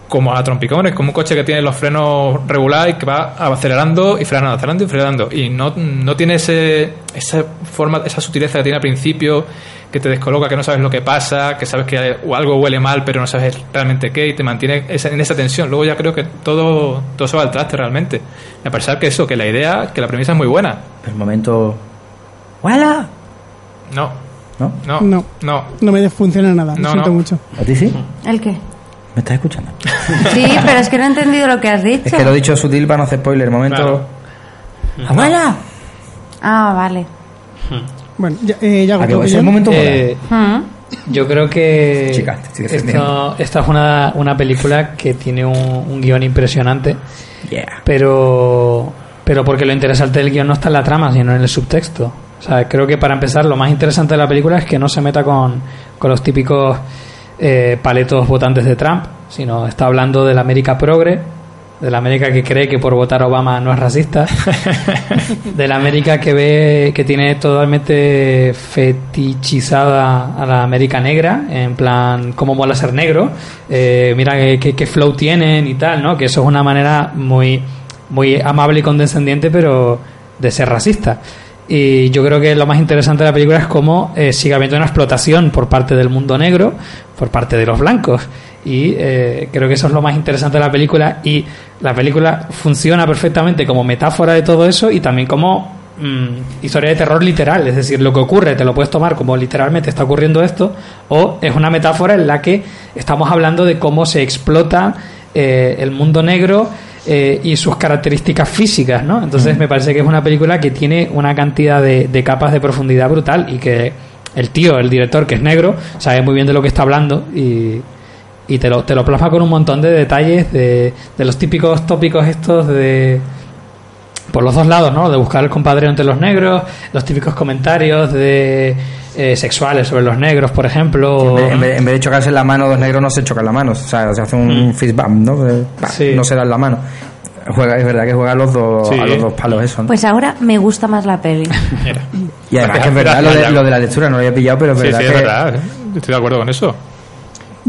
como a trompicones, como un coche que tiene los frenos regulares y que va acelerando y frenando, acelerando y frenando. Y no, no tiene ese, esa forma, esa sutileza que tiene al principio, que te descoloca, que no sabes lo que pasa, que sabes que algo huele mal, pero no sabes realmente qué, y te mantiene en esa tensión. Luego ya creo que todo, todo se va al traste realmente. Me parece que eso, que la idea, que la premisa es muy buena. El momento. ¡Hola! No. ¿No? No. No. No. No me funciona nada, lo No, siento no. mucho. ¿A ti sí? ¿El qué? ¿Me estás escuchando? Sí, pero es que no he entendido lo que has dicho. Es que lo he dicho sutil para no hacer spoiler. Momento. Claro. ¡Abuela! Ah, vale. Bueno, ya, eh, ya ¿A que ¿tu va a ser el opinión? momento Eh, Mm. yo creo que Chica, te estoy defendiendo. esto, esta es una, una película que tiene un, un guion impresionante, Yeah. pero pero porque lo interesante del guion no está en la trama, sino en el subtexto. O sea, creo que para empezar lo más interesante de la película es que no se meta con, con los típicos eh, paletos votantes de Trump, sino está hablando de la América progre, de la América que cree que por votar a Obama no es racista, de la América que ve que tiene totalmente fetichizada a la América negra, en plan, cómo mola ser negro, eh, mira qué, qué- qué flow tienen y tal, ¿no? Que eso es una manera muy, muy amable y condescendiente, pero de ser racista. Y yo creo que lo más interesante de la película es cómo eh, sigue habiendo una explotación por parte del mundo negro, por parte de los blancos. Y eh, creo que eso es lo más interesante de la película. Y la película funciona perfectamente como metáfora de todo eso y también como mm, historia de terror literal. Es decir, lo que ocurre te lo puedes tomar como literalmente está ocurriendo esto, o es una metáfora en la que estamos hablando de cómo se explota eh, el mundo negro eh, y sus características físicas, ¿no? Entonces me parece que es una película que tiene una cantidad de, de capas de profundidad brutal y que el tío, el director, que es negro, sabe muy bien de lo que está hablando y, y te, lo, te lo plasma con un montón de detalles de, de los típicos tópicos estos de por los dos lados, ¿no? De buscar el compadreo entre los negros, los típicos comentarios de eh, sexuales sobre los negros, por ejemplo. En vez, en vez- en vez de chocarse la mano, dos negros no se chocan la mano. O sea, se hace un fist bump, ¿no? Eh, Sí. No se dan la mano. Juega, es verdad que juega a los dos, Sí. a los dos palos eso, ¿no? Pues ahora me gusta más la peli. Y además que es verdad lo de, gracias, lo de la lectura, no lo había pillado, pero es Sí, verdad sí, que... es verdad. ¿eh? Estoy de acuerdo con eso.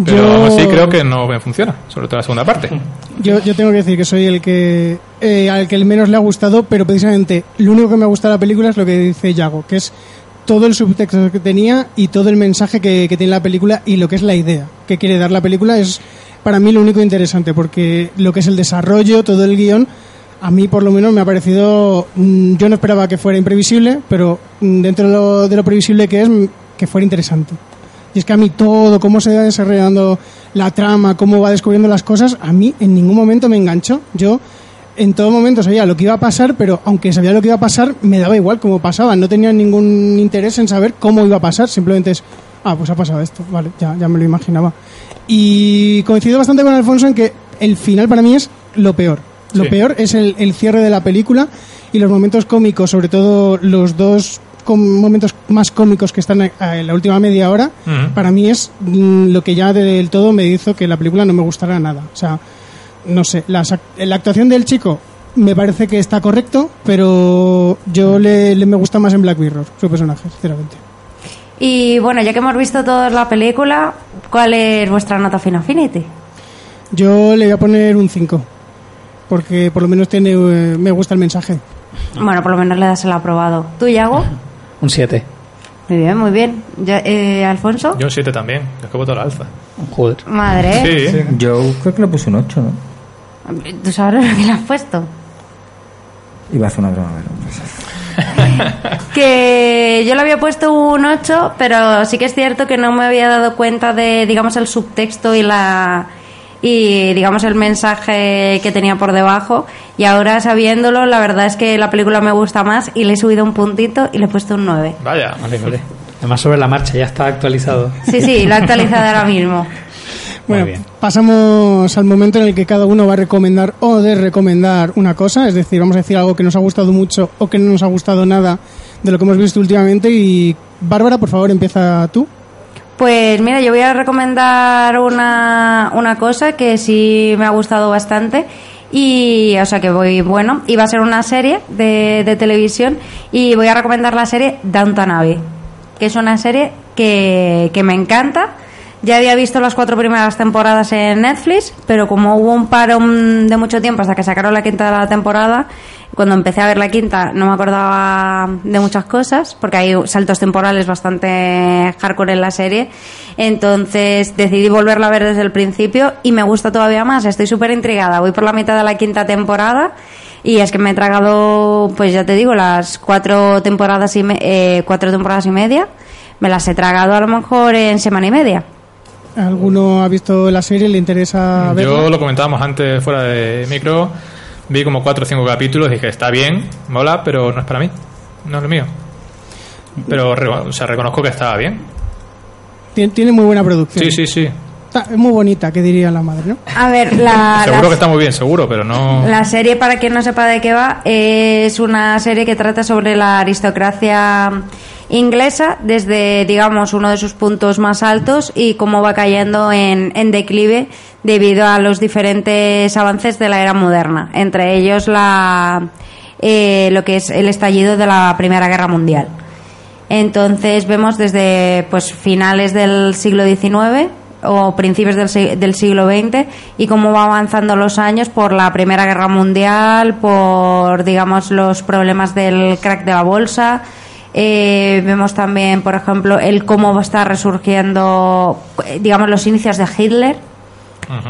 Pero Yo- aún así creo que no me funciona, sobre todo la segunda parte. Yo, yo tengo que decir que soy el que eh, al que el menos le ha gustado, pero precisamente lo único que me ha gustado de la película es lo que dice Yago, que es todo el subtexto que tenía y todo el mensaje que, que tiene la película y lo que es la idea que quiere dar la película es para mí lo único interesante, porque lo que es el desarrollo, todo el guion, a mí por lo menos me ha parecido, mm, yo no esperaba que fuera imprevisible, pero mm, dentro de lo, de lo previsible que es, que fuera interesante. Y es que a mí todo, cómo se va desarrollando la trama, cómo va descubriendo las cosas, a mí en ningún momento me enganchó. Yo en todo momento sabía lo que iba a pasar, pero aunque sabía lo que iba a pasar, me daba igual cómo pasaba. No tenía ningún interés en saber cómo iba a pasar. Simplemente es, ah, pues ha pasado esto. Vale, ya, ya me lo imaginaba. Y coincido bastante con Alfonso en que el final para mí es lo peor. Lo Sí. peor es el, el cierre de la película y los momentos cómicos, sobre todo los dos momentos más cómicos que están en la última media hora, Ujú. para mí es mm, lo que ya del todo me hizo que la película no me gustara nada. O sea, no sé, ac- la actuación del chico me parece que está correcto, pero yo le, le me gusta más en Black Mirror, su personaje, sinceramente. Y bueno, ya que hemos visto toda la película, ¿cuál es vuestra nota Final Affinity? Yo le voy a poner un 5, porque por lo menos tiene eh, me gusta el mensaje. Bueno, por lo menos le das el aprobado. ¿Tú, Yago? Un 7. Muy bien, muy bien. Ya, eh, ¿Alfonso? Yo un 7 también, es que voto al alza. Joder. Madre. Sí, Yo creo que le puse un 8, ¿no? ¿Tú sabes lo que le has puesto? Iba a hacer una broma, pero... Que yo le había puesto un 8, pero sí que es cierto que no me había dado cuenta de, digamos, el subtexto y la y digamos el mensaje que tenía por debajo y ahora sabiéndolo la verdad es que la película me gusta más y le he subido un puntito y le he puesto un 9 Vaya. Vale, vale. Además sobre la marcha, ya está actualizado. sí, sí, lo he actualizado ahora mismo Bueno, bien. pasamos al momento en el que cada uno va a recomendar o de recomendar una cosa, es decir, vamos a decir algo que nos ha gustado mucho o que no nos ha gustado nada de lo que hemos visto últimamente y Bárbara, por favor, empieza tú. Pues mira, yo voy a recomendar una, una cosa que sí me ha gustado bastante Y, o sea que voy, bueno, y va a ser una serie de, de televisión y voy a recomendar la serie Downton Abbey, que es una serie que, que me encanta. Ya había visto las cuatro primeras temporadas en Netflix, pero como hubo un paro mm, de mucho tiempo hasta que sacaron la quinta temporada, cuando empecé a ver la quinta no me acordaba de muchas cosas, porque hay saltos temporales bastante hardcore en la serie. Entonces decidí volverla a ver desde el principio y me gusta todavía más. Estoy súper intrigada. Voy por la mitad de la quinta temporada y es que me he tragado, pues ya te digo, las cuatro temporadas y, me- eh, cuatro temporadas y media. Me las he tragado a lo mejor en semana y media. ¿Alguno ha visto la serie? ¿Le interesa verla? Yo lo comentábamos antes fuera de micro, vi como cuatro o cinco capítulos, dije, está bien, mola, pero no es para mí, no es lo mío. Pero re- o sea, reconozco que estaba bien. Tien- Tiene muy buena producción. Sí, sí, sí. Está- es muy bonita, que diría la madre, ¿no? A ver, la, Seguro la- que está muy bien, seguro, pero no... La serie, para quien no sepa de qué va, es una serie que trata sobre la aristocracia inglesa desde, digamos, uno de sus puntos más altos y cómo va cayendo en, declive debido a los diferentes avances de la era moderna, entre ellos la, eh, lo que es el estallido de la Primera Guerra Mundial. Entonces vemos desde pues finales del siglo XIX o principios del, del siglo XX y cómo va avanzando los años por la Primera Guerra Mundial, por digamos los problemas del crack de la bolsa. Eh, vemos también, por ejemplo, el cómo está resurgiendo, eh, digamos, los inicios de Hitler.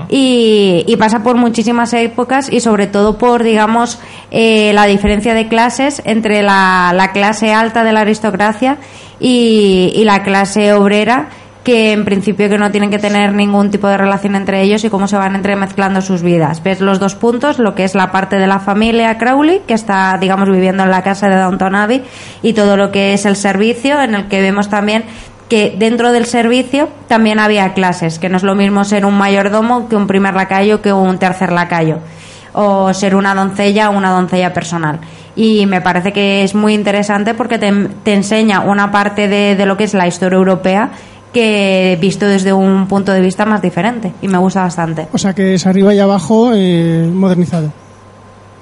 Y, y pasa por muchísimas épocas y sobre todo por, digamos, eh, la diferencia de clases entre la, la clase alta de la aristocracia y, y la clase obrera que en principio que no tienen que tener ningún tipo de relación entre ellos y cómo se van entremezclando sus vidas. Ves los dos puntos, lo que es la parte de la familia Crowley, que está, digamos, viviendo en la casa de Downton Abbey, y todo lo que es el servicio, en el que vemos también que dentro del servicio también había clases, que no es lo mismo ser un mayordomo que un primer lacayo que un tercer lacayo, o ser una doncella o una doncella personal. Y me parece que es muy interesante porque te, enseña una parte de lo que es la historia europea que visto desde un punto de vista más diferente y me gusta bastante. O sea que es arriba y abajo eh, modernizado.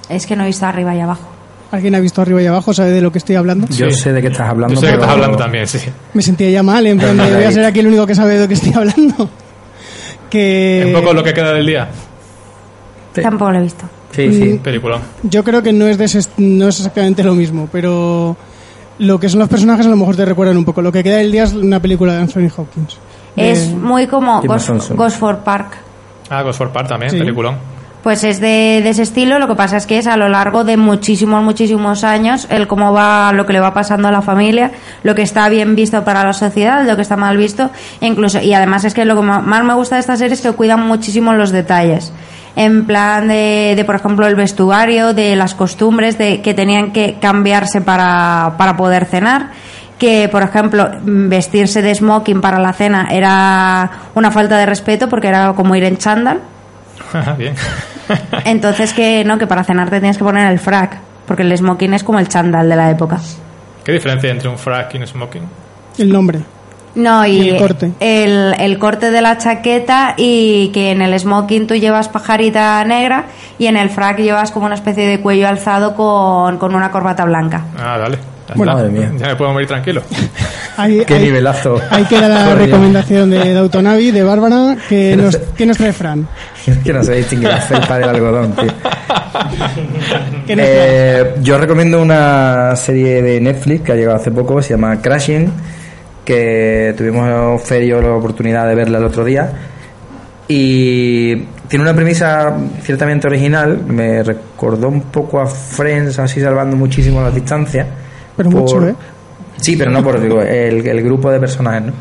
Es que no he visto arriba y abajo. ¿Alguien ha visto arriba y abajo? ¿Sabe de lo que estoy hablando? Yo Sí. sé de qué estás hablando. Yo sé que pero- estás hablando también, sí. Me sentía ya mal, en plan voy a ser aquí el único que sabe de lo que estoy hablando. Que Un poco lo que queda del día. Sí. Tampoco lo he visto. Sí, sí. Película. yo creo que no es, de ese- no es exactamente lo mismo, pero lo que son los personajes a lo mejor te recuerdan un poco. Lo que queda del día es una película de Anthony Hopkins. Es De- muy como Ghost. Gosford Park. Ah, Gosford Park también, Sí. peliculón. Pues es de, de ese estilo, lo que pasa es que es a lo largo de muchísimos, muchísimos años el cómo va, lo que le va pasando a la familia, lo que está bien visto para la sociedad, lo que está mal visto, e incluso, y además es que lo que más me gusta de esta serie es que cuidan muchísimo los detalles. En plan de, de, por ejemplo, el vestuario, de las costumbres, de que tenían que cambiarse para, para poder cenar que, por ejemplo, vestirse de smoking para la cena era una falta de respeto porque era como ir en chándal. Bien. Entonces que no, que para cenar te tienes que poner el frac, porque el smoking es como el chándal de la época. ¿Qué diferencia hay entre un frac y un smoking? El nombre. No, y, Y el corte. El, el corte de la chaqueta y que en el smoking tú llevas pajarita negra y en el frac llevas como una especie de cuello alzado con, con una corbata blanca. Ah, dale. Ya Bueno, madre mía. Ya me puedo morir tranquilo. Ahí, Qué ahí- nivelazo. ahí queda la recomendación de Downton Abbey, de Bárbara, que nos, que nos trae Fran. que no se distingue la felpa del algodón, tío. Eh, yo recomiendo una serie de Netflix que ha llegado hace poco, se llama Crashing, que tuvimos Ferio la oportunidad de verla el otro día. Y tiene una premisa ciertamente original, me recordó un poco a Friends, así salvando muchísimo las distancias. Pero mucho, ¿eh? Sí, pero no por el, el grupo de personajes, ¿no?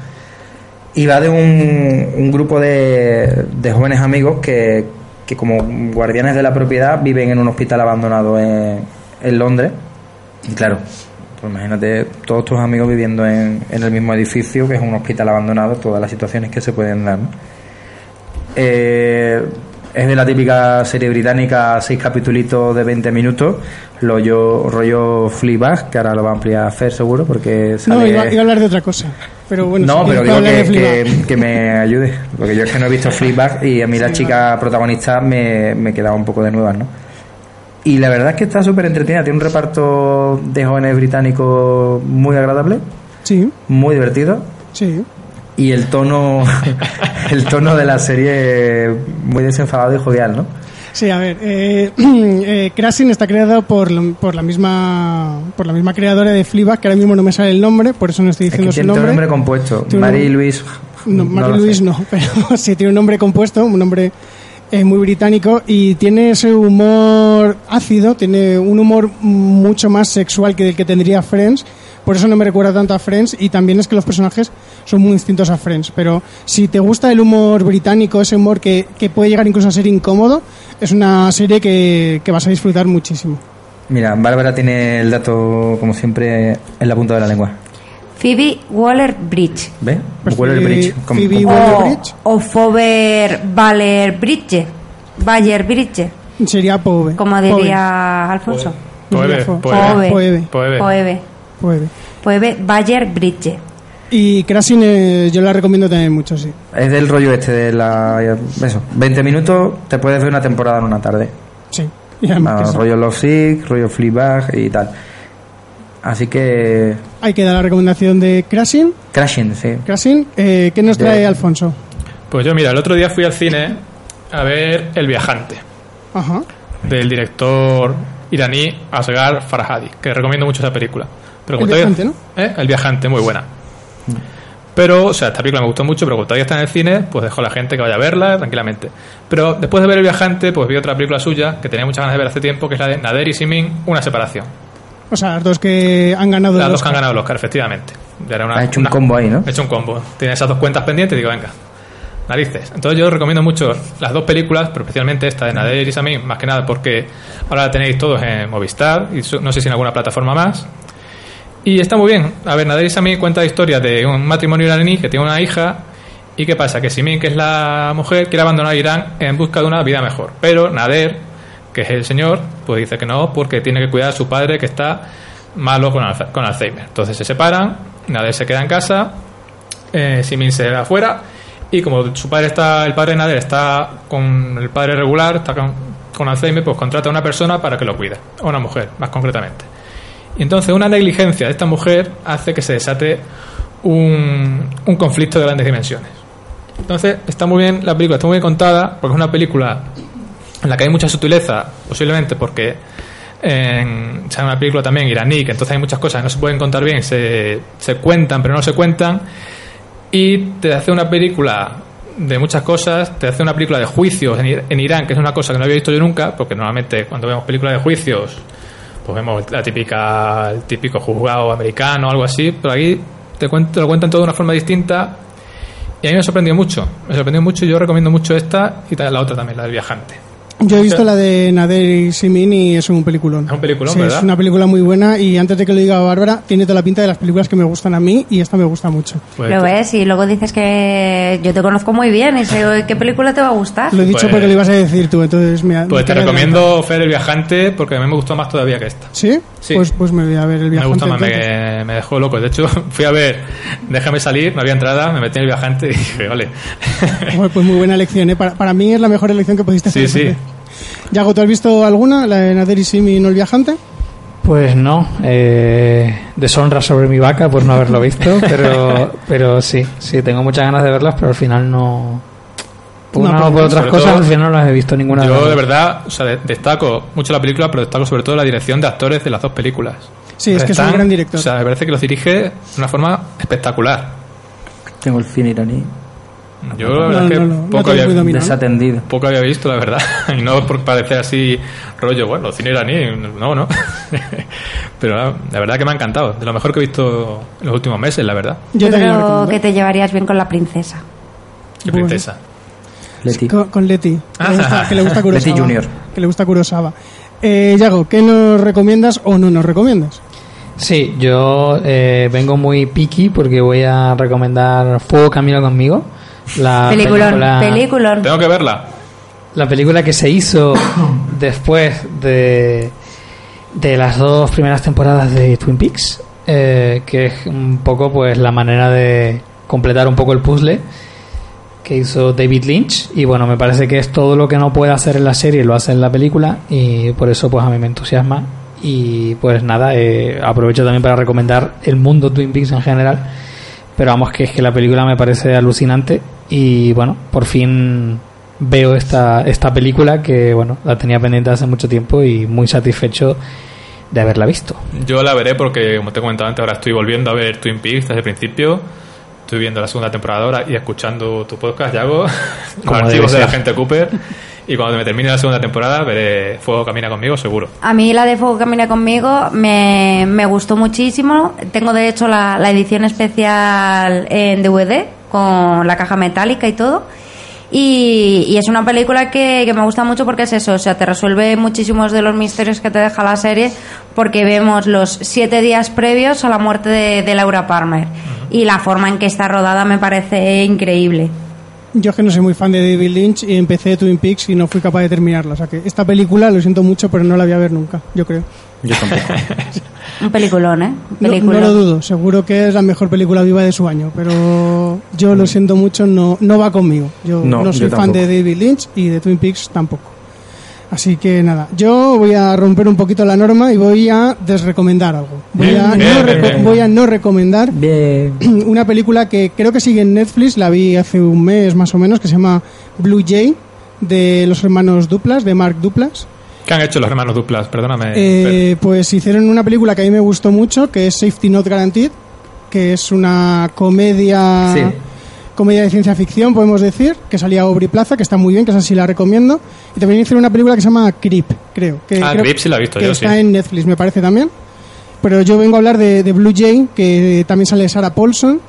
Y va de un, un grupo de, de jóvenes amigos que, que como guardianes de la propiedad viven en un hospital abandonado en, en Londres. Y claro, pues imagínate todos tus amigos viviendo en, en el mismo edificio, que es un hospital abandonado, todas las situaciones que se pueden dar. ¿no? Eh, es de la típica serie británica, seis capítulos de 20 minutos, lo yo, rollo Fleabag, que ahora lo va a ampliar Fer seguro, porque No, sale... iba, iba a hablar de otra cosa. pero bueno, no, pero digo que, que me ayude. Porque yo es que no he visto Fleabag y a mí la chica protagonista me, me quedaba un poco de nuevas, ¿no? Y la verdad es que está súper entretenida. Tiene un reparto de jóvenes británicos muy agradable, Sí, muy divertido. sí. Y el tono, el tono de la serie muy desenfadado y jovial, ¿no? Sí, a ver, eh, eh, Krasin está creado por, por la misma por la misma creadora de Fleabag, que ahora mismo no me sale el nombre, por eso no estoy Es que diciendo tiene su nombre. nombre compuesto. Tiene un Mary nombre- Louise. No, Mary lo sé. No, pero sí tiene un nombre compuesto, un nombre eh, muy británico y tiene ese humor ácido, tiene un humor mucho más sexual que el que tendría Friends, por eso no me recuerda tanto a Friends y también es que los personajes son muy distintos a Friends, pero si te gusta el humor británico, ese humor que, que puede llegar incluso a ser incómodo, es una serie que, que vas a disfrutar muchísimo. Mira, Bárbara tiene el dato, como siempre, en la punta de la lengua. Phoebe Waller-Bridge. ¿Ves? Pues Waller Phoebe- Bridge. Como- Phoebe como- Waller- O, Waller-Bridge. o Fover Waller-Bridge. Waller-Bridge. Sería Pove. Como diría Alfonso. Poebe, Fo- poebe. Poebe. Poebe. Poebe. Pove. Poebe Waller-Bridge. Y Krasin eh, yo la recomiendo también mucho, sí. Es del rollo este de la. Eso, 20 minutos te puedes ver una temporada en una tarde. Sí. Y además Ah, rollo Love Sick, rollo Fleabag y tal. Así que. Hay que dar la recomendación de Krasin. Crashing, sí. Krasin, eh, ¿qué nos De- trae Alfonso? Pues yo, mira, el otro día fui al cine a ver El Viajante, Ajá. del director iraní Asghar Farhadi, que recomiendo mucho esa película. Pero El todavía- Viajante, ¿Eh? El Viajante, muy buena. Pero, o sea, esta película me gustó mucho, pero como todavía está en el cine, pues dejo a la gente que vaya a verla tranquilamente. Pero después de ver El Viajante, pues vi otra película suya que tenía muchas ganas de ver hace tiempo, que es la de Nader y Simin, Una separación. O sea, las dos que han ganado Las dos que han ganado el Oscar, efectivamente. Ya era una- Ha hecho un combo ahí, ¿no? He hecho un combo. Tiene esas dos cuentas pendientes y digo, venga, narices. Entonces yo recomiendo mucho las dos películas, pero especialmente esta de Nader y Samin, más que nada porque ahora la tenéis todos en Movistar y su- no sé si en alguna plataforma más. Y está muy bien. A ver, Nader y Samin cuenta la historia de un matrimonio iraní que tiene una hija y qué pasa, que Simin, que es la mujer, quiere abandonar Irán en busca de una vida mejor. Pero Nader, que es el señor, pues dice que no porque tiene que cuidar a su padre que está malo con, con Alzheimer. Entonces se separan, Nader se queda en casa eh, Simin se va afuera y como su padre está, el padre de Nader está con el padre regular, está con, con Alzheimer, pues contrata a una persona para que lo cuide, a una mujer, más concretamente. Y entonces una negligencia de esta mujer hace que se desate un, un conflicto de grandes dimensiones. Entonces está muy bien la película, está muy bien contada, porque es una película en la que hay mucha sutileza, posiblemente porque en, o una película también iraní, que entonces hay muchas cosas que no se pueden contar bien, se, se cuentan pero no se cuentan, y te hace una película de muchas cosas, te hace una película de juicios en, en Irán, que es una cosa que no había visto yo nunca, porque normalmente cuando vemos películas de juicios, pues vemos la típica, el típico juzgado americano algo así, pero aquí te, cuen- te lo cuentan todo de una forma distinta y a mí me sorprendió mucho, me sorprendió mucho y yo recomiendo mucho esta y la otra también, la del viajante. Yo he visto la de Nader y Simin y es un peliculón. Es un peliculón, Sí, ¿verdad? Es una película muy buena y antes de que lo diga Bárbara, tiene toda la pinta de las películas que me gustan a mí y esta me gusta mucho. Pues Lo ves y luego dices que yo te conozco muy bien y sé qué película te va a gustar. Lo he dicho Pues- porque lo ibas a decir tú, entonces me Pues me te recomiendo Fer el viajante porque a mí me gustó más todavía que esta. ¿Sí? Sí. Pues, pues me voy a ver el Me viajante. gustó más, me, me dejó loco. De hecho, fui a ver Déjame salir, no había entrada, me metí en el viajante y dije, vale. Pues muy buena elección, ¿eh? Para, para mí es la mejor elección que pudiste Sí, hacer. sí. porque- Yago, ¿tú has visto alguna? ¿La de Nader y Simin y no el viajante? Pues no, eh, deshonra sobre mi vaca por no haberlo visto, pero, pero sí, sí, tengo muchas ganas de verlas, pero al final no... Por No, una pero o por otras cosas, todo, al final no las he visto ninguna. Yo de verdad, o sea, de- destaco mucho la película, pero destaco sobre todo la dirección de actores de las dos películas. Sí, es que es un gran director. O sea, me parece que los dirige de una forma espectacular. Tengo el cine iraní Yo la No, verdad es que no, no, no poco, había, desatendido. poco había visto, la verdad. Y no por parecer así rollo, bueno, cine iraní, no, no. pero la, la verdad que me ha encantado. De lo mejor que he visto en los últimos meses, la verdad. Yo Yo creo que te llevarías bien con la princesa. Qué Bueno. Leti. Con, con Leti, que le gusta, que le gusta Leti. Junior. Que le gusta Kurosawa. Eh, Yago, ¿qué nos recomiendas o no nos recomiendas? Sí, yo eh, vengo muy picky porque voy a recomendar Fuego Camino conmigo. La Peliculón, película, peliculón. Tengo que verla. la película que se hizo después de, de las dos primeras temporadas de Twin Peaks. eh, que es un poco pues la manera de completar un poco el puzzle que hizo David Lynch y bueno me parece que es todo lo que no puede hacer en la serie lo hace en la película y por eso pues a mí me entusiasma y pues nada eh, aprovecho también para recomendar el mundo Twin Peaks en general pero vamos que es que la película me parece alucinante y bueno por fin veo esta esta película que bueno la tenía pendiente hace mucho tiempo y muy satisfecho de haberla visto Yo la veré porque, como te he comentado antes, ahora estoy volviendo a ver Twin Peaks desde el principio. Estoy viendo la segunda temporada ahora y escuchando tu podcast, Yago, los archivos de la gente Cooper. Y cuando me termine la segunda temporada, veré Fuego Camina conmigo, seguro. A mí la de Fuego Camina conmigo me, me gustó muchísimo. Tengo de hecho la, la edición especial en DVD con la caja metálica y todo. Y, y es una película que, que me gusta mucho porque es eso, o sea, te resuelve muchísimos de los misterios que te deja la serie porque vemos los siete días previos a la muerte de, de Laura Palmer. Y la forma en que está rodada me parece increíble. Yo es que no soy muy fan de David Lynch y empecé Twin Peaks y no fui capaz de terminarla. O sea que esta película, lo siento mucho, pero no la voy a ver nunca, yo creo. Yo tampoco. Un peliculón, ¿eh? No, no lo dudo, seguro que es la mejor película viva de su año, pero yo lo siento mucho, no, no va conmigo. Yo No, no, soy yo fan de. David Lynch y de Twin Peaks tampoco. Así que nada, yo voy a romper un poquito la norma y voy a desrecomendar algo. Voy, Bien, a, bien, no bien, reco- bien. voy a no recomendar Bien. una película que creo que sigue en Netflix, la vi hace un mes más o menos, que se llama Blue Jay, de los hermanos Duplas, de Mark Duplas. ¿Qué han hecho los hermanos Duplas? Perdóname. Eh, pues hicieron una película que a mí me gustó mucho, que es Safety Not Guaranteed, que es una comedia Sí. Comedia de ciencia ficción, podemos decir, que salía Aubrey Plaza, que está muy bien, que esa sí la recomiendo. Y también hicieron una película que se llama Creep, creo. Que Ah, creo Creep sí la he visto que yo, está sí. en Netflix, me parece también. Pero yo vengo a hablar de, de Blue Jay, que también sale Sarah Paulson.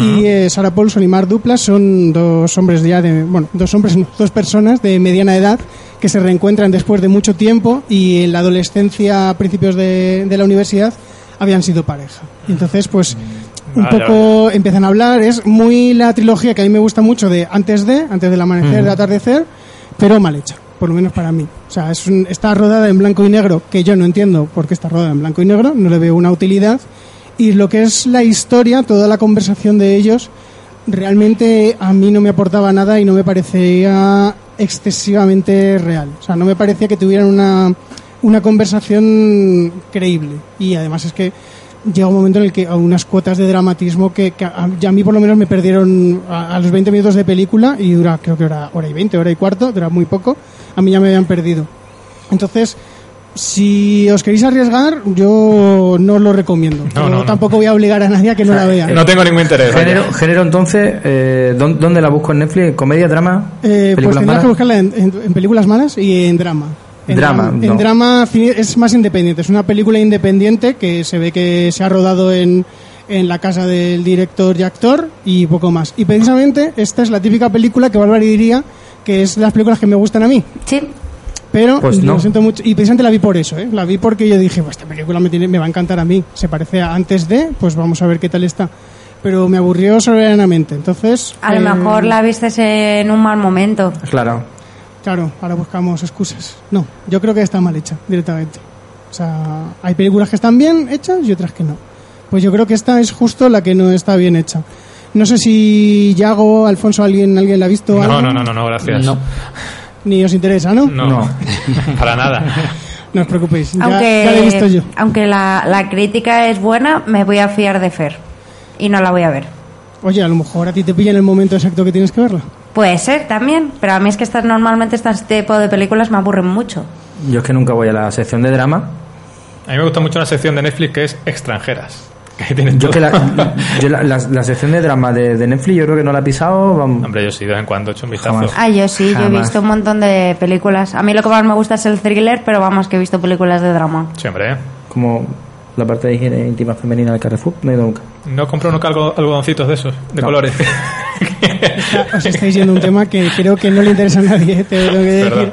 Y eh, Sarah Paulson y Mark Duplas son dos hombres ya de, bueno, dos hombres, dos personas de mediana edad que se reencuentran después de mucho tiempo y en la adolescencia, a principios de, de la universidad, habían sido pareja. Y entonces, pues, un Vaya, poco empiezan a hablar. Es muy la trilogía que a mí me gusta mucho de antes de, antes del amanecer, del atardecer, pero mal hecha, por lo menos para mí. O sea, es un- está rodada en blanco y negro, que yo no entiendo por qué está rodada en blanco y negro, no le veo una utilidad. Y lo que es la historia, toda la conversación de ellos, realmente a mí no me aportaba nada y no me parecía excesivamente real. O sea, no me parecía que tuvieran una, una conversación creíble. Y además es que llega un momento en el que a unas cuotas de dramatismo que, que a, ya a mí por lo menos me perdieron a, a los 20 minutos de película y dura creo que hora, hora y 20, hora y cuarto, dura muy poco, a mí ya me habían perdido. Entonces, si os queréis arriesgar, yo no os lo recomiendo. No, Pero no, no. tampoco voy a obligar a nadie a que no la vea. No tengo ningún interés. Género, género entonces, eh, ¿dó- ¿dónde la busco en Netflix? ¿Comedia, drama? Eh, pues ¿Películas tendrás malas? que buscarla en, en- en películas malas y en drama. En Drama, En no. drama es más independiente. Es una película independiente que se ve que se ha rodado en, en la casa del director y actor y poco más. Y precisamente esta es la típica película que Bárbara diría que es de las películas que me gustan a mí. Sí, Pero Pues lo no. siento mucho. Y precisamente la vi por eso, ¿eh? La vi porque yo dije, pues esta película me, tiene, me va a encantar a mí. Se parece a antes de, pues vamos a ver qué tal está. Pero me aburrió soberanamente. Entonces. a lo eh, mejor la vistes en un mal momento. Claro. Claro, ahora buscamos excusas. No, yo creo que está mal hecha directamente. O sea, hay películas que están bien hechas y otras que no. Pues yo creo que esta es justo la que no está bien hecha. No sé si Yago, Alfonso, alguien, alguien la ha visto. No, algo? no, no, no, no, gracias. No. Ni os interesa, ¿no? No, No. para nada. No os preocupéis. Ya, aunque ya la he visto yo. aunque la, la crítica es buena, me voy a fiar de Fer. Y no la voy a ver. Oye, a lo mejor a ti te pilla en el momento exacto que tienes que verla. Puede ser también, pero a mí es que estas, normalmente este tipo de películas me aburren mucho. Yo es que nunca voy a la sección de drama. A mí me gusta mucho una sección de Netflix que es extranjeras. Que Yo todo. que la, yo la, la- la sección de drama de, de Netflix yo creo que no la he pisado. vamos. Hombre, yo sí, de vez en cuando he hecho un vistazo. Jamás. Ah, yo sí, yo he visto un montón de películas. A mí lo que más me gusta es el thriller, pero vamos, que he visto películas de drama. Sí, hombre. ¿eh? Como la parte de higiene íntima femenina del Carrefour. No he ido nunca. No compro nunca algo, algodoncitos de esos, de No. colores. Os estáis yendo a un tema que creo que no le interesa a nadie, te lo tengo que decir. Perdón.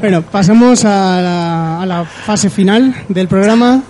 Bueno, pasamos a la, a la fase final del programa.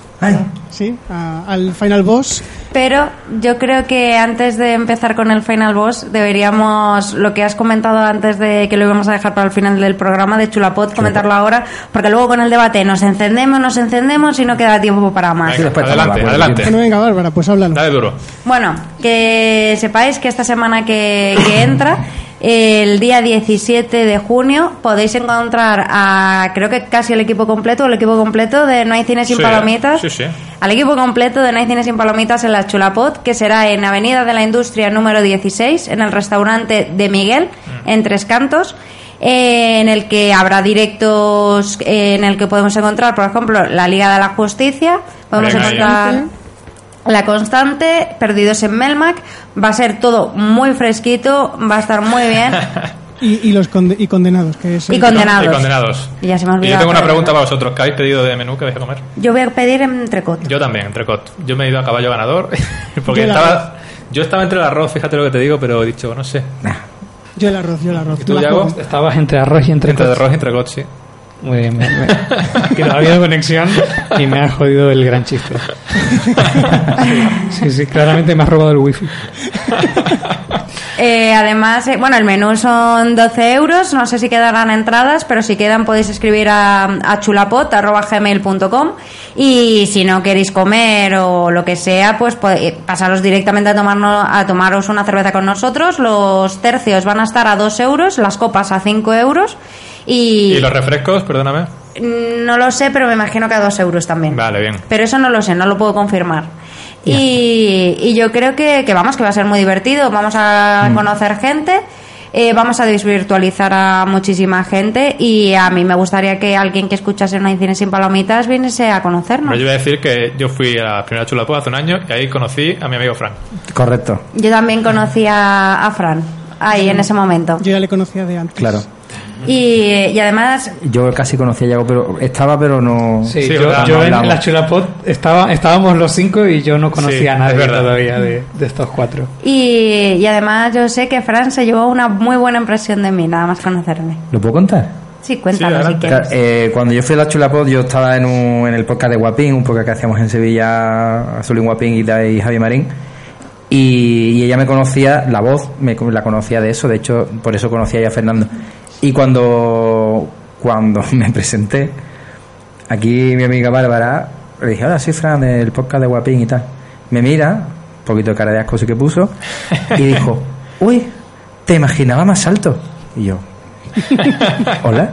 Sí, a- al final boss. Pero yo creo que antes de empezar con el Final Boss, deberíamos, lo que has comentado antes de que lo íbamos a dejar para el final del programa de Chulapot, comentarlo ahora, porque luego con el debate nos encendemos, nos encendemos y no queda tiempo para más. Venga, después adelante, adelante. Bueno, venga, Bárbara, pues háblanos. Dale duro. Bueno, que sepáis que esta semana que, que entra, el día 17 de junio, podéis encontrar a, creo que casi el equipo completo, el equipo completo de No hay cine sin Sí, palomitas. sí, sí. Al equipo completo de No hay cine sin palomitas en la Chulapot, que será en Avenida de la Industria número 16, en el restaurante de Miguel, Mm. en Tres Cantos. en el que habrá directos en el que podemos encontrar, por ejemplo, la Liga de la Justicia, podemos Venga, encontrar la Constante, Perdidos en Melmac. Va a ser todo muy fresquito, va a estar muy bien. Y, y los conde- y condenados, que es Y condenados. Y condenados. Y ya se me ha Y yo olvidado tengo una pregunta para vosotros. ¿Qué habéis pedido de menú que vais a comer? Yo voy a pedir entrecot. Yo también, entrecot. Yo me he ido a caballo ganador porque Yo estaba... arroz. Yo estaba entre el arroz, fíjate lo que te digo, pero he dicho, no sé. Yo el arroz, yo el arroz. ¿Y tú, Yago? Estabas entre arroz y entre Entre arroz y entrecot, sí. Muy bien, me- me- que no ha habido conexión y me ha jodido el gran chiste. Sí, sí, claramente me ha robado el wifi. Eh, además, eh, bueno, el menú son 12 euros. No sé si quedarán entradas, pero si quedan podéis escribir a, a chulapot.gmail.com y si no queréis comer o lo que sea, pues pode- pasaros directamente a, tomarnos, a tomaros una cerveza con nosotros. Los tercios van a estar a 2 euros, las copas a 5 euros y... ¿Y los refrescos? Perdóname. No lo sé, pero me imagino que a 2 euros también. Vale, bien. Pero eso no lo sé, no lo puedo confirmar. Y, y yo creo que, que vamos, que va a ser muy divertido. Vamos a Mm. conocer gente, eh, vamos a desvirtualizar a muchísima gente y a mí me gustaría que alguien que escuchase una cine sin palomitas viniese a conocernos. Pero yo voy a decir que yo fui a la primera chulapó hace un año y ahí conocí a mi amigo Frank. Correcto, Yo también conocí a, a Fran ahí en ese momento. Yo ya le conocía de antes. claro. Y, y además, Yo casi conocía a Yago, pero estaba, pero no. Sí, Sí, yo, en la Chulapot estaba, estábamos los cinco y yo no conocía Sí, a nadie verdad. todavía de, de estos cuatro. y, y además yo sé que Fran se llevó una muy buena impresión de mí, nada más conocerme. ¿Lo puedo contar? Sí, cuéntalo si quieres. Eh, cuando yo fui a la Chulapod, yo estaba en, un, en el podcast de Guapín, un podcast que hacíamos en Sevilla, Azulín Guapín y, y Javi Marín. Y, y ella me conocía, la voz, me, la conocía de eso, de hecho, por eso conocía ya a Fernando. Y cuando, cuando me presenté, aquí mi amiga Bárbara, le dije, hola, soy Fran del podcast de Guapín y tal. Me mira, un poquito de cara de asco sí que puso, y dijo, uy, te imaginaba más alto. Y yo, hola.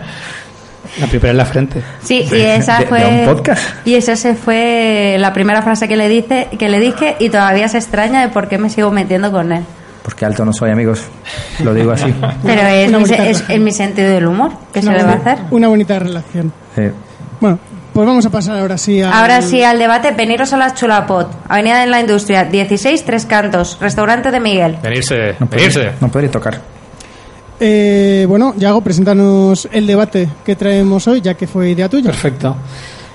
La primera en la frente. Sí, y esa de- de fue un podcast. y esa se fue la primera frase que le dice, que le dije y todavía se extraña de por qué me sigo metiendo con él. Porque alto no soy, amigos. Lo digo así. Pero es, mi, es, es mi sentido del humor, ¿qué se le va a hacer? Una bonita relación. Sí. Bueno, pues vamos a pasar ahora sí a... Ahora sí, al debate, veniros a la Chulapot, Avenida de la Industria, 16, Tres Cantos, restaurante de Miguel. Venirse, No venirse. no podéis tocar. Eh, bueno, Yago, preséntanos el debate que traemos hoy, ya que fue idea tuya. Perfecto.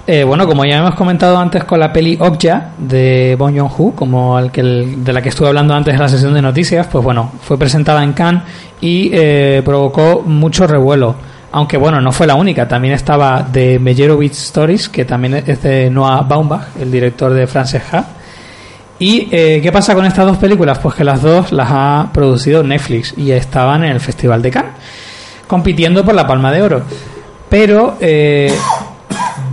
Eh, bueno, como ya hemos comentado antes con la peli Okja de Bong Joon-ho, como el que de la que estuve hablando antes en la sesión de noticias, pues bueno, fue presentada en Cannes y eh, provocó mucho revuelo. Aunque bueno, no fue la única, también estaba de Meyerowitz Stories, que también es de Noah Baumbach, el director de Frances Ha. ¿Y eh, qué pasa con estas dos películas? Pues que las dos las ha producido Netflix y estaban en el Festival de Cannes, compitiendo por la Palma de Oro. Pero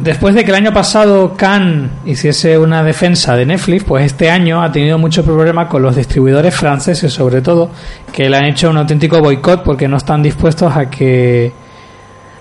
después de que el año pasado Cannes hiciese una defensa de Netflix, pues este año ha tenido mucho problema con los distribuidores franceses, sobre todo, que le han hecho un auténtico boicot porque no están dispuestos a que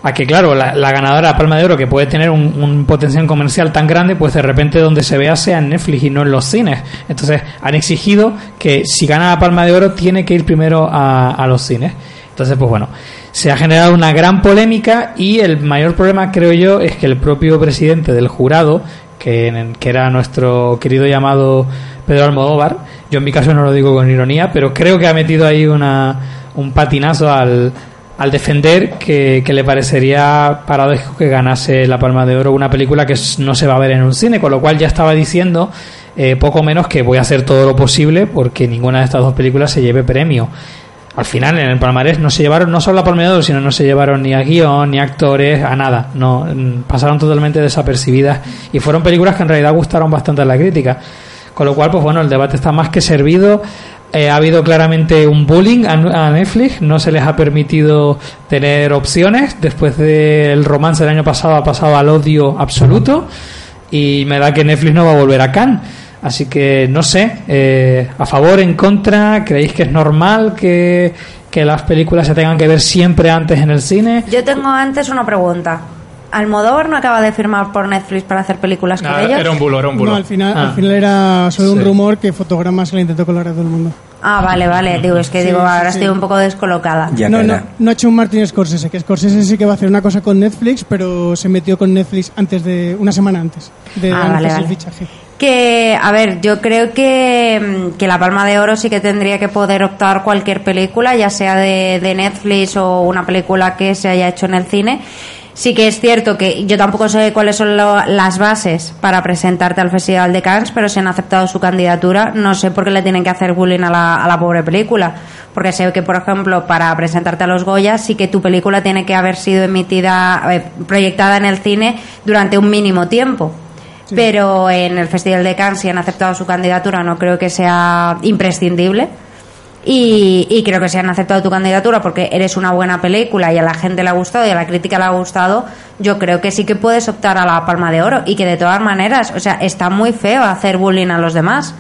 a que claro, la, la ganadora Palma de Oro que puede tener un, un potencial comercial tan grande, pues de repente donde se vea sea en Netflix y no en los cines. Entonces han exigido que si gana la Palma de Oro tiene que ir primero a, a los cines. Entonces, pues bueno, se ha generado una gran polémica y el mayor problema creo yo es que el propio presidente del jurado, que, era nuestro querido llamado Pedro Almodóvar, yo en mi caso no lo digo con ironía, pero creo que ha metido ahí una, un patinazo al, al defender que, que le parecería paradójico que ganase la Palma de Oro una película que no se va a ver en un cine, con lo cual ya estaba diciendo eh, poco menos que voy a hacer todo lo posible porque ninguna de estas dos películas se lleve premio. Al final, en el palmarés no se llevaron no solo la Palma de Oro, sino no se llevaron ni a guion, ni a actores, a nada. No, mm, pasaron totalmente desapercibidas y fueron películas que en realidad gustaron bastante a la crítica. Con lo cual, pues bueno, el debate está más que servido. Eh, ha habido claramente un bullying a, a Netflix, no se les ha permitido tener opciones. Después del romance del año pasado ha pasado al odio absoluto y me da que Netflix no va a volver a Cannes. Así que no sé, eh, a favor, en contra, ¿creéis que es normal que, que las películas se tengan que ver siempre antes en el cine? Yo tengo antes una pregunta. ¿Almodóvar no acaba de firmar por Netflix para hacer películas con ellos? era un bulo, era un bulo. No, al final, Ah. al final era solo un rumor que Fotograma se le intentó colar a todo el mundo. Ah, vale, vale. Digo, es que Sí, digo, ahora sí. estoy un poco descolocada. Ya no, no, no ha hecho un Martin Scorsese, que Scorsese sí que va a hacer una cosa con Netflix, pero se metió con Netflix antes de una semana antes de Ah, vale, el vale. fichaje. Que, a ver, yo creo que, mm, que la Palma de Oro sí que tendría que poder optar cualquier película, ya sea de, Netflix o una película que se haya hecho en el cine. Sí que es cierto que yo tampoco sé cuáles son lo- las bases para presentarte al Festival de Cannes, pero si han aceptado su candidatura, no sé por qué le tienen que hacer bullying a la, a la pobre película. Porque sé que, por ejemplo, para presentarte a los Goya, sí que tu película tiene que haber sido emitida, eh, proyectada en el cine durante un mínimo tiempo pero en el Festival de Cannes si han aceptado su candidatura no creo que sea imprescindible. Y, y creo que si han aceptado tu candidatura porque eres una buena película y a la gente le ha gustado y a la crítica le ha gustado yo creo que sí que puedes optar a la Palma de Oro y que de todas maneras o sea está muy feo hacer bullying a los demás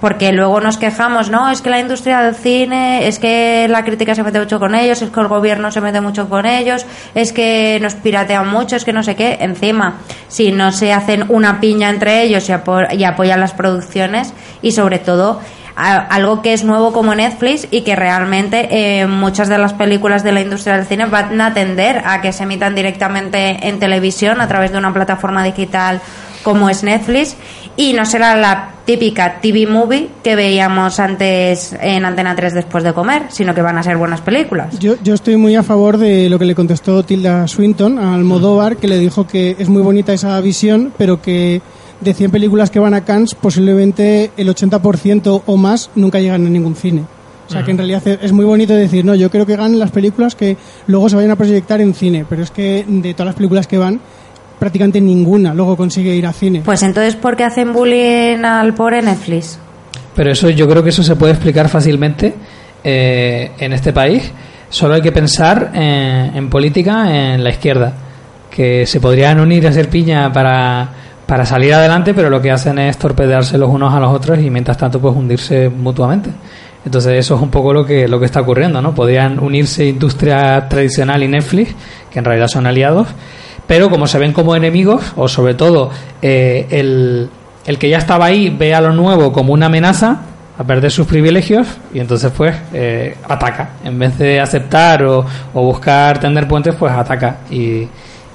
porque luego nos quejamos, no, es que la industria del cine, es que la crítica se mete mucho con ellos, es que el gobierno se mete mucho con ellos, es que nos piratean mucho, es que no sé qué. Encima, si no se hacen una piña entre ellos y, apo- y apoyan las producciones y sobre todo algo que es nuevo como Netflix y que realmente eh, muchas de las películas de la industria del cine van a tender a que se emitan directamente en televisión a través de una plataforma digital como es Netflix y no será la típica TV movie que veíamos antes en Antena 3 después de comer, sino que van a ser buenas películas. Yo, yo estoy muy a favor de lo que le contestó Tilda Swinton a Almodóvar, que le dijo que es muy bonita esa visión, pero que de 100 películas que van a Cannes, posiblemente el 80% o más nunca llegan a ningún cine. O sea, que en realidad es es muy bonito decir, no, yo creo que ganen las películas que luego se vayan a proyectar en cine, pero es que de todas las películas que van, prácticamente ninguna luego consigue ir a cine. Pues entonces, ¿por qué hacen bullying al pobre Netflix? Pero eso yo creo que eso se puede explicar fácilmente eh, en este país. Solo hay que pensar en, en política en la izquierda, que se podrían unir y hacer piña para, para salir adelante, pero lo que hacen es torpedearse los unos a los otros y mientras tanto pues hundirse mutuamente. Entonces eso es un poco lo que, lo que está ocurriendo, ¿no? Podrían unirse industria tradicional y Netflix, que en realidad son aliados, pero como se ven como enemigos, o sobre todo eh, el, el que ya estaba ahí ve a lo nuevo como una amenaza a perder sus privilegios y entonces pues eh, ataca. En vez de aceptar o, o buscar tender puentes, pues ataca. Y,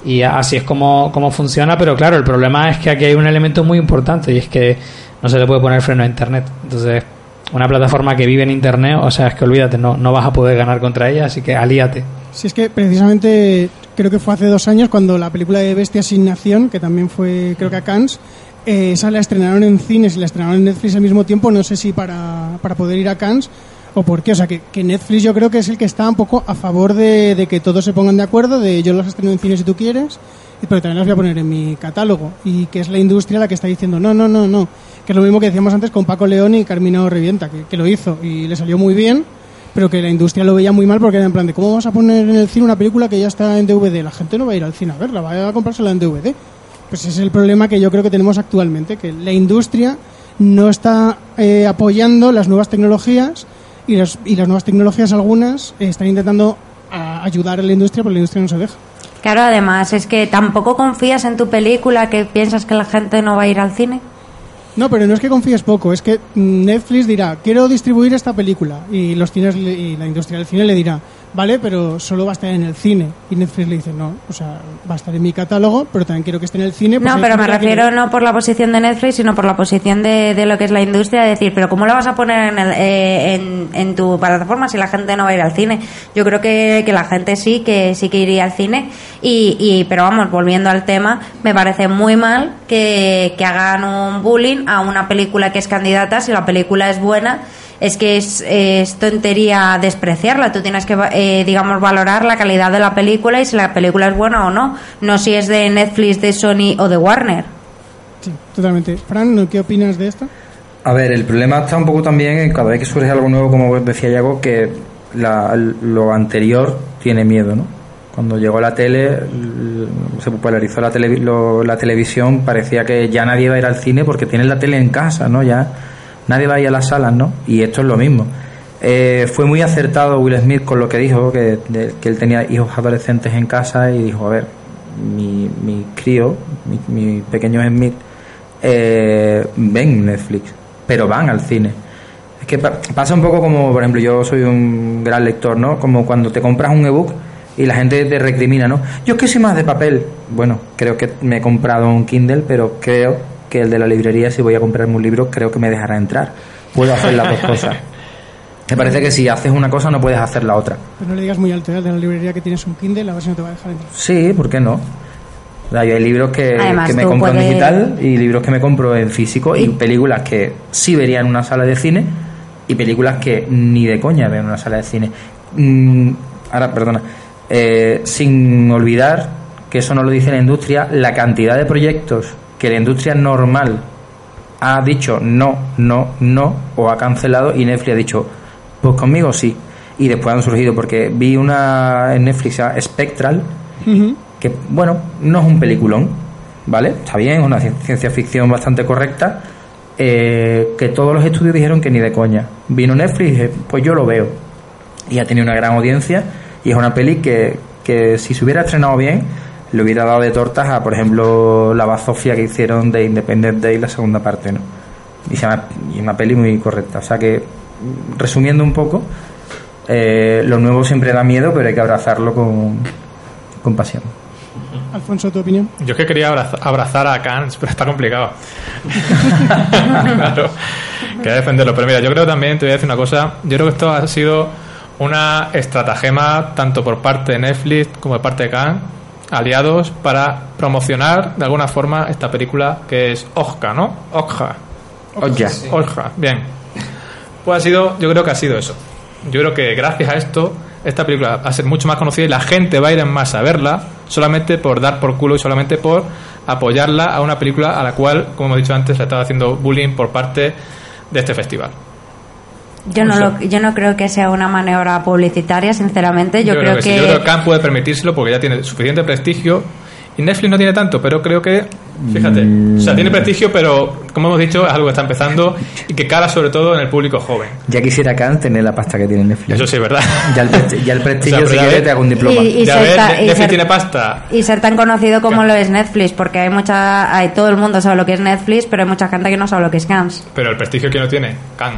y así es como, como funciona, pero claro, el problema es que aquí hay un elemento muy importante y es que no se le puede poner freno a Internet. Entonces, una plataforma que vive en Internet, o sea, es que olvídate, no, no vas a poder ganar contra ella, así que alíate. Si es que precisamente creo que fue hace dos años cuando la película de Bestia sin Nación, que también fue creo que a Cannes, eh, esa la estrenaron en cines y la estrenaron en Netflix al mismo tiempo, no sé si para, para poder ir a Cannes o por qué. O sea, que, que Netflix yo creo que es el que está un poco a favor de, de que todos se pongan de acuerdo, de yo las estreno en cines si tú quieres, pero también las voy a poner en mi catálogo. Y que es la industria la que está diciendo, no, no, no, no. Que es lo mismo que decíamos antes con Paco León y Carmina Revienta, que, que lo hizo y le salió muy bien, pero que la industria lo veía muy mal porque era en plan de cómo vamos a poner en el cine una película que ya está en DVD. La gente no va a ir al cine a verla, va a comprársela en DVD. Pues ese es el problema que yo creo que tenemos actualmente, que la industria no está eh, apoyando las nuevas tecnologías y las, y las nuevas tecnologías algunas eh, están intentando a- ayudar a la industria, pero la industria no se deja. Claro, además es que tampoco confías en tu película que piensas que la gente no va a ir al cine. No, pero no es que confíes poco, es que mm, Netflix dirá, quiero distribuir esta película y los cines y la industria del cine le dirá, vale, pero solo va a estar en el cine. Y Netflix le dice, no, o sea, va a estar en mi catálogo, pero también quiero que esté en el cine. pues No, pero me que refiero no por la posición de Netflix, sino por la posición de, de lo que es la industria, de decir, pero ¿cómo la vas a poner en, el- eh, en, en tu plataforma si la gente no va a ir al cine? Yo creo que, que la gente sí, que sí que iría al cine, y, y pero vamos, volviendo al tema, me parece muy mal que, que hagan un bullying a una película que es candidata, si la película es buena, es que es, es tontería despreciarla. Tú tienes que, eh, digamos, valorar la calidad de la película y si la película es buena o no. No si es de Netflix, de Sony o de Warner. Sí, totalmente. Fran. ¿qué opinas de esto? A ver, el problema está un poco también en cada vez que surge algo nuevo, como decía Yago, que la- lo anterior tiene miedo, ¿no? Cuando llegó la tele, se popularizó la, televi- lo- la televisión, parecía que ya nadie va a ir al cine porque tienen la tele en casa, ¿no? Ya nadie va a ir a las salas, ¿no? Y esto es lo mismo. Eh, fue muy acertado Will Smith con lo que dijo, que, que él tenía hijos adolescentes en casa y dijo, a ver, mi, mi crío, mi, mi pequeño Smith, eh, ven Netflix, pero van al cine. Es que pa- pasa un poco como, por ejemplo, yo soy un gran lector, ¿no? Como cuando te compras un ebook y la gente te recrimina, ¿no? Yo es que soy más de papel. Bueno, creo que me he comprado un Kindle, pero creo que el de la librería, si voy a comprarme un libro, creo que me dejará entrar. Puedo hacer las dos cosas. Me parece que si haces una cosa no puedes hacer la otra. Pero no le digas muy alto ¿eh? de la librería que tienes un Kindle, a ver si no te va a dejar entrar. Sí, ¿por qué no? O sea, yo hay libros que, Además, que me compro en digital y libros que me compro en físico y películas que sí vería en una sala de cine y películas que ni de coña veo en una sala de cine. Mm, ahora, perdona. Eh, sin olvidar que eso no lo dice la industria, la cantidad de proyectos que la industria normal ha dicho no, no, no, o ha cancelado y Netflix ha dicho, pues conmigo sí. Y después han surgido, porque vi una en Netflix, Spectral, que bueno, no es un peliculón, ¿vale? Está bien, es una ci- ciencia ficción bastante correcta, eh, que todos los estudios dijeron que ni de coña. Vino Netflix y dije, pues yo lo veo. Y ha tenido una gran audiencia y es una peli que, que si se hubiera estrenado bien, le hubiera dado de tortas a, por ejemplo, la bazofia que hicieron de Independent Day, la segunda parte, ¿no? Y, se llama- y una peli muy correcta. O sea que, resumiendo un poco, eh, lo nuevo siempre da miedo, pero hay que abrazarlo con, con pasión. Alfonso, ¿tu opinión? Yo es que quería abraza- abrazar a Kant, pero está complicado. claro, quería defenderlo. Pero mira, yo creo también, te voy a decir una cosa, yo creo que esto ha sido una estratagema tanto por parte de Netflix como de parte de Kant, aliados para promocionar de alguna forma esta película que es Ojka, ¿no? Ojka. Oye, Ojka, bien. Pues ha sido, yo creo que ha sido eso. Yo creo que gracias a esto, esta película va a ser mucho más conocida y la gente va a ir en masa a verla solamente por dar por culo y solamente por apoyarla a una película a la cual, como hemos dicho antes, se estaba haciendo bullying por parte de este festival. Yo no, lo, yo no creo que sea una maniobra publicitaria, sinceramente. Yo, creo, que, sí. Yo creo que Khan puede permitírselo porque ya tiene suficiente prestigio y Netflix no tiene tanto, pero creo que, fíjate, o sea, tiene prestigio, pero como hemos dicho, es algo que está empezando y que cala sobre todo en el público joven. ya quisiera Kant tener la pasta que tiene Netflix. Eso sí es verdad. Ya el, presti- ya el prestigio, O sea, si quieres, te hago un diploma. Y- y ya ser ves, ta- y Netflix ser- tiene pasta. y ser tan conocido como lo es Netflix, porque hay mucha, hay todo el mundo sabe lo que es Netflix, pero hay mucha gente que no sabe lo que es Gans. Pero el prestigio que no tiene, Khan.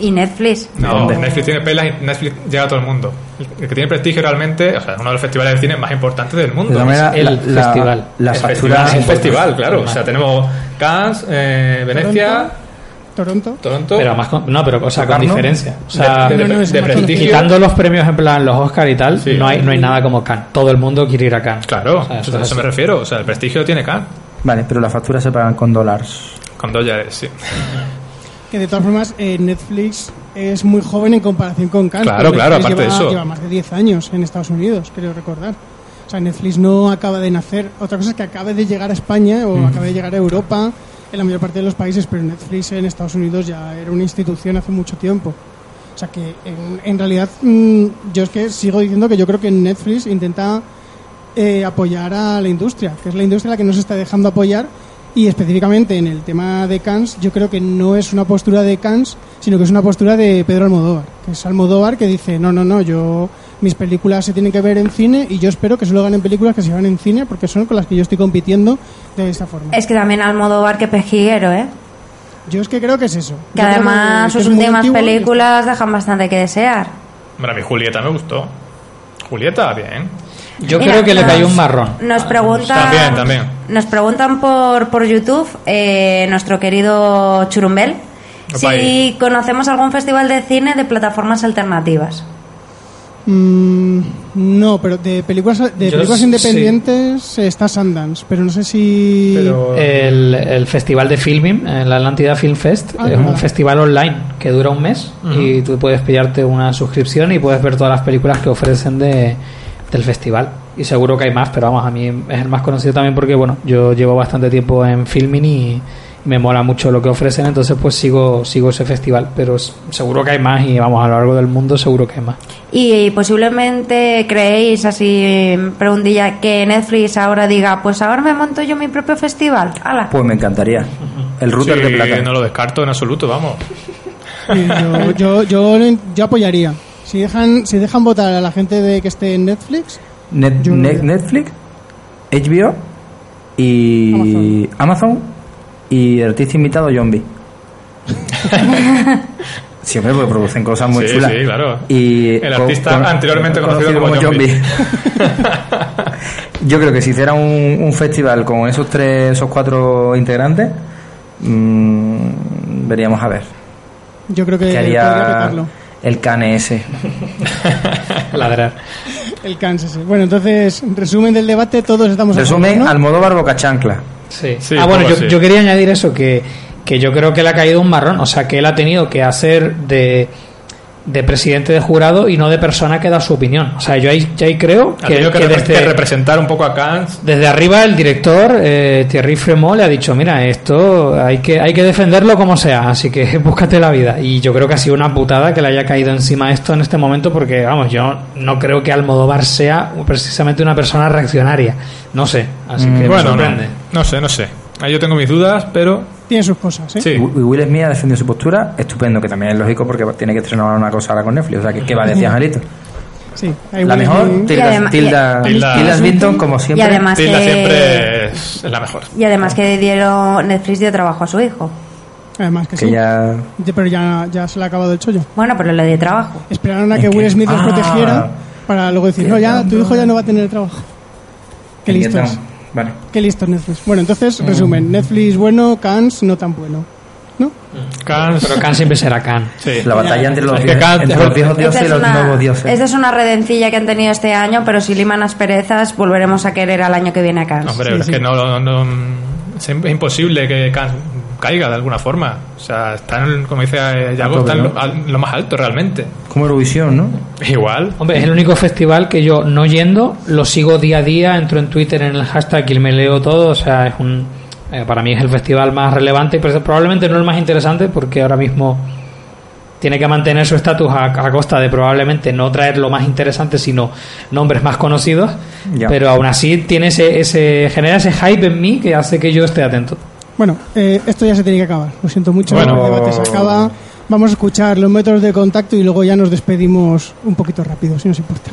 Y Netflix. No, ¿Dónde? Netflix tiene pelas y Netflix llega a todo el mundo. El que tiene prestigio realmente, o sea, uno de los festivales de cine más importantes del mundo. De todas maneras, el la, la- festival. la el factura festival, el festival, claro. O sea, tenemos Cannes, eh, Venecia, Toronto. Toronto. Pero más con- no, pero o sea, con diferencia. O sea, de, de- es de más prestigio. quitando los premios en plan los Oscar y tal, Sí. no hay no hay nada como Cannes. Todo el mundo quiere ir a Cannes. Claro, O sea, a eso es me refiero. O sea, el prestigio tiene Cannes. Vale, pero las facturas se pagan con dólares. Con dólares, sí. Que de todas formas, eh, Netflix es muy joven en comparación con Cannes. Claro, claro, aparte de lleva, eso. Lleva más de 10 años en Estados Unidos, creo recordar. O sea, Netflix no acaba de nacer. Otra cosa es que acabe de llegar a España o acabe de llegar a Europa, en la mayor parte de los países, pero Netflix en Estados Unidos ya era una institución hace mucho tiempo. O sea que en, en realidad mm, yo es que sigo diciendo que yo creo que Netflix intenta eh, apoyar a la industria, que es la industria la que nos está dejando apoyar y específicamente en el tema de Cannes yo creo que no es una postura de Cannes, sino que es una postura de Pedro Almodóvar, que es Almodóvar que dice, no, no, no, yo mis películas se tienen que ver en cine y yo espero que solo ganen películas que se vean en cine porque son con las que yo estoy compitiendo de esta forma. Es que también Almodóvar, que pejiguero, ¿eh? Yo es que creo que es eso. Que Yo además que sus últimas películas dejan bastante que desear. Bueno, a mí Julieta me gustó. Julieta, bien. Yo Mira, creo que le cayó un marrón. Nos preguntan, También, también. Nos preguntan por, por YouTube, eh, nuestro querido Churumbel, si conocemos algún festival de cine de plataformas alternativas. Mm, no, pero de películas de Yo películas sí. independientes está Sundance, pero no sé si Pero. El, el festival de filming, la Atlántida Film Fest, Ah, es claro. un festival online que dura un mes y tú puedes pillarte una suscripción y puedes ver todas las películas que ofrecen de, del festival. Y seguro que hay más, pero vamos, a mí es el más conocido también porque, bueno, yo llevo bastante tiempo en filming y, me mola mucho lo que ofrecen, entonces pues sigo sigo ese festival, pero seguro que hay más y vamos a lo largo del mundo seguro que hay más. Y posiblemente creéis, así, preguntilla, que Netflix ahora diga, pues ahora me monto yo mi propio festival. ¡Hala! Pues me encantaría. El router Sí, de plata. no lo descarto en absoluto, vamos. Sí, yo, yo, yo, yo apoyaría. Si dejan, si dejan votar a la gente de que esté en Netflix, Net- Netflix, HBO y Amazon, y el artista invitado John B. Siempre porque producen cosas muy Sí, chulas. sí, claro. Y El artista anteriormente conocido como John B. Yo creo que si hiciera un, un festival con esos tres, esos cuatro integrantes, mm, veríamos a ver. yo creo que haría el cane ese. Ladrar. El Kansas. Bueno, entonces, resumen del debate, todos estamos a Resumen, ¿no? Almodóvar Boca Chancla. Sí. Sí, ah, bueno, yo, yo quería añadir eso, que, que yo creo que le ha caído un marrón. O sea, que él ha tenido que hacer de, de presidente de jurado y no de persona que da su opinión. O sea, yo ahí, yo ahí creo que, que, que repre- que desde, representar un poco a Kant. desde arriba el director, eh, Thierry Fremont, le ha dicho, mira, esto hay que, hay que defenderlo como sea, así que búscate la vida. Y yo creo que ha sido una putada que le haya caído encima esto en este momento porque, vamos, yo no creo que Almodóvar sea precisamente una persona reaccionaria. No sé, así que me Bueno, no, sorprende. no sé, no sé. Ahí yo tengo mis dudas, pero Tiene sus cosas, ¿eh? sí. Y Will Smith ha defendido su postura, estupendo, que también es lógico porque tiene que estrenar una cosa ahora con Netflix. O sea, ¿qué, qué va a decir Angelito? Sí. La mejor, Tilda, además- Tilda, Tilda, Tilda Swinton, como siempre. Y además Tilda que... siempre es la mejor. Y además que dieron Netflix dio trabajo a su hijo. Además que, que sí. ya... Ya- Pero ya, ya se le ha acabado el chollo. Bueno, pero le dio trabajo. Esperaron a Es que que- Will Smith les Ah. protegiera para luego decir, no, ya, tu hijo ya no va a tener trabajo. Qué listos. Vale. Qué listos Netflix. Bueno, entonces, resumen. Netflix bueno, Cans no tan bueno. ¿No? Kant, Pero Khan siempre será Khan. sí. La batalla entre los, Es que dioses- Kant- entre los viejos dioses y los una, nuevos dioses. esta es una redencilla que han tenido este año, pero si liman asperezas, volveremos a querer al año que viene a Cannes. Hombre, Sí, es sí. que no, no- es imposible que caiga de alguna forma. O sea, está en, el- como dice eh, Yago, tope, está en lo, lo más alto realmente. Como Eurovisión, ¿no? Igual. Hombre, es el único festival que yo no yendo, lo sigo día a día, entro en Twitter en el hashtag y me leo todo, o sea, es un eh, para mí es el festival más relevante, pero probablemente no el más interesante porque ahora mismo tiene que mantener su estatus a, a costa de probablemente no traer lo más interesante, sino nombres más conocidos, Ya. pero aún así tiene ese, ese genera ese hype en mí que hace que yo esté atento. Bueno, eh, esto ya se tiene que acabar. Lo siento mucho, Bueno. el debate se acaba. Vamos a escuchar los métodos de contacto y luego ya nos despedimos un poquito rápido, si nos importa.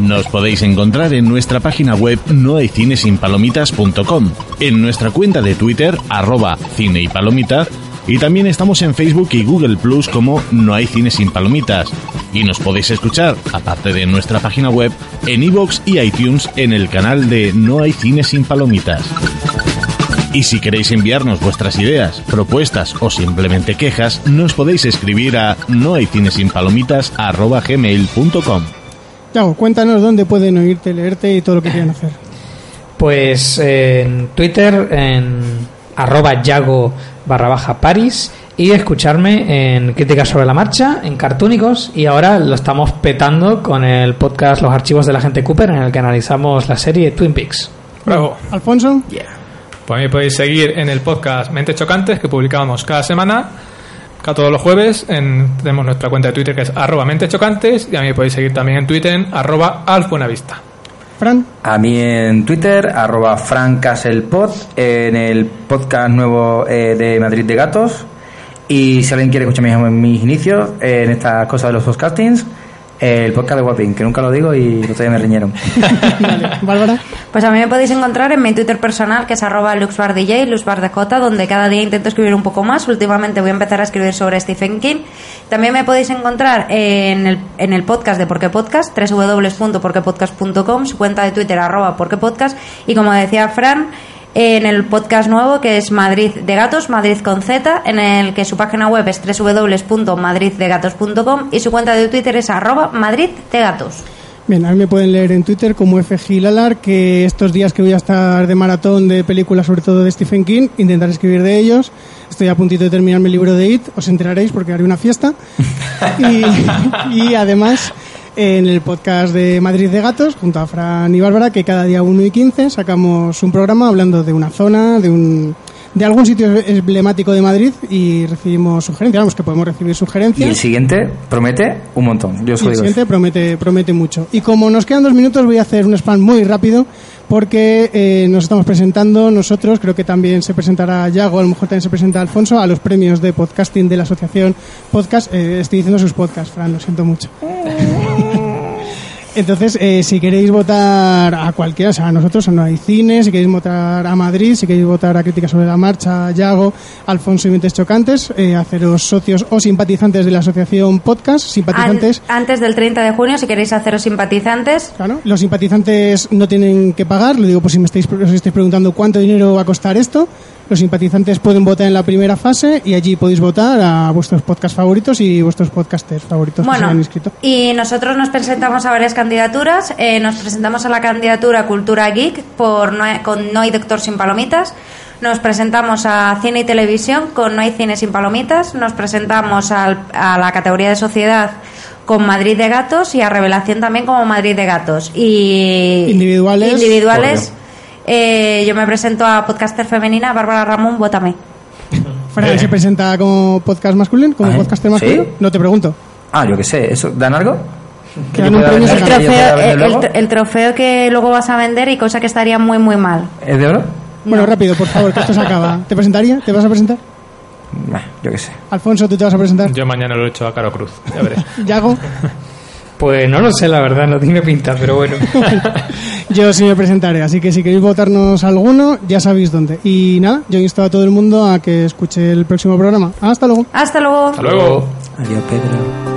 Nos podéis encontrar en nuestra página web nohaycinesinpalomitas.com, en nuestra cuenta de Twitter, arroba cine y palomitas, y también estamos en Facebook y Google Plus como No hay cine sin palomitas. Y nos podéis escuchar, aparte de nuestra página web, en iVoox y iTunes en el canal de No hay cine sin palomitas. Y si queréis enviarnos vuestras ideas, propuestas o simplemente quejas, nos podéis escribir a nohaycinesinpalomitas.gmail.com. Yago, cuéntanos dónde pueden oírte, leerte y todo lo que quieran hacer. Pues en Twitter, en arroba yago barra baja Paris y escucharme en Críticas sobre la Marcha, en Cartúnicos y ahora lo estamos petando con el podcast Los Archivos de la Gente Cooper en el que analizamos la serie Twin Peaks. Bravo. Alfonso, Pues a mí podéis seguir en el podcast Mentes Chocantes que publicamos cada semana, cada todos los jueves. En, tenemos nuestra cuenta de Twitter que es arroba Mentes Chocantes y a mí me podéis seguir también en Twitter en arroba alfuenavista. Fran, A mí en Twitter, arroba francaselpod, en el podcast nuevo eh, de Madrid de Gatos. Y si alguien quiere escuchar mis, mis inicios en estas cosas de los podcastings, el podcast de Wapping, que nunca lo digo y día me riñeron. vale. Bárbara, Pues a mí me podéis encontrar en mi Twitter personal, que es arroba luxbardj, luxbardj, donde cada día intento escribir un poco más. Últimamente voy a empezar a escribir sobre Stephen King. También me podéis encontrar en el, en el podcast de Porque Podcast, www.porquepodcast.com, su cuenta de Twitter, arroba porquepodcast. Y como decía Fran, en el podcast nuevo que es Madrid de Gatos, Madrid con Z, en el que su página web es www.madriddegatos.com y su cuenta de Twitter es arroba Madrid de Gatos. bien, a mí me pueden leer en Twitter como FGilalar, que estos días que voy a estar de maratón de películas, sobre todo de Stephen King, intentaré escribir de ellos. Estoy a puntito de terminar mi libro de It, os enteraréis porque haré una fiesta. Y, y además en el podcast de Madrid de Gatos, junto a Fran y Bárbara, que cada día 1 y 15 sacamos un programa hablando de una zona, de un, de algún sitio emblemático de Madrid y recibimos sugerencias, vamos que podemos recibir Y sugerencias. el siguiente promete un montón. Yo Y soy el siguiente promete, promete mucho. Y como nos quedan dos minutos, voy a hacer un spam muy rápido porque eh, nos estamos presentando nosotros, creo que también se presentará Yago, a lo mejor también se presenta Alfonso, a los premios de podcasting de la asociación Podcast. Eh, estoy diciendo sus podcasts, Fran, lo siento mucho. Entonces, eh, si queréis votar a cualquiera, o sea, a nosotros no hay cine, si queréis votar a Madrid, si queréis votar a Crítica sobre la Marcha, a Yago, Alfonso y Mentes Chocantes, eh, haceros socios o simpatizantes de la asociación Podcast, simpatizantes. An- antes del 30 de junio, si queréis haceros simpatizantes, Claro, los simpatizantes no tienen que pagar, lo digo por si me estáis, os estáis preguntando cuánto dinero va a costar esto. Los simpatizantes pueden votar en la primera fase y allí podéis votar a vuestros podcast favoritos y vuestros podcasters favoritos que se han inscrito. y nosotros nos presentamos a varias candidaturas. Eh, nos presentamos a la candidatura Cultura Geek por no hay- con No hay Doctor sin Palomitas. Nos presentamos a Cine y Televisión con No hay Cine sin Palomitas. Nos presentamos al- a la categoría de Sociedad con Madrid de Gatos y a Revelación también como Madrid de Gatos. Y Individuales. individuales eh, yo me presento a podcaster femenina Bárbara Ramón, vótame. Fran se presenta como podcast masculino, como Ah, ¿eh? podcaster masculino. ¿Sí? No te pregunto. Ah, yo qué sé. ¿Eso dan algo? Que dan un premio yo Trofeo- vender el, el- el trofeo que luego vas a vender y cosa que estaría muy muy mal. ¿Es de oro? Bueno, rápido, por favor, que esto se acaba. ¿Te presentaría? ¿Te vas a presentar? Bah, yo qué sé. Alfonso, ¿tú te vas a presentar? Yo mañana lo he hecho a Caro Cruz. Ya veré. Yago. Pues no lo sé, la verdad, no tiene pinta, pero bueno. Yo sí me presentaré, así que si queréis votarnos alguno, ya sabéis dónde. Y nada, yo insto a todo el mundo a que escuche el próximo programa. Hasta luego. Hasta luego. Hasta luego. Adiós, Pedro.